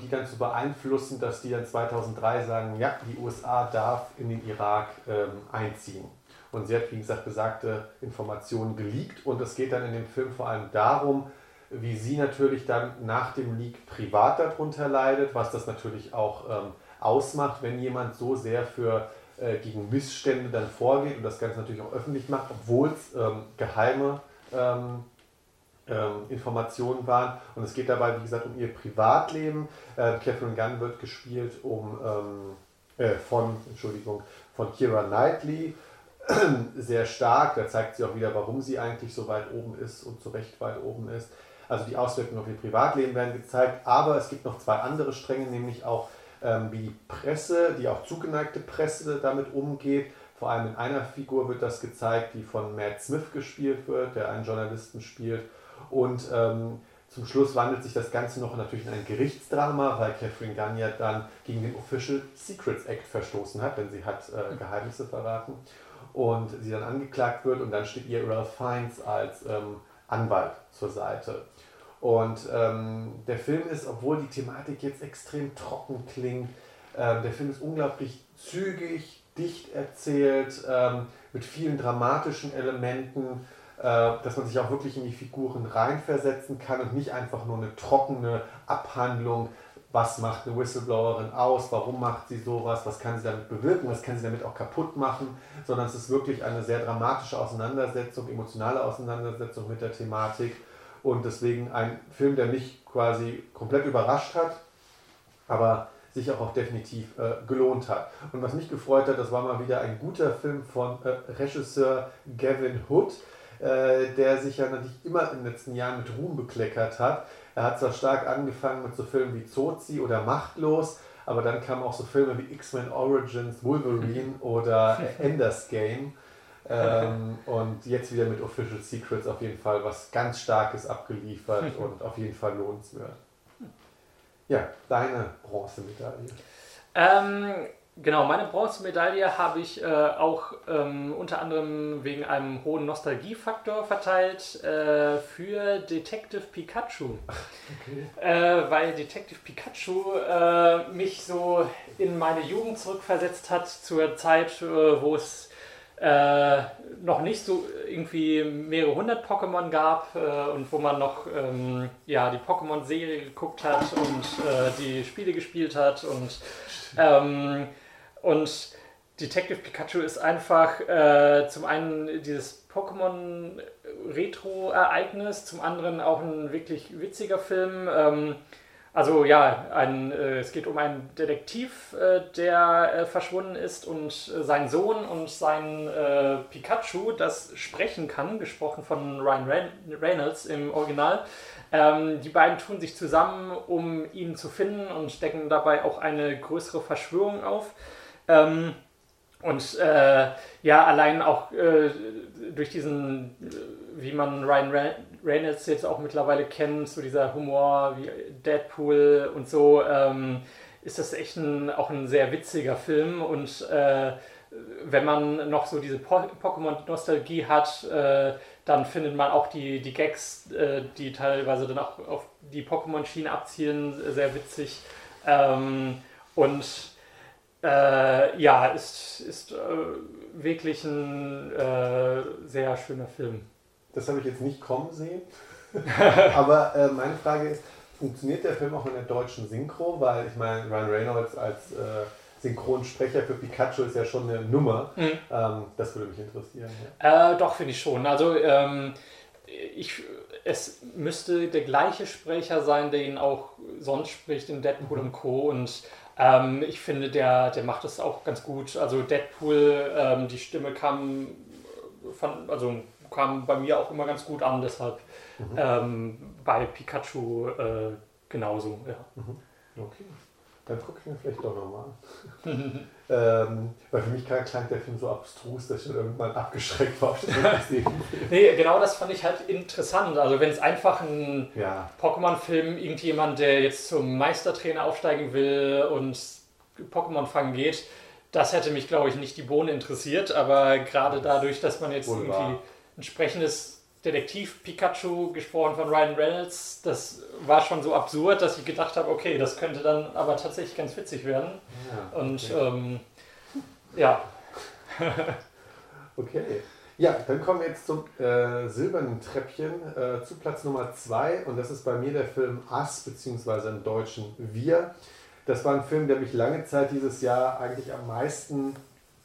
die dann zu beeinflussen, dass die dann 2003 sagen, ja, die USA darf in den Irak ähm, einziehen. Und sie hat, wie gesagt, besagte Informationen geleakt. Und es geht dann in dem Film vor allem darum, wie sie natürlich dann nach dem Leak privat darunter leidet, was das natürlich auch ähm, ausmacht, wenn jemand so sehr für äh, gegen Missstände dann vorgeht und das Ganze natürlich auch öffentlich macht, obwohl es ähm, geheime ähm, ähm, Informationen waren. Und es geht dabei, wie gesagt, um ihr Privatleben. Äh, Catherine Gunn wird gespielt um, ähm, äh, von, Entschuldigung, von Kira Knightley sehr stark. Da zeigt sie auch wieder, warum sie eigentlich so weit oben ist und zu Recht weit oben ist. Also die Auswirkungen auf ihr Privatleben werden gezeigt, aber es gibt noch zwei andere Stränge, nämlich auch ähm, wie die Presse, die auch zugeneigte Presse damit umgeht. Vor allem in einer Figur wird das gezeigt, die von Matt Smith gespielt wird, der einen Journalisten spielt. Und ähm, zum Schluss wandelt sich das Ganze noch natürlich in ein Gerichtsdrama, weil Catherine Gagne dann gegen den Official Secrets Act verstoßen hat, denn sie hat äh, Geheimnisse verraten. Und sie dann angeklagt wird und dann steht ihr Ralph Fiennes als ähm, Anwalt zur Seite. Und ähm, der Film ist, obwohl die Thematik jetzt extrem trocken klingt, ähm, der Film ist unglaublich zügig, dicht erzählt, ähm, mit vielen dramatischen Elementen, dass man sich auch wirklich in die Figuren reinversetzen kann und nicht einfach nur eine trockene Abhandlung was macht eine Whistleblowerin aus, warum macht sie sowas, was kann sie damit bewirken, was kann sie damit auch kaputt machen, sondern es ist wirklich eine sehr dramatische Auseinandersetzung, emotionale Auseinandersetzung mit der Thematik und deswegen ein Film, der mich quasi komplett überrascht hat, aber sich auch, auch definitiv äh, gelohnt hat. Und was mich gefreut hat, das war mal wieder ein guter Film von äh, Regisseur Gavin Hood, äh, der sich ja natürlich immer in den letzten Jahren mit Ruhm bekleckert hat. Er hat zwar stark angefangen mit so Filmen wie Zozi oder Machtlos, aber dann kamen auch so Filme wie X-Men Origins, Wolverine oder Enders Game. ähm, und jetzt wieder mit Official Secrets auf jeden Fall was ganz Starkes abgeliefert und auf jeden Fall lohnenswert. Ja, deine Bronzemedaille. Ähm, genau, meine Bronzemedaille habe ich äh, auch ähm, unter anderem wegen einem hohen Nostalgiefaktor verteilt äh, für Detective Pikachu. Okay. Äh, weil Detective Pikachu äh, mich so in meine Jugend zurückversetzt hat, zur Zeit, äh, wo es äh, noch nicht so irgendwie mehrere hundert Pokémon gab und wo man noch ähm, ja, die Pokémon-Serie geguckt hat und die Spiele gespielt hat und, ähm, und Detective Pikachu ist einfach äh, zum einen dieses Pokémon-Retro-Ereignis, zum anderen auch ein wirklich witziger Film. Ähm, also ja, ein, äh, es geht um einen Detektiv, äh, der äh, verschwunden ist und äh, sein Sohn und sein äh, Pikachu, das sprechen kann, gesprochen von Ryan Reynolds im Original. Ähm, die beiden tun sich zusammen, um ihn zu finden und decken dabei auch eine größere Verschwörung auf. Ähm, und äh, ja, allein auch äh, durch diesen, wie man Ryan Reynolds jetzt auch mittlerweile kennt, so dieser Humor wie Deadpool und so, ähm, ist das echt ein, auch ein sehr witziger Film. Und äh, wenn man noch so diese po Pokémon-Nostalgie hat, äh, dann findet man auch die, die Gags, äh, die teilweise dann auch auf die Pokémon-Schiene abzielen, sehr witzig. Ähm, und äh, ja, ist, ist äh, wirklich ein äh, sehr schöner Film. Das habe ich jetzt nicht kommen sehen. Aber äh, meine Frage ist, funktioniert der Film auch in der deutschen Synchro? Weil ich meine, Ryan Reynolds als äh, Synchronsprecher für Pikachu ist ja schon eine Nummer. Mhm. Ähm, das würde mich interessieren. Ja. Äh, doch, finde ich schon. Also ähm, ich, es müsste der gleiche Sprecher sein, der ihn auch sonst spricht in Deadpool mhm. und Co. Und ähm, ich finde, der, der macht das auch ganz gut. Also Deadpool, ähm, die Stimme kam, von, also kam bei mir auch immer ganz gut an, deshalb mhm. ähm, bei Pikachu äh, genauso. Ja. Mhm. Okay. Dann gucke ich mir vielleicht doch nochmal an. ähm, weil für mich klang der Film so abstrus, dass ich dann irgendwann abgeschreckt war. nee, genau das fand ich halt interessant. Also wenn es einfach ein ja. Pokémon-Film, irgendjemand, der jetzt zum Meistertrainer aufsteigen will und Pokémon fangen geht, das hätte mich, glaube ich, nicht die Bohne interessiert. Aber gerade dadurch, dass man jetzt Wohl irgendwie entsprechendes Detektiv Pikachu, gesprochen von Ryan Reynolds, das war schon so absurd, dass ich gedacht habe, okay, das könnte dann aber tatsächlich ganz witzig werden. Ja, Und okay. ähm, ja. okay. Ja, dann kommen wir jetzt zum äh, silbernen Treppchen äh, zu Platz Nummer 2 und das ist bei mir der Film Ass, beziehungsweise im Deutschen Wir. Das war ein Film, der mich lange Zeit dieses Jahr eigentlich am meisten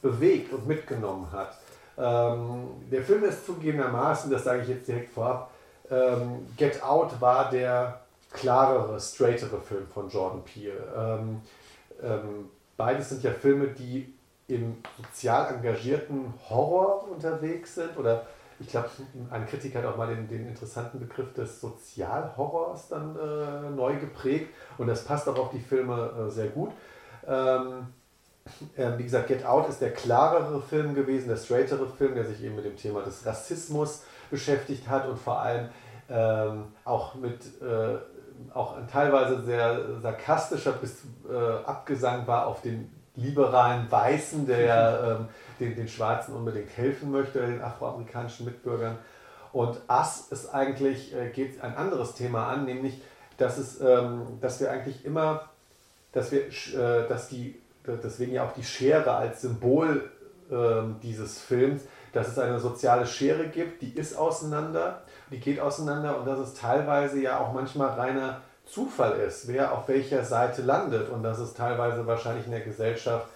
bewegt und mitgenommen hat. Ähm, der Film ist zugegebenermaßen, das sage ich jetzt direkt vorab, ähm, Get Out war der klarere, straightere Film von Jordan Peele. Ähm, ähm, beides sind ja Filme, die im sozial engagierten Horror unterwegs sind oder ich glaube, ein Kritiker hat auch mal den, den interessanten Begriff des Sozialhorrors dann äh, neu geprägt und das passt auch auf die Filme äh, sehr gut. Ähm, wie gesagt, Get Out ist der klarere Film gewesen, der straightere Film, der sich eben mit dem Thema des Rassismus beschäftigt hat und vor allem ähm, auch mit äh, auch ein teilweise sehr sarkastischer bis äh, Abgesang war auf den liberalen Weißen, der ähm, den, den Schwarzen unbedingt helfen möchte, den afroamerikanischen Mitbürgern. Und Ass ist eigentlich, äh, geht ein anderes Thema an, nämlich, dass, es, ähm, dass wir eigentlich immer, dass wir, äh, dass die deswegen ja auch die Schere als Symbol äh, dieses Films, dass es eine soziale Schere gibt, die ist auseinander, die geht auseinander und dass es teilweise ja auch manchmal reiner Zufall ist, wer auf welcher Seite landet und dass es teilweise wahrscheinlich in der Gesellschaft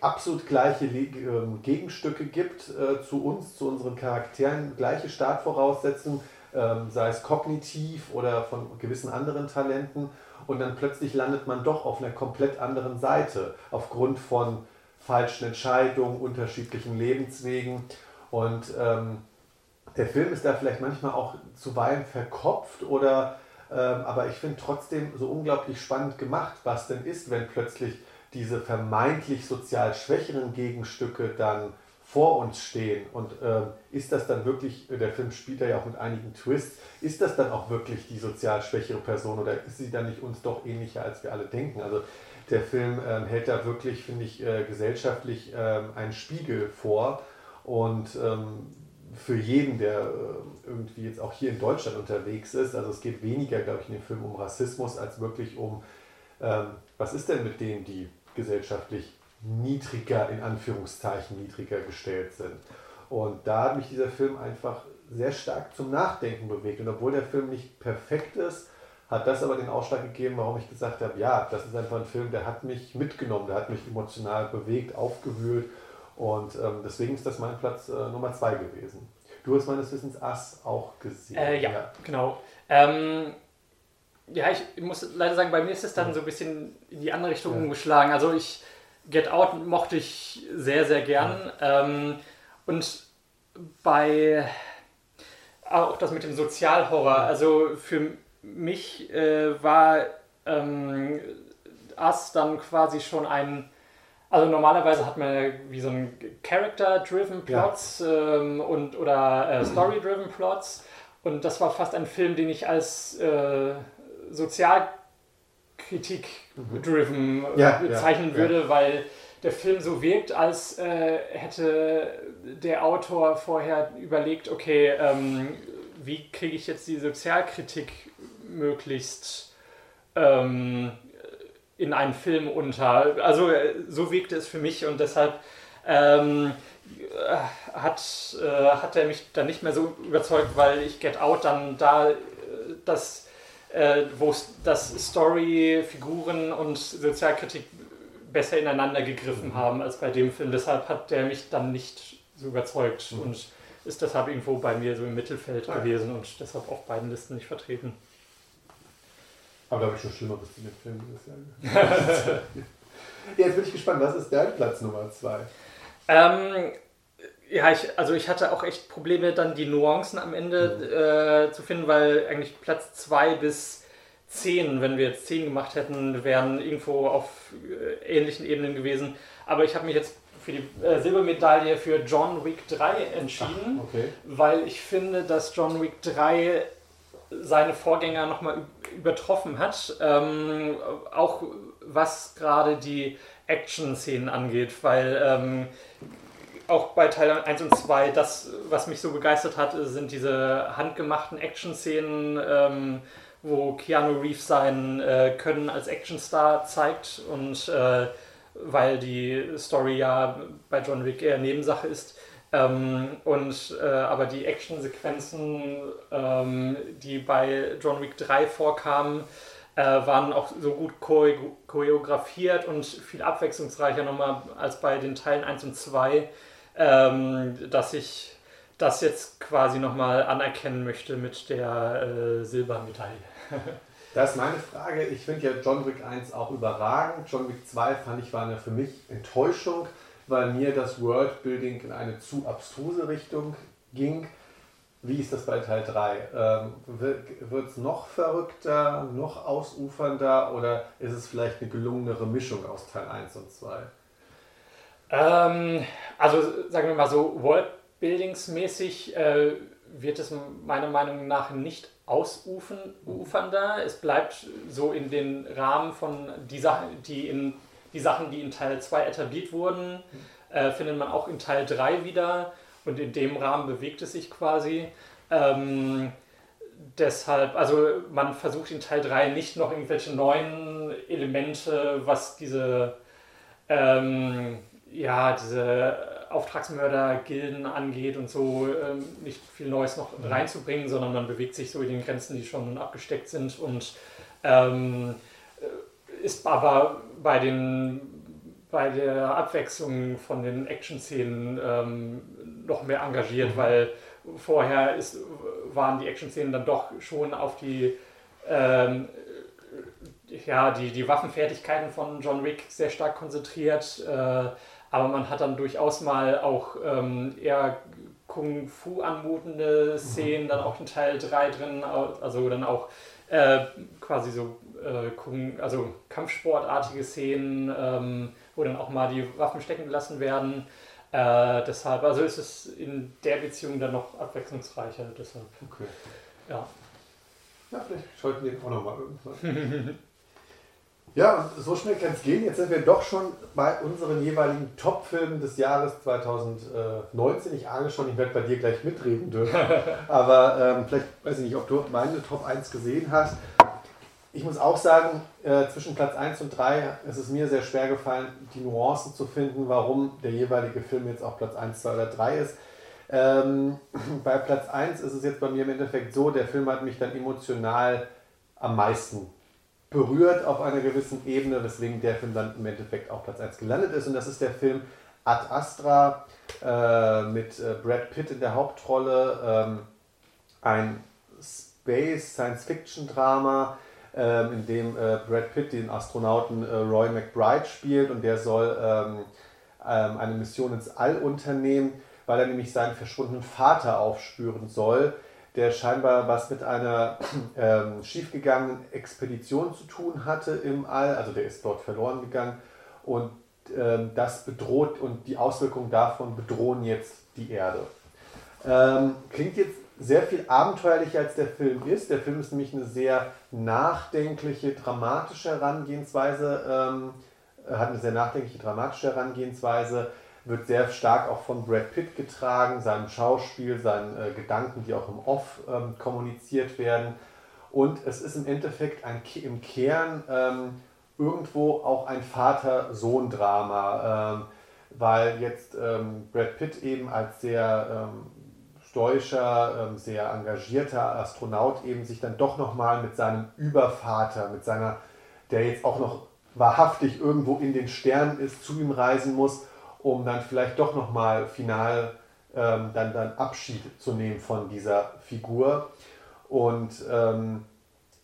absolut gleiche ähm, Gegenstücke gibt äh, zu uns, zu unseren Charakteren, gleiche Startvoraussetzungen, ähm, sei es kognitiv oder von gewissen anderen Talenten und dann plötzlich landet man doch auf einer komplett anderen Seite aufgrund von falschen Entscheidungen, unterschiedlichen Lebenswegen. Und ähm, der Film ist da vielleicht manchmal auch zuweilen verkopft oder ähm, aber ich finde trotzdem so unglaublich spannend gemacht, was denn ist, wenn plötzlich diese vermeintlich sozial schwächeren Gegenstücke dann vor uns stehen. Und ähm, ist das dann wirklich, der Film spielt ja auch mit einigen Twists, ist das dann auch wirklich die sozial schwächere Person oder ist sie dann nicht uns doch ähnlicher, als wir alle denken? Also der Film ähm, hält da wirklich, finde ich, äh, gesellschaftlich ähm, einen Spiegel vor und ähm, für jeden, der äh, irgendwie jetzt auch hier in Deutschland unterwegs ist, also es geht weniger, glaube ich, in dem Film um Rassismus als wirklich um, ähm, was ist denn mit denen, die gesellschaftlich niedriger, in Anführungszeichen niedriger gestellt sind. Und da hat mich dieser Film einfach sehr stark zum Nachdenken bewegt. Und obwohl der Film nicht perfekt ist, hat das aber den Ausschlag gegeben, warum ich gesagt habe, ja, das ist einfach ein Film, der hat mich mitgenommen, der hat mich emotional bewegt, aufgewühlt. Und ähm, deswegen ist das mein Platz äh, Nummer zwei gewesen. Du hast meines Wissens Ass auch gesehen. Äh, ja, ja, genau. Ähm, ja, ich muss leider sagen, bei mir ist es dann so ein bisschen in die andere Richtung ja. umgeschlagen. Also ich Get Out mochte ich sehr, sehr gern. Ähm, und bei auch das mit dem Sozialhorror, also für mich äh, war ähm, Us dann quasi schon ein. Also normalerweise hat man wie so ein Character-driven Plots ja. ähm, und oder äh, Story-driven Plots. Und das war fast ein Film, den ich als äh, sozial Kritik-driven ja, bezeichnen ja, würde, ja. weil der Film so wirkt, als äh, hätte der Autor vorher überlegt, okay, ähm, wie kriege ich jetzt die Sozialkritik möglichst ähm, in einen Film unter. Also äh, so wirkte es für mich und deshalb ähm, hat, äh, hat er mich dann nicht mehr so überzeugt, weil ich Get Out dann da äh, das äh, wo das Story, Figuren und Sozialkritik besser ineinander gegriffen haben als bei dem Film. Deshalb hat der mich dann nicht so überzeugt mhm. und ist deshalb irgendwo bei mir so im Mittelfeld ah, gewesen und deshalb auf beiden Listen nicht vertreten. Aber da habe ich schon Schlimmeres in den Film dieses Jahr. Jetzt bin ich gespannt, was ist dein Platz Nummer zwei? Ähm, ja, ich, also ich hatte auch echt Probleme, dann die Nuancen am Ende mhm. äh, zu finden, weil eigentlich Platz 2 bis 10, wenn wir jetzt 10 gemacht hätten, wären irgendwo auf äh, ähnlichen Ebenen gewesen. Aber ich habe mich jetzt für die äh, Silbermedaille für John Wick 3 entschieden, Ach, okay. weil ich finde, dass John Wick 3 seine Vorgänger nochmal übertroffen hat. Ähm, auch was gerade die Action-Szenen angeht, weil ähm, auch bei Teil 1 und 2, das, was mich so begeistert hat, sind diese handgemachten Action-Szenen, ähm, wo Keanu Reeves sein äh, Können als Actionstar zeigt und äh, weil die Story ja bei John Wick eher Nebensache ist. Ähm, und äh, aber die Actionsequenzen, ähm, die bei John Wick 3 vorkamen, äh, waren auch so gut choreografiert und viel abwechslungsreicher nochmal als bei den Teilen 1 und 2 ähm, dass ich das jetzt quasi nochmal anerkennen möchte mit der äh, Silbermedaille. Das ist meine Frage. Ich finde ja John Wick 1 auch überragend. John Wick 2 fand ich war eine für mich Enttäuschung, weil mir das Worldbuilding in eine zu abstruse Richtung ging. Wie ist das bei Teil 3? Ähm, Wird es noch verrückter, noch ausufernder oder ist es vielleicht eine gelungenere Mischung aus Teil 1 und 2? Ähm, also sagen wir mal so, Worldbuildingsmäßig äh, wird es meiner Meinung nach nicht ausufernder. Es bleibt so in den Rahmen von die Sachen, die in die Sachen, die in Teil 2 etabliert wurden, äh, findet man auch in Teil 3 wieder und in dem Rahmen bewegt es sich quasi. Ähm, deshalb, also man versucht in Teil 3 nicht noch irgendwelche neuen Elemente, was diese ähm, ja, diese Auftragsmörder-Gilden angeht und so ähm, nicht viel Neues noch mhm. reinzubringen, sondern man bewegt sich so in den Grenzen, die schon abgesteckt sind und ähm, äh, ist aber bei den bei der Abwechslung von den Action-Szenen ähm, noch mehr engagiert, mhm. weil vorher ist, waren die Action-Szenen dann doch schon auf die ähm, ja, die, die Waffenfertigkeiten von John Wick sehr stark konzentriert. Äh, aber man hat dann durchaus mal auch ähm, eher Kung-Fu anmutende Szenen, mhm. dann auch in Teil 3 drin, also dann auch äh, quasi so äh, Kung, also Kampfsportartige Szenen, ähm, wo dann auch mal die Waffen stecken gelassen werden. Äh, deshalb, also ist es in der Beziehung dann noch abwechslungsreicher. Deshalb. Okay. Ja. Ja, vielleicht schalten wir den auch nochmal irgendwann. ja, und so schnell kann es gehen. Jetzt sind wir doch schon bei unseren jeweiligen Top-Filmen des Jahres 2019. Ich ahne schon, ich werde bei dir gleich mitreden dürfen. Aber ähm, vielleicht weiß ich nicht, ob du meine Top 1 gesehen hast. Ich muss auch sagen, äh, zwischen Platz 1 und 3 ist es mir sehr schwer gefallen, die Nuancen zu finden, warum der jeweilige Film jetzt auf Platz 1, 2 oder 3 ist. Ähm, bei Platz 1 ist es jetzt bei mir im Endeffekt so, der Film hat mich dann emotional am meisten berührt auf einer gewissen Ebene, weswegen der Film dann im Endeffekt auf Platz 1 gelandet ist. Und das ist der Film Ad Astra äh, mit äh, Brad Pitt in der Hauptrolle. Ähm, ein Space Science-Fiction-Drama, ähm, in dem äh, Brad Pitt den Astronauten äh, Roy McBride spielt und der soll ähm, ähm, eine Mission ins All unternehmen weil er nämlich seinen verschwundenen Vater aufspüren soll, der scheinbar was mit einer ähm, schiefgegangenen Expedition zu tun hatte im All, also der ist dort verloren gegangen und ähm, das bedroht und die Auswirkungen davon bedrohen jetzt die Erde. Ähm, klingt jetzt sehr viel abenteuerlicher als der Film ist. Der Film ist nämlich eine sehr nachdenkliche, dramatische Herangehensweise, ähm, hat eine sehr nachdenkliche, dramatische Herangehensweise wird sehr stark auch von Brad Pitt getragen, seinem Schauspiel, seinen äh, Gedanken, die auch im Off ähm, kommuniziert werden. Und es ist im Endeffekt ein, im Kern ähm, irgendwo auch ein Vater-Sohn-Drama, ähm, weil jetzt ähm, Brad Pitt eben als sehr ähm, stoischer, ähm, sehr engagierter Astronaut eben sich dann doch nochmal mit seinem Übervater, mit seiner, der jetzt auch noch wahrhaftig irgendwo in den Sternen ist, zu ihm reisen muss um dann vielleicht doch nochmal final ähm, dann, dann Abschied zu nehmen von dieser Figur. Und ähm,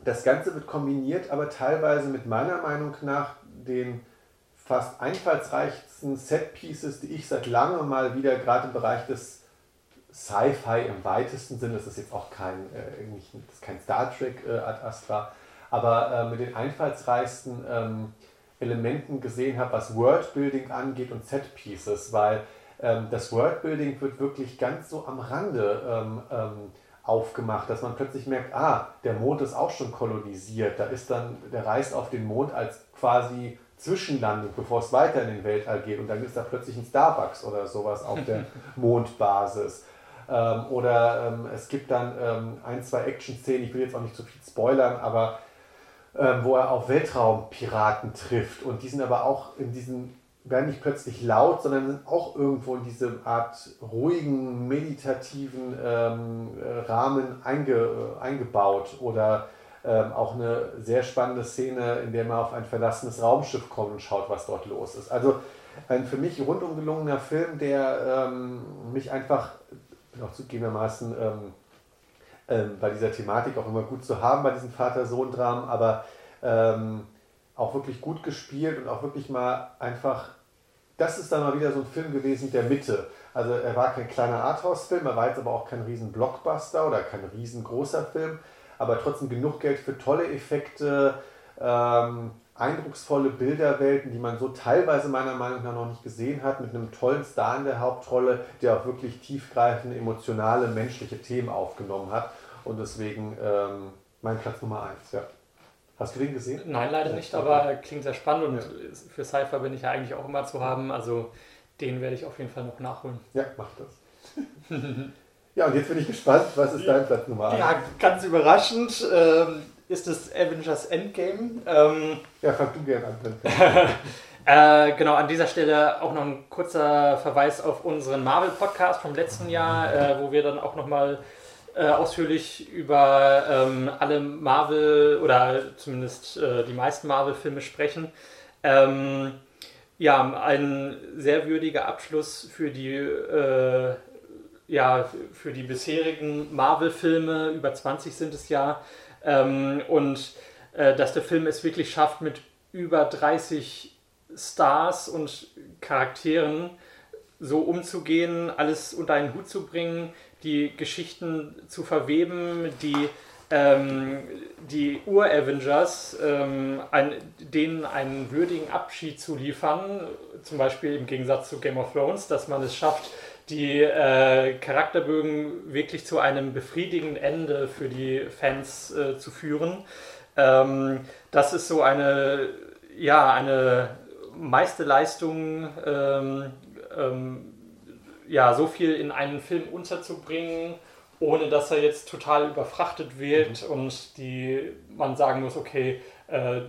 das Ganze wird kombiniert, aber teilweise mit meiner Meinung nach den fast einfallsreichsten Set-Pieces, die ich seit langem mal wieder gerade im Bereich des Sci-Fi im weitesten Sinne, das ist jetzt auch kein, äh, kein Star Trek äh, Ad Astra, aber äh, mit den einfallsreichsten ähm, Elementen gesehen habe, was Worldbuilding angeht und Set-Pieces, weil ähm, das Worldbuilding wird wirklich ganz so am Rande ähm, ähm, aufgemacht, dass man plötzlich merkt, ah, der Mond ist auch schon kolonisiert, da ist dann, der reist auf den Mond als quasi Zwischenlandung, bevor es weiter in den Weltall geht. Und dann ist da plötzlich ein Starbucks oder sowas auf der Mondbasis. Ähm, oder ähm, es gibt dann ähm, ein, zwei Action-Szenen, ich will jetzt auch nicht zu viel spoilern, aber wo er auf Weltraumpiraten trifft. Und die sind aber auch in diesen, werden nicht plötzlich laut, sondern sind auch irgendwo in diese Art ruhigen, meditativen ähm, Rahmen einge, äh, eingebaut. Oder ähm, auch eine sehr spannende Szene, in der man auf ein verlassenes Raumschiff kommt und schaut, was dort los ist. Also ein für mich rundum gelungener Film, der ähm, mich einfach, noch zugegebenermaßen, ähm, bei dieser Thematik auch immer gut zu haben, bei diesen Vater-Sohn-Dramen, aber ähm, auch wirklich gut gespielt und auch wirklich mal einfach, das ist dann mal wieder so ein Film gewesen der Mitte. Also er war kein kleiner Arthouse-Film, er war jetzt aber auch kein riesen Blockbuster oder kein riesengroßer Film, aber trotzdem genug Geld für tolle Effekte, ähm, eindrucksvolle Bilderwelten, die man so teilweise meiner Meinung nach noch nicht gesehen hat, mit einem tollen Star in der Hauptrolle, der auch wirklich tiefgreifende, emotionale, menschliche Themen aufgenommen hat. Und deswegen ähm, mein Platz Nummer 1, ja. Hast du den gesehen? Nein, leider nicht, aber klingt sehr spannend und ja. für Cypher bin ich ja eigentlich auch immer zu haben. Also den werde ich auf jeden Fall noch nachholen. Ja, mach das. ja, und jetzt bin ich gespannt, was ist dein Platz Nummer 1? Ja, ganz überraschend. Ähm, ist das Avengers Endgame. Ähm, ja, fang du gerne an. äh, genau, an dieser Stelle auch noch ein kurzer Verweis auf unseren Marvel-Podcast vom letzten Jahr, äh, wo wir dann auch nochmal äh, ausführlich über ähm, alle Marvel oder zumindest äh, die meisten Marvel-Filme sprechen. Ähm, ja, ein sehr würdiger Abschluss für die äh, ja, für die bisherigen Marvel-Filme, über 20 sind es ja, ähm, und äh, dass der Film es wirklich schafft, mit über 30 Stars und Charakteren so umzugehen, alles unter einen Hut zu bringen, die Geschichten zu verweben, die ähm, die Ur-Avengers ähm, denen einen würdigen Abschied zu liefern, zum Beispiel im Gegensatz zu Game of Thrones, dass man es schafft, die äh, Charakterbögen wirklich zu einem befriedigenden Ende für die Fans äh, zu führen. Ähm, das ist so eine, ja, eine Meisterleistung, ähm, ähm, ja, so viel in einen Film unterzubringen, ohne dass er jetzt total überfrachtet wird mhm. und die, man sagen muss, okay, äh,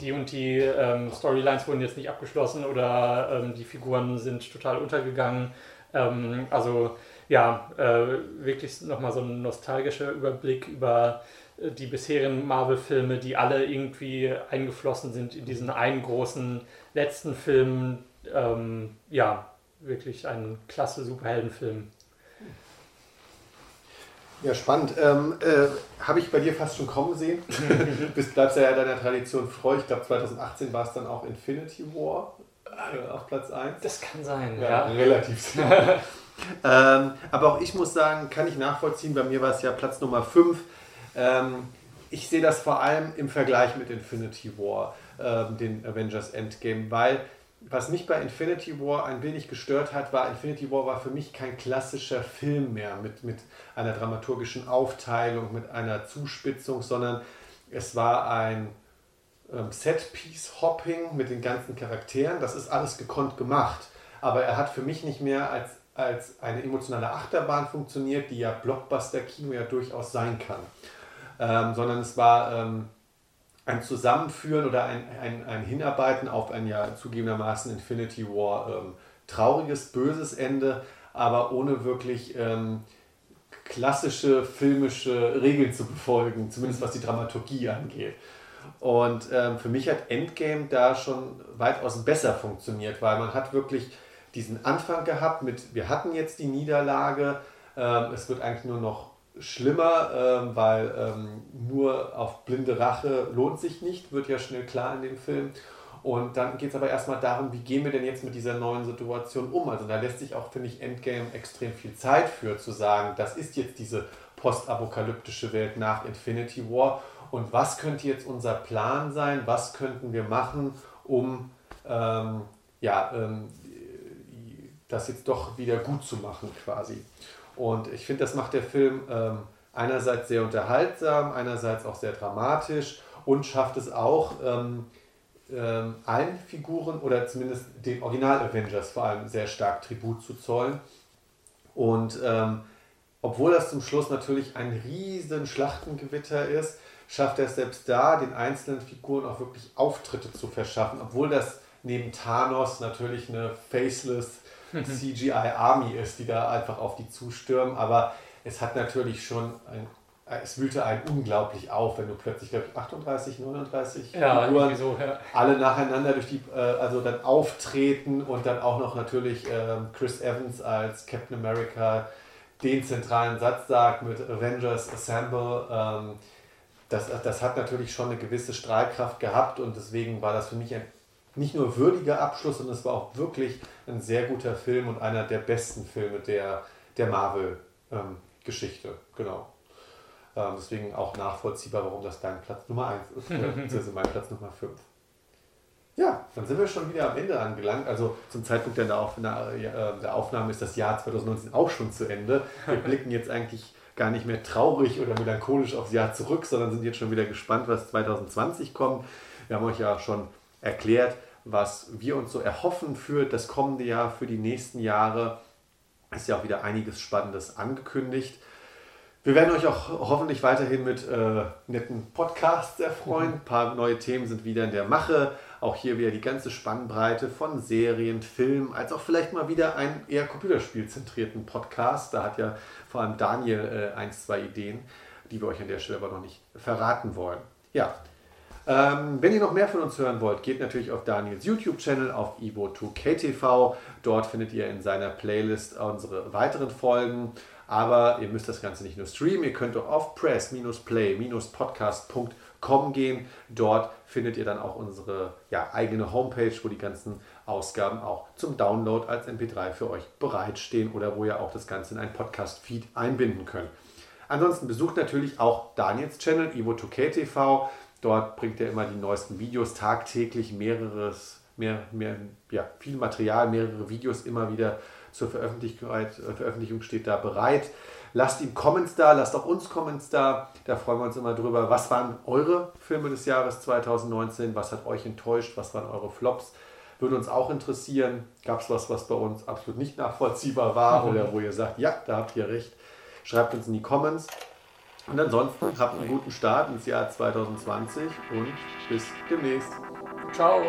die und die ähm, Storylines wurden jetzt nicht abgeschlossen oder ähm, die Figuren sind total untergegangen. Ähm, also ja, äh, wirklich nochmal so ein nostalgischer Überblick über äh, die bisherigen Marvel-Filme, die alle irgendwie eingeflossen sind in diesen einen großen letzten Film. Ähm, ja, wirklich ein klasse Superheldenfilm. Ja, spannend. Ähm, äh, Habe ich bei dir fast schon kommen sehen. du bleibst ja deiner Tradition treu. Ich glaube, 2018 war es dann auch Infinity War äh, auf Platz 1. Das kann sein, ja. ja. Relativ ähm, aber auch ich muss sagen, kann ich nachvollziehen. Bei mir war es ja Platz Nummer 5. Ähm, ich sehe das vor allem im Vergleich mit Infinity War, ähm, den Avengers Endgame, weil was mich bei Infinity War ein wenig gestört hat, war, Infinity War war für mich kein klassischer Film mehr mit, mit einer dramaturgischen Aufteilung, mit einer Zuspitzung, sondern es war ein ähm, Set-Piece-Hopping mit den ganzen Charakteren. Das ist alles gekonnt gemacht. Aber er hat für mich nicht mehr als, als eine emotionale Achterbahn funktioniert, die ja Blockbuster-Kino ja durchaus sein kann. Ähm, sondern es war ähm, ein Zusammenführen oder ein, ein, ein Hinarbeiten auf ein ja zugegebenermaßen Infinity War ähm, trauriges, böses Ende, aber ohne wirklich ähm, klassische filmische Regeln zu befolgen, zumindest was die Dramaturgie angeht. Und ähm, für mich hat Endgame da schon weitaus besser funktioniert, weil man hat wirklich diesen Anfang gehabt mit, wir hatten jetzt die Niederlage, ähm, es wird eigentlich nur noch schlimmer, ähm, weil ähm, nur auf blinde Rache lohnt sich nicht, wird ja schnell klar in dem Film. Und dann geht es aber erstmal darum, wie gehen wir denn jetzt mit dieser neuen Situation um? Also da lässt sich auch, finde ich, Endgame extrem viel Zeit für, zu sagen, das ist jetzt diese postapokalyptische Welt nach Infinity War. Und was könnte jetzt unser Plan sein? Was könnten wir machen, um ähm, ja, ähm, das jetzt doch wieder gut zu machen quasi? Und ich finde, das macht der Film ähm, einerseits sehr unterhaltsam, einerseits auch sehr dramatisch und schafft es auch, ähm, ähm, allen Figuren oder zumindest den Original-Avengers vor allem sehr stark Tribut zu zollen. Und ähm, obwohl das zum Schluss natürlich ein riesen Schlachtengewitter ist, schafft er es selbst da, den einzelnen Figuren auch wirklich Auftritte zu verschaffen, obwohl das neben Thanos natürlich eine faceless CGI-Army ist, die da einfach auf die zustürmen. Aber es hat natürlich schon ein, es wühlte einen unglaublich auf, wenn du plötzlich, glaube ich, 38, 39 ja, Figuren so, ja. alle nacheinander durch die, äh, also dann auftreten und dann auch noch natürlich äh, Chris Evans als Captain America den zentralen Satz sagt mit Avengers Assemble. Ähm, das, das hat natürlich schon eine gewisse Strahlkraft gehabt und deswegen war das für mich ein nicht nur würdiger Abschluss, sondern es war auch wirklich ein sehr guter Film und einer der besten Filme der, der Marvel-Geschichte. Ähm, genau. Ähm, deswegen auch nachvollziehbar, warum das dein Platz Nummer 1 ist, beziehungsweise mein Platz Nummer 5. Ja, dann sind wir schon wieder am Ende angelangt. Also zum Zeitpunkt der, Aufnahme, äh, der Aufnahme ist das Jahr 2019 auch schon zu Ende. Wir blicken jetzt eigentlich gar nicht mehr traurig oder melancholisch aufs Jahr zurück, sondern sind jetzt schon wieder gespannt, was 2020 kommt. Wir haben euch ja schon erklärt, was wir uns so erhoffen für das kommende Jahr, für die nächsten Jahre. Ist ja auch wieder einiges Spannendes angekündigt. Wir werden euch auch hoffentlich weiterhin mit äh, netten Podcasts erfreuen. Ein paar neue Themen sind wieder in der Mache. Auch hier wieder die ganze Spannbreite von Serien, Filmen, als auch vielleicht mal wieder einen eher computerspielzentrierten Podcast. Da hat ja vor allem Daniel äh, ein, zwei Ideen, die wir euch an der Stelle aber noch nicht verraten wollen. Ja, ähm, wenn ihr noch mehr von uns hören wollt, geht natürlich auf Daniels YouTube-Channel auf Ivo2KTV. Dort findet ihr in seiner Playlist unsere weiteren Folgen. Aber ihr müsst das Ganze nicht nur streamen, ihr könnt auch auf press-play-podcast.com gehen. Dort findet ihr dann auch unsere ja, eigene Homepage, wo die ganzen Ausgaben auch zum Download als MP3 für euch bereitstehen oder wo ihr auch das Ganze in einen Podcast-Feed einbinden könnt. Ansonsten besucht natürlich auch Daniels Channel, Ivo2K Dort bringt er immer die neuesten Videos tagtäglich, mehreres, mehr, mehr, ja, viel Material, mehrere Videos immer wieder zur Veröffentlichung, äh, Veröffentlichung steht da bereit. Lasst ihm Comments da, lasst auch uns Comments da. Da freuen wir uns immer drüber. Was waren eure Filme des Jahres 2019? Was hat euch enttäuscht? Was waren eure Flops? Würde uns auch interessieren. Gab es was, was bei uns absolut nicht nachvollziehbar war oder wo ihr sagt, ja, da habt ihr recht. Schreibt uns in die Comments. Und ansonsten habt einen guten Start ins Jahr 2020 und bis demnächst. Ciao.